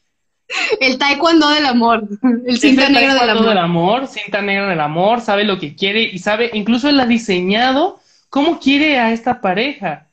El taekwondo del amor. El cinta negra del amor. del amor. Cinta negra del amor, sabe lo que quiere y sabe, incluso él ha diseñado cómo quiere a esta pareja.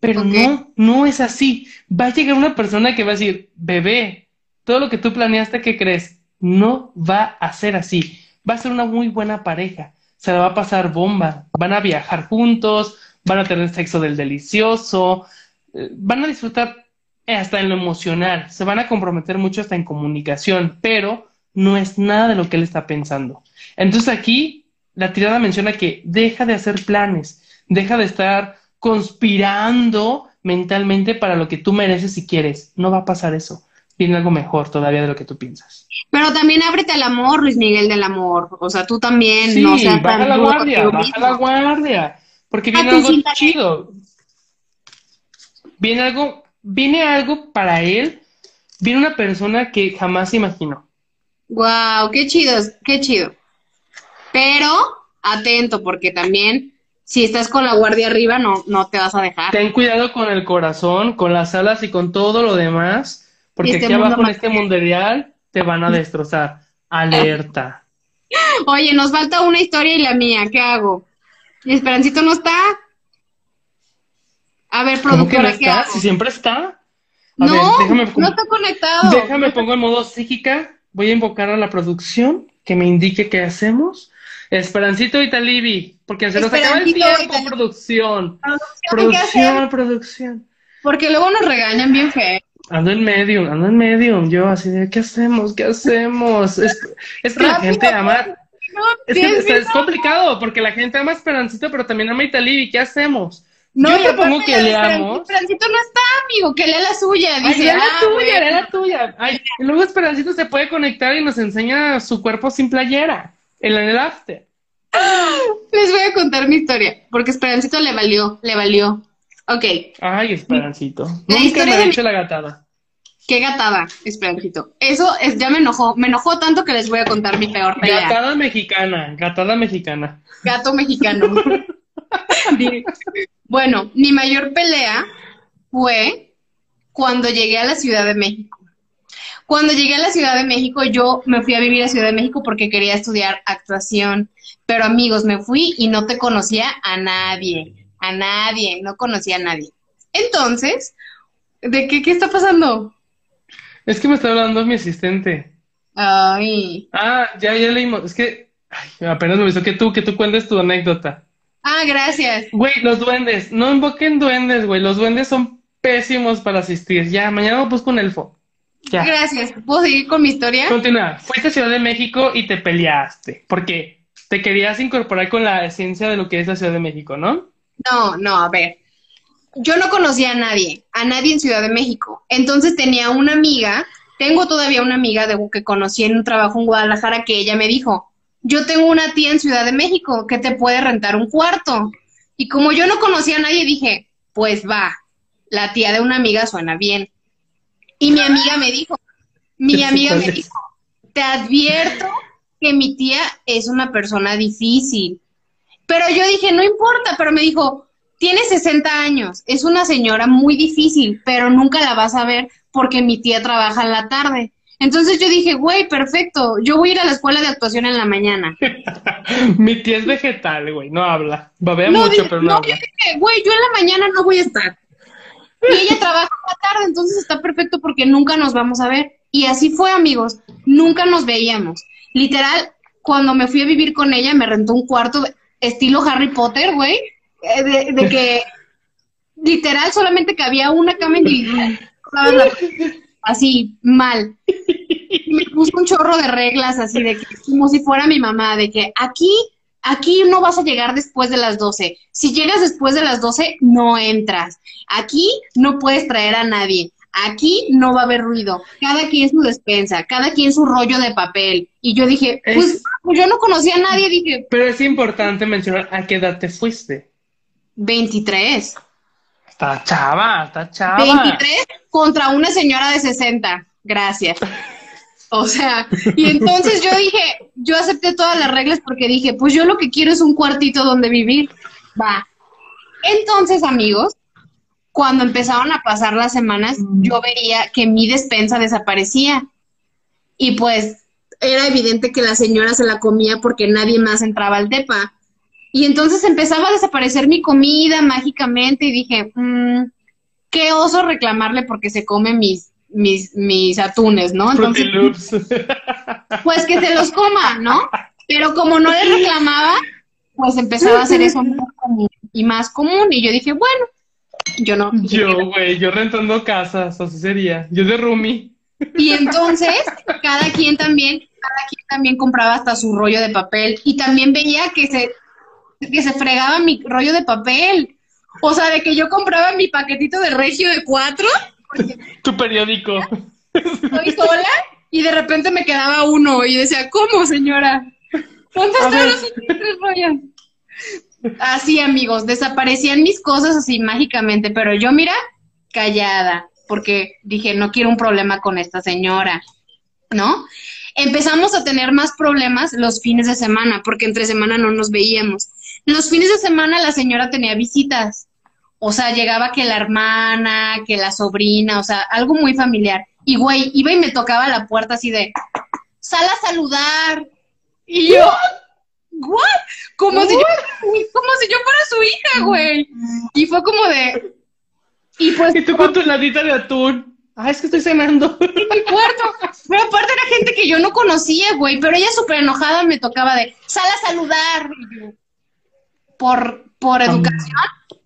Pero no, no es así. Va a llegar una persona que va a decir, bebé, todo lo que tú planeaste, ¿qué crees? No va a ser así. Va a ser una muy buena pareja. Se la va a pasar bomba. Van a viajar juntos, van a tener sexo del delicioso, eh, van a disfrutar hasta en lo emocional, se van a comprometer mucho hasta en comunicación, pero no es nada de lo que él está pensando. Entonces aquí la tirada menciona que deja de hacer planes, deja de estar conspirando mentalmente para lo que tú mereces y quieres. No va a pasar eso. Viene algo mejor todavía de lo que tú piensas. Pero también ábrete al amor, Luis Miguel del amor. O sea, tú también. Sí, no baja la guardia, baja la guardia. Porque viene algo chido. Viene algo viene algo para él, viene una persona que jamás imaginó. Wow, qué chido, qué chido. Pero atento, porque también si estás con la guardia arriba, no, no te vas a dejar. Ten cuidado con el corazón, con las alas y con todo lo demás, porque Este aquí abajo en mundo este mundial te van a destrozar. Alerta. <laughs> Oye, nos falta una historia y la mía, ¿qué hago? ¿Mi Esperancito no está? A ver, ¿Cómo que no productora, hago? Si siempre está. A No, ver, déjame, no está conectado. déjame pongo en modo psíquica. Voy a invocar a la producción que me indique qué hacemos. Esperancito y Talibi, porque se nos acaba el tiempo, producción. Producción. Producción. Porque luego nos regañan bien feo. Ando en medium, ando en medium. Yo así de, ¿qué hacemos? ¿Qué hacemos? Es, es que la gente ama. No, Es que es, complicado porque la gente ama Esperancito, pero también ama Italibi. ¿Qué hacemos? No, Yo aparte que leamos. Esperancito no está, amigo, que lea la suya. Ay, Dice, lee la ah, tuya, bueno. lee la tuya. Ay, y luego Esperancito se puede conectar y nos enseña su cuerpo sin playera en el after. Les voy a contar mi historia, porque Esperancito le valió, le valió. Ok, Ay, Esperancito. La Nunca me ha mi- hecho la gatada. qué gatada, Esperancito. Eso es, ya me enojó, me enojó tanto que les voy a contar mi peor pelea. Gatada mexicana, gatada mexicana. Gato mexicano. <laughs> Bueno, mi mayor pelea fue cuando llegué a la Ciudad de México. Cuando llegué a la Ciudad de México, yo me fui a vivir a Ciudad de México porque quería estudiar actuación. Pero amigos, me fui y no te conocía a nadie, a nadie, no conocía a nadie. Entonces, ¿de qué, qué está pasando? Es que me está hablando mi asistente. Ay, Ah, ya, ya leímos. Es que ay, apenas me avisó que tú, que tú cuentes tu anécdota. Ah, gracias. Güey, los duendes. No invoquen duendes, güey. Los duendes son pésimos para asistir. Ya, mañana busco un elfo. Ya. Gracias. ¿Puedo seguir con mi historia? Continúa. Fuiste a Ciudad de México y te peleaste. Porque te querías incorporar con la esencia de lo que es la Ciudad de México, ¿no? No, no, a ver. Yo no conocía a nadie, a nadie en Ciudad de México. Entonces tenía una amiga, tengo todavía una amiga de que conocí en un trabajo en Guadalajara que ella me dijo, yo tengo una tía en Ciudad de México que te puede rentar un cuarto. Y como yo no conocía a nadie, dije, pues va, la tía de una amiga suena bien. Y mi amiga me dijo, mi amiga me dijo, te advierto que mi tía es una persona difícil. Pero yo dije, no importa, pero me dijo, tiene 60 años, es una señora muy difícil, pero nunca la vas a ver porque mi tía trabaja en la tarde. Entonces yo dije, güey, perfecto, yo voy a ir a la escuela de actuación en la mañana. <laughs> Mi tía es vegetal, güey. No habla. Babea No, mucho, pero no, no, habla. yo dije, güey, yo en la mañana no voy a estar. Y ella trabaja en la tarde, entonces está perfecto porque nunca nos vamos a ver. Y así fue, amigos, nunca nos veíamos. Literal, cuando me fui a vivir con ella, me rentó un cuarto estilo Harry Potter, güey, eh, de, de que <laughs> literal solamente cabía una cama individual. Así, mal. Me puso un chorro de reglas así de que, como si fuera mi mamá, de que aquí, aquí no vas a llegar después de las 12. Si llegas después de las 12, no entras. Aquí no puedes traer a nadie. Aquí no va a haber ruido. Cada quien su despensa, cada quien su rollo de papel. Y yo dije, Es- pues, pues yo no conocía a nadie, dije, Pero es importante mencionar a qué edad te fuiste. 23. Está chava, está chava. 23 contra una señora de 60. Gracias. O sea, y entonces yo dije, yo acepté todas las reglas porque dije, pues yo lo que quiero es un cuartito donde vivir. Va. Entonces, amigos, cuando empezaron a pasar las semanas, yo veía que mi despensa desaparecía. Y pues era evidente que la señora se la comía porque nadie más entraba al depa. Y entonces empezaba a desaparecer mi comida mágicamente y dije, mm, qué oso reclamarle porque se come mis, mis, mis atunes, ¿no? Entonces, <laughs> pues que se los coma, ¿no? Pero como no le reclamaba, pues empezaba a hacer eso más común y más común. Y yo dije, bueno, yo no. Yo, güey, yo rentando casas, así sería. Yo de roomie. Y entonces, cada quien también, cada quien también compraba hasta su rollo de papel. Y también veía que se, que se fregaba mi rollo de papel. O sea, de que yo compraba mi paquetito de regio de cuatro, Tu periódico. estoy sola, y de repente me quedaba uno. Y decía, ¿cómo, señora? ¿Dónde están los tres rollos? Así, amigos, desaparecían mis cosas así mágicamente, pero yo, mira, callada, porque dije, no quiero un problema con esta señora. ¿no? Empezamos a tener más problemas los fines de semana, porque entre semana no nos veíamos. Los fines de semana la señora tenía visitas. O sea, llegaba que la hermana, que la sobrina, o sea, algo muy familiar. Y güey, iba y me tocaba la puerta así de, sal a saludar. Y yo, ¿what? Como, Si, yo, como si yo fuera su hija, güey. Y fue como de... Y pues... Y tú con tu ladita de atún. Ah, es que estoy cenando. En mi cuarto. Pero aparte era gente que yo no conocía, güey. Pero ella súper enojada me tocaba de, sal a saludar. Por, por educación,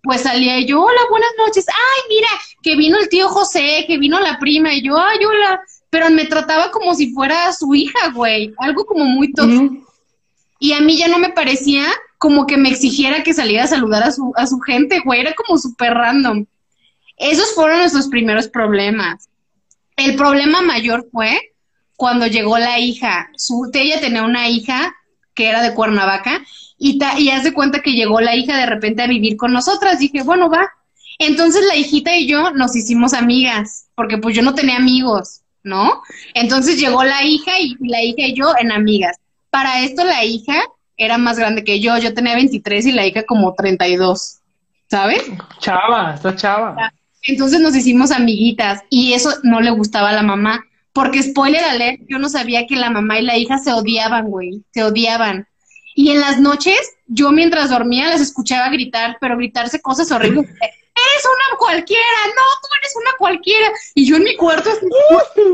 pues salía yo, hola, buenas noches. Ay, mira, que vino el tío José, que vino la prima. Y yo, ay, hola. Pero me trataba como si fuera su hija, güey. Algo como muy tóxico. Y a mí ya no me parecía como que me exigiera que saliera a saludar a su, a su gente, güey. Era como súper random. Esos fueron nuestros primeros problemas. El problema mayor fue cuando llegó la hija. Su, ella tenía una hija que era de Cuernavaca y, ta, y haz de cuenta que llegó la hija de repente a vivir con nosotras. Dije, bueno, va. Entonces la hijita y yo nos hicimos amigas, porque pues yo no tenía amigos, ¿no? Entonces llegó la hija y la hija y yo en amigas. Para esto la hija era más grande que yo, yo tenía 23 y la hija como 32, ¿sabes? Chava, está chava. Entonces nos hicimos amiguitas y eso no le gustaba a la mamá. Porque spoiler alert, yo no sabía que la mamá y la hija se odiaban, güey, se odiaban. Y en las noches, yo mientras dormía las escuchaba gritar, pero gritarse cosas horribles. <laughs> Eres una cualquiera, no, tú eres una cualquiera. Y yo en mi cuarto.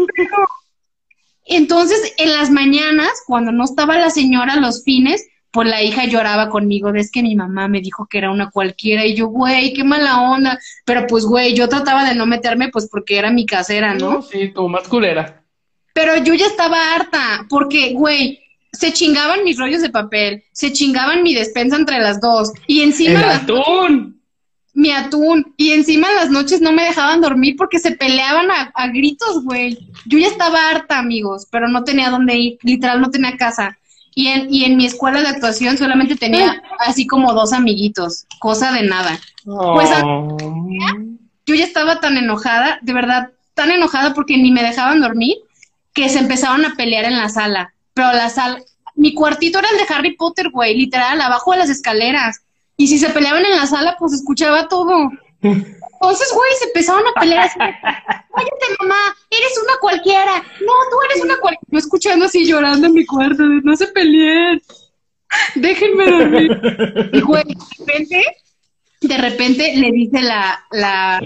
<laughs> Entonces, en las mañanas, cuando no estaba la señora, los fines, pues la hija lloraba conmigo, es que mi mamá me dijo que era una cualquiera y yo, güey, qué mala onda. Pero pues, güey, yo trataba de no meterme pues porque era mi casera, ¿no? sí, tu más culera. Pero yo ya estaba harta porque, güey, se chingaban mis rollos de papel, se chingaban mi despensa entre las dos y encima... ¡El atún! Mi atún. Y encima las noches no me dejaban dormir porque se peleaban a, a gritos, güey. Yo ya estaba harta, amigos, pero no tenía dónde ir, literal no tenía casa. Y en, y en mi escuela de actuación solamente tenía así como dos amiguitos, cosa de nada. Pues Oh. yo ya estaba tan enojada, de verdad, tan enojada porque ni me dejaban dormir, que se empezaron a pelear en la sala. Pero la sala, mi cuartito era el de Harry Potter, güey, literal, abajo de las escaleras. Y si se peleaban en la sala, pues escuchaba todo. Entonces, güey, se empezaron a pelear así. Cállate, mamá, eres una cualquiera. No, tú eres una cualquiera. Yo escuchando así llorando en mi cuarto, de, no se peleen. Déjenme dormir. Y, güey, de repente, de repente le dice la, la,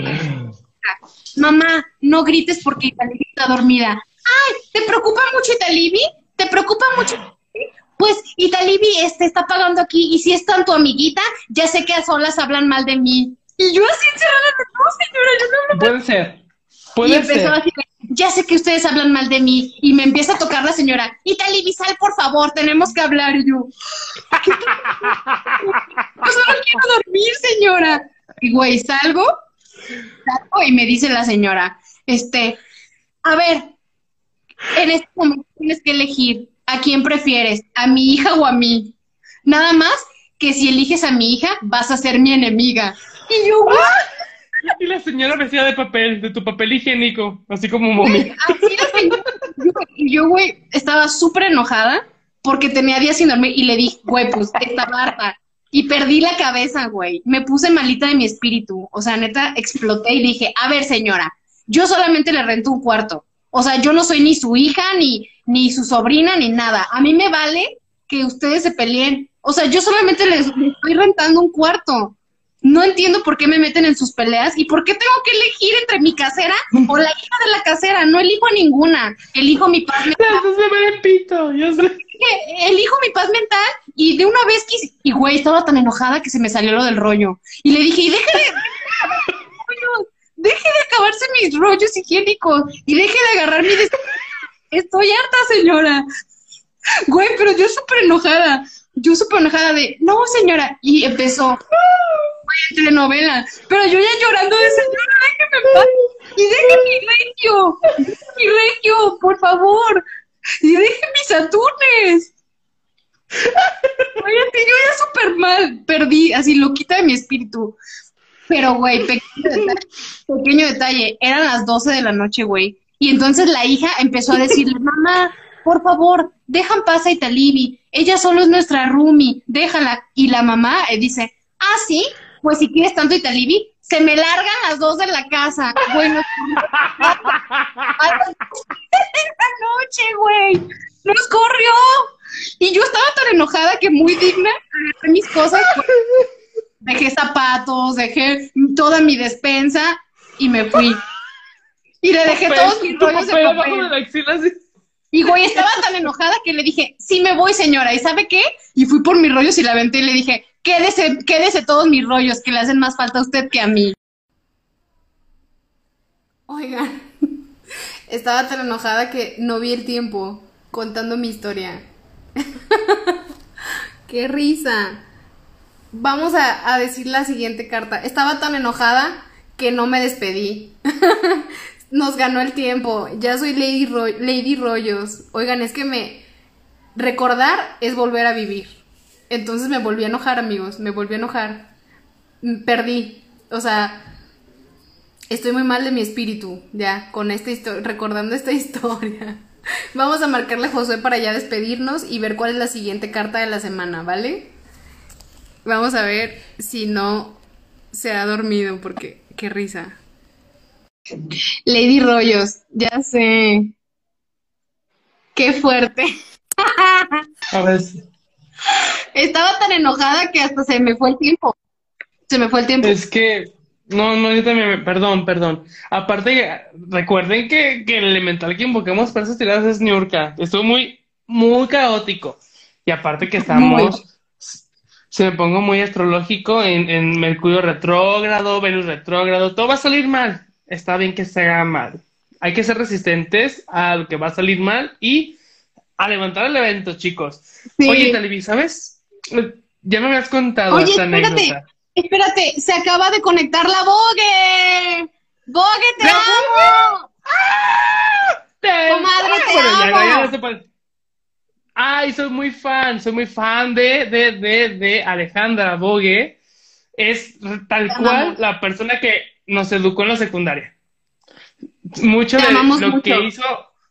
mamá, no grites porque Italibi está dormida. Ay, ¿te preocupa mucho Italibi? ¿Te preocupa mucho? Pues Italibi este, está pagando aquí y si es tan tu amiguita, ya sé que a solas hablan mal de mí. Y yo así encerrada, no señora, yo no hablo Puede ser. y Puede empezó ser. así, ya sé que ustedes hablan mal de mí. Y me empieza a tocar la señora. Italibi, sal, por favor, tenemos que hablar. Y yo, "¿Qué te- yo solo quiero dormir, señora. Y güey, salgo, salgo y me dice la señora, este, a ver, en este momento tienes que elegir a quién prefieres, a mi hija o a mí. Nada más que si eliges a mi hija, vas a ser mi enemiga. Y yo, güey, Y la señora vestida de papel, de tu papel higiénico, así como. Así la señora. Yo, yo, güey, estaba súper enojada porque tenía días sin dormir y le dije, güey, pues estaba harta. Y perdí la cabeza, güey. Me puse malita de mi espíritu. O sea, neta, exploté y dije, a ver, señora, yo solamente le rento un cuarto. O sea, yo no soy ni su hija, ni, ni su sobrina, ni nada. A mí me vale que ustedes se peleen. O sea, yo solamente les les estoy rentando un cuarto. No entiendo por qué me meten en sus peleas y por qué tengo que elegir entre mi casera o la hija de la casera. No elijo a ninguna. Elijo mi paz mental. Se pito, yo sé. Elijo mi paz mental y de una vez quise. Y güey, estaba tan enojada que se me salió lo del rollo. Y le dije, y deje de. Deje de acabarse mis rollos higiénicos y deje de agarrar mi. des- Estoy harta, señora. Güey, pero yo súper enojada. Yo súper enojada de, no, señora. Y empezó, güey, telenovela. Pero yo ya llorando de, señora, déjeme paz. Y deje mi regio. Mi regio, por favor. Y deje mis atunes. Oye, yo ya súper mal. Perdí, así, loquita de mi espíritu. Pero, güey, pequeño detalle, pequeño detalle. Eran las 12 de la noche, güey. Y entonces la hija empezó a decirle, <laughs> mamá, por favor, dejan paz a Italibi, ella solo es nuestra roomie, déjala. Y la mamá eh, dice, ah, sí, pues si quieres tanto Italibi, se me largan las dos de la casa. Bueno, <laughs> a las noche, güey, nos corrió. Y yo estaba tan enojada que muy digna, agarré mis cosas, pues, dejé zapatos, dejé toda mi despensa y me fui. <laughs> Y le dejé todos mis rollos de papel. Y güey, estaba tan enojada que le dije, sí me voy, señora. ¿Y sabe qué? Y fui por mis rollos y la aventé y le dije, quédese, quédese todos mis rollos, que le hacen más falta a usted que a mí. Oigan, <laughs> estaba tan enojada que no vi el tiempo contando mi historia. <laughs> ¡Qué risa! Vamos a, decir la siguiente carta. Estaba tan enojada que no me despedí. <laughs> Nos ganó el tiempo. Ya soy Lady, Lady Rollos. Oigan, es que me... Recordar es volver a vivir. Entonces me volví a enojar, amigos. Me volví a enojar. Mm, perdí. O sea, estoy muy mal de mi espíritu, ya, con esta historia, recordando esta <laughs> historia. Vamos a marcarle a Josué para ya despedirnos y ver cuál es la siguiente carta de la semana, ¿vale? Vamos a ver si no se ha dormido, porque qué risa. Lady Rollos, ya sé. Qué fuerte. A ver. Estaba tan enojada que hasta se me fue el tiempo. Se me fue el tiempo. Es que no, no, yo también, perdón, perdón. Aparte, recuerden que, que el elemental que invoquemos para esas tiradas es Niurka. Estuvo muy, muy caótico. Y aparte que estamos, se me pongo muy astrológico en, en Mercurio retrógrado, Venus retrógrado, todo va a salir mal. Está bien que se haga mal. Hay que ser resistentes a lo que va a salir mal y a levantar el evento, chicos. Oye, Talibi, ¿sabes? Ya me habías contado esta anécdota. Espérate, se acaba de conectar la Bogue. Bogue, te amo. ¡Ah! Te Comadre, te amo. Ay, soy muy fan, soy muy fan de, de, de, de Alejandra Bogue. Es tal cual la persona que nos educó en la secundaria. Mucho de lo que hizo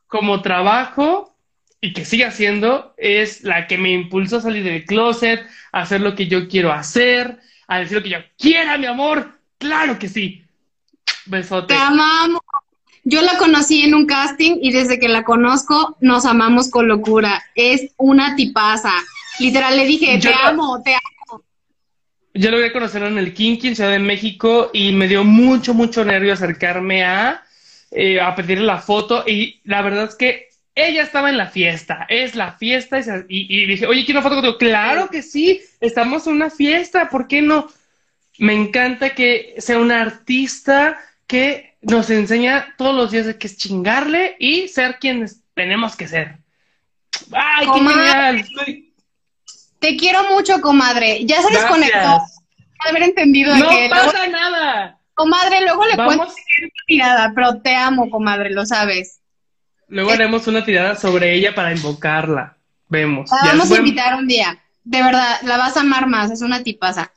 como trabajo y que sigue haciendo es la que me impulsó a salir del closet, a hacer lo que yo quiero hacer, a decir lo que yo quiera, mi amor. Claro que sí. Besote. Te amamos. Yo la conocí en un casting y desde que la conozco nos amamos con locura. Es una tipaza. Literal le dije, te amo, te amo. Yo lo voy a conocer en el Kinky en Ciudad de México y me dio mucho, mucho nervio acercarme a, eh, a pedirle la foto y la verdad es que ella estaba en la fiesta, es la fiesta, y, dije, oye, ¿quiero una foto contigo? Claro que sí, estamos en una fiesta, ¿por qué no? Me encanta que sea una artista que nos enseña todos los días de que es chingarle y ser quienes tenemos que ser. ¡Ay, qué genial! Te quiero mucho, comadre. Ya se desconectó. Haber entendido no pasa nada. Comadre, luego le cuento tirada, pero te amo, comadre, lo sabes. Luego haremos una tirada sobre ella para invocarla. Vemos. La vamos a invitar un día. De verdad, la vas a amar más. Es una tipaza.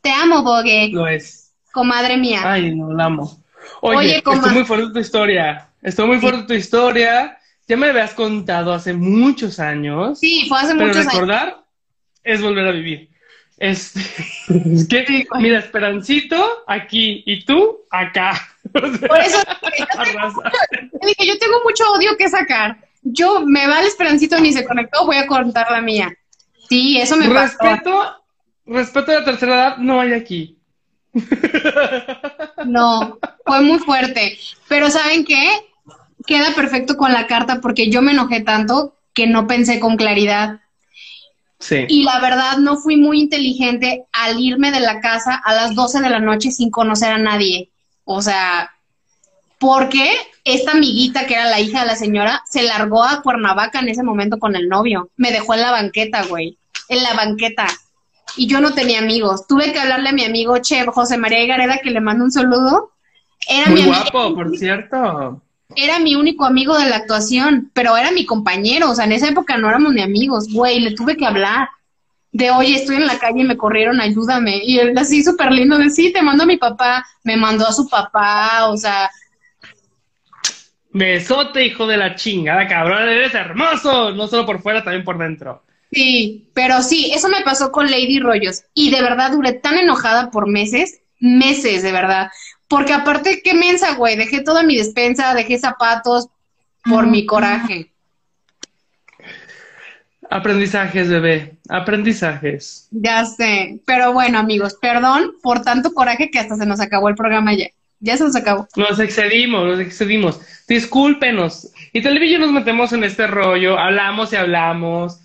Te amo, Bogue. Lo es. Comadre mía. Ay, no, la amo. Oye, estoy muy fuerte tu historia. Estoy muy fuerte tu historia. Ya me habías contado hace muchos años. Sí, fue hace muchos años. Pero recordar es volver a vivir. Este, <laughs> es que, mira, Esperancito aquí y tú acá. <laughs> Por eso <laughs> dije, yo tengo mucho odio que sacar. Yo me va el Esperancito ni se conectó, voy a contar la mía. Sí, eso me respeto, Respeto a la tercera edad no hay aquí. <laughs> No, fue muy fuerte. Pero ¿saben qué? Queda perfecto con la carta porque yo me enojé tanto que no pensé con claridad. Y la verdad no fui muy inteligente al irme de la casa a las 12 de la noche sin conocer a nadie. O sea, porque esta amiguita que era la hija de la señora se largó a Cuernavaca en ese momento con el novio. Me dejó en la banqueta, güey. En la banqueta. Y yo no tenía amigos. Tuve que hablarle a mi amigo Che, José María Gareda, que le mando un saludo. Era Muy guapo, por cierto era mi único amigo de la actuación, pero era mi compañero, o sea, en esa época no éramos ni amigos, güey, le tuve que hablar de, oye, estoy en la calle y me corrieron, ayúdame. Y él así súper lindo, de, sí, te mando a mi papá, me mandó a su papá, o sea, Besote, hijo de la chingada, cabrón, eres hermoso, no solo por fuera, también por dentro. Sí, pero sí, eso me pasó con Lady Rollos y de verdad duré tan enojada por meses, meses de verdad, porque aparte qué mensa, güey, dejé toda mi despensa, dejé zapatos por mi coraje. Aprendizajes, bebé, aprendizajes. Ya sé, pero bueno, amigos, perdón por tanto coraje que hasta se nos acabó el programa ya. Ya se nos acabó. Nos excedimos, nos excedimos. Discúlpenos. Y tal y nos metemos en este rollo, hablamos y hablamos.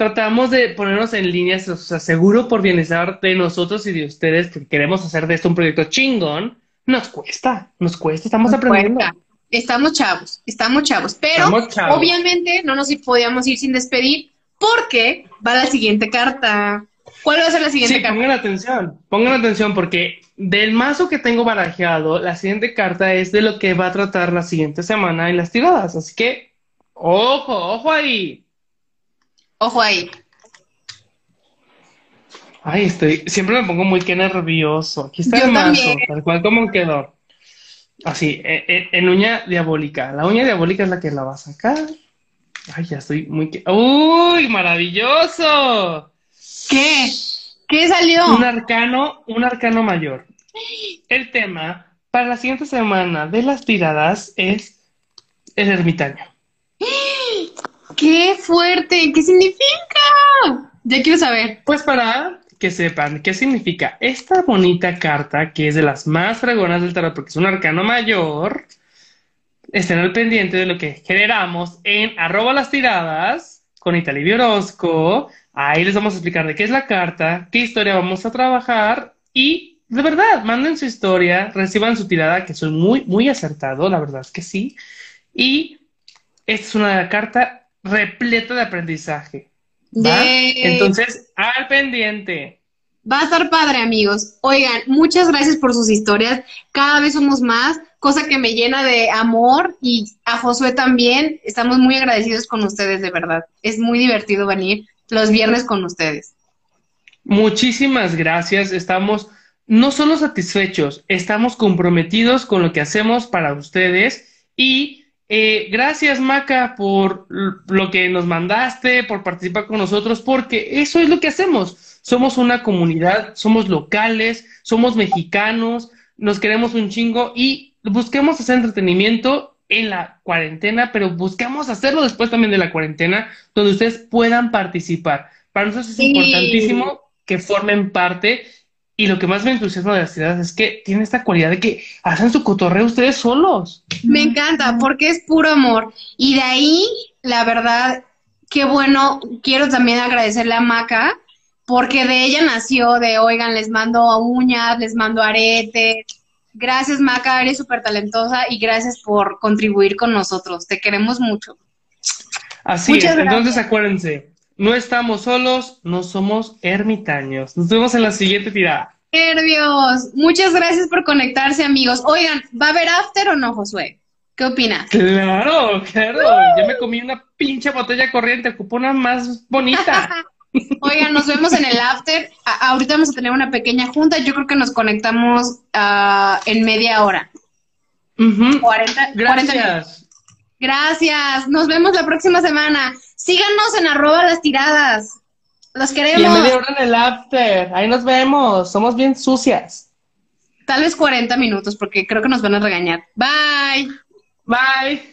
Tratamos de ponernos en línea, o sea, seguro por bienestar de nosotros y de ustedes, que queremos hacer de esto un proyecto chingón. Nos cuesta, nos cuesta, estamos aprendiendo. Estamos chavos, estamos chavos, pero obviamente no nos podíamos ir sin despedir porque va la siguiente carta. ¿Cuál va a ser la siguiente carta? Pongan atención, pongan atención porque del mazo que tengo barajeado, la siguiente carta es de lo que va a tratar la siguiente semana en las tiradas. Así que, ojo, ojo ahí. Ojo ahí. Ay, estoy, siempre me pongo muy que nervioso. Aquí está el mazo, tal cual como quedó. Así, en, e, en, uña diabólica. La uña diabólica es la que la va a sacar. Ay, ya estoy muy... ¡Uy, maravilloso! ¿Qué? ¿Qué salió? Un arcano, un arcano mayor. El tema para la siguiente semana de las tiradas es el ermitaño. ¡Qué fuerte! ¿Qué significa? Ya quiero saber. Pues para que sepan qué significa esta bonita carta, que es de las más fregonas del tarot, porque es un arcano mayor, estén al pendiente de lo que generamos en arroba las tiradas con Italivio Orozco. Ahí les vamos a explicar de qué es la carta, qué historia vamos a trabajar y de verdad, manden su historia, reciban su tirada, que soy muy, muy acertado, la verdad es que sí. Y esta es una carta repleta de aprendizaje. Entonces, al pendiente. Va a estar padre, amigos. Oigan, muchas gracias por sus historias. Cada vez somos más, cosa que me llena de amor y a Josué también. Estamos muy agradecidos con ustedes, de verdad. Es muy divertido venir los viernes con ustedes. Muchísimas gracias. Estamos no solo satisfechos, estamos comprometidos con lo que hacemos para ustedes y eh, gracias Maca por lo que nos mandaste, por participar con nosotros, porque eso es lo que hacemos. Somos una comunidad, somos locales, somos mexicanos, nos queremos un chingo y busquemos hacer entretenimiento en la cuarentena, pero buscamos hacerlo después también de la cuarentena, donde ustedes puedan participar. Para nosotros es importantísimo que formen parte y lo que más me entusiasma de las ciudades es que tienen esta cualidad de que hacen su cotorreo ustedes solos. Me encanta, porque es puro amor. Y de ahí, la verdad, qué bueno, quiero también agradecerle a Maca, porque de ella nació de, oigan, les mando uñas, les mando aretes. Gracias, Maca, eres súper talentosa y gracias por contribuir con nosotros. Te queremos mucho. Así es, entonces acuérdense, no estamos solos, no somos ermitaños. Nos vemos en la siguiente tirada. Nervios. Muchas gracias por conectarse, amigos. Oigan, ¿va a haber after o no, Josué? ¿Qué opinas? Claro, claro. Yo me comí una pinche botella corriente, ocupo una más bonita. <laughs> Oigan, nos vemos en el after. ahorita vamos a tener una pequeña junta. Yo creo que nos conectamos uh, en media hora. 40, Gracias. Gracias. Nos vemos la próxima semana. Síganos en arroba las tiradas. Los queremos. Y en media hora en el after. Ahí nos vemos. Somos bien sucias. Tal vez 40 minutos porque creo que nos van a regañar. Bye. Bye.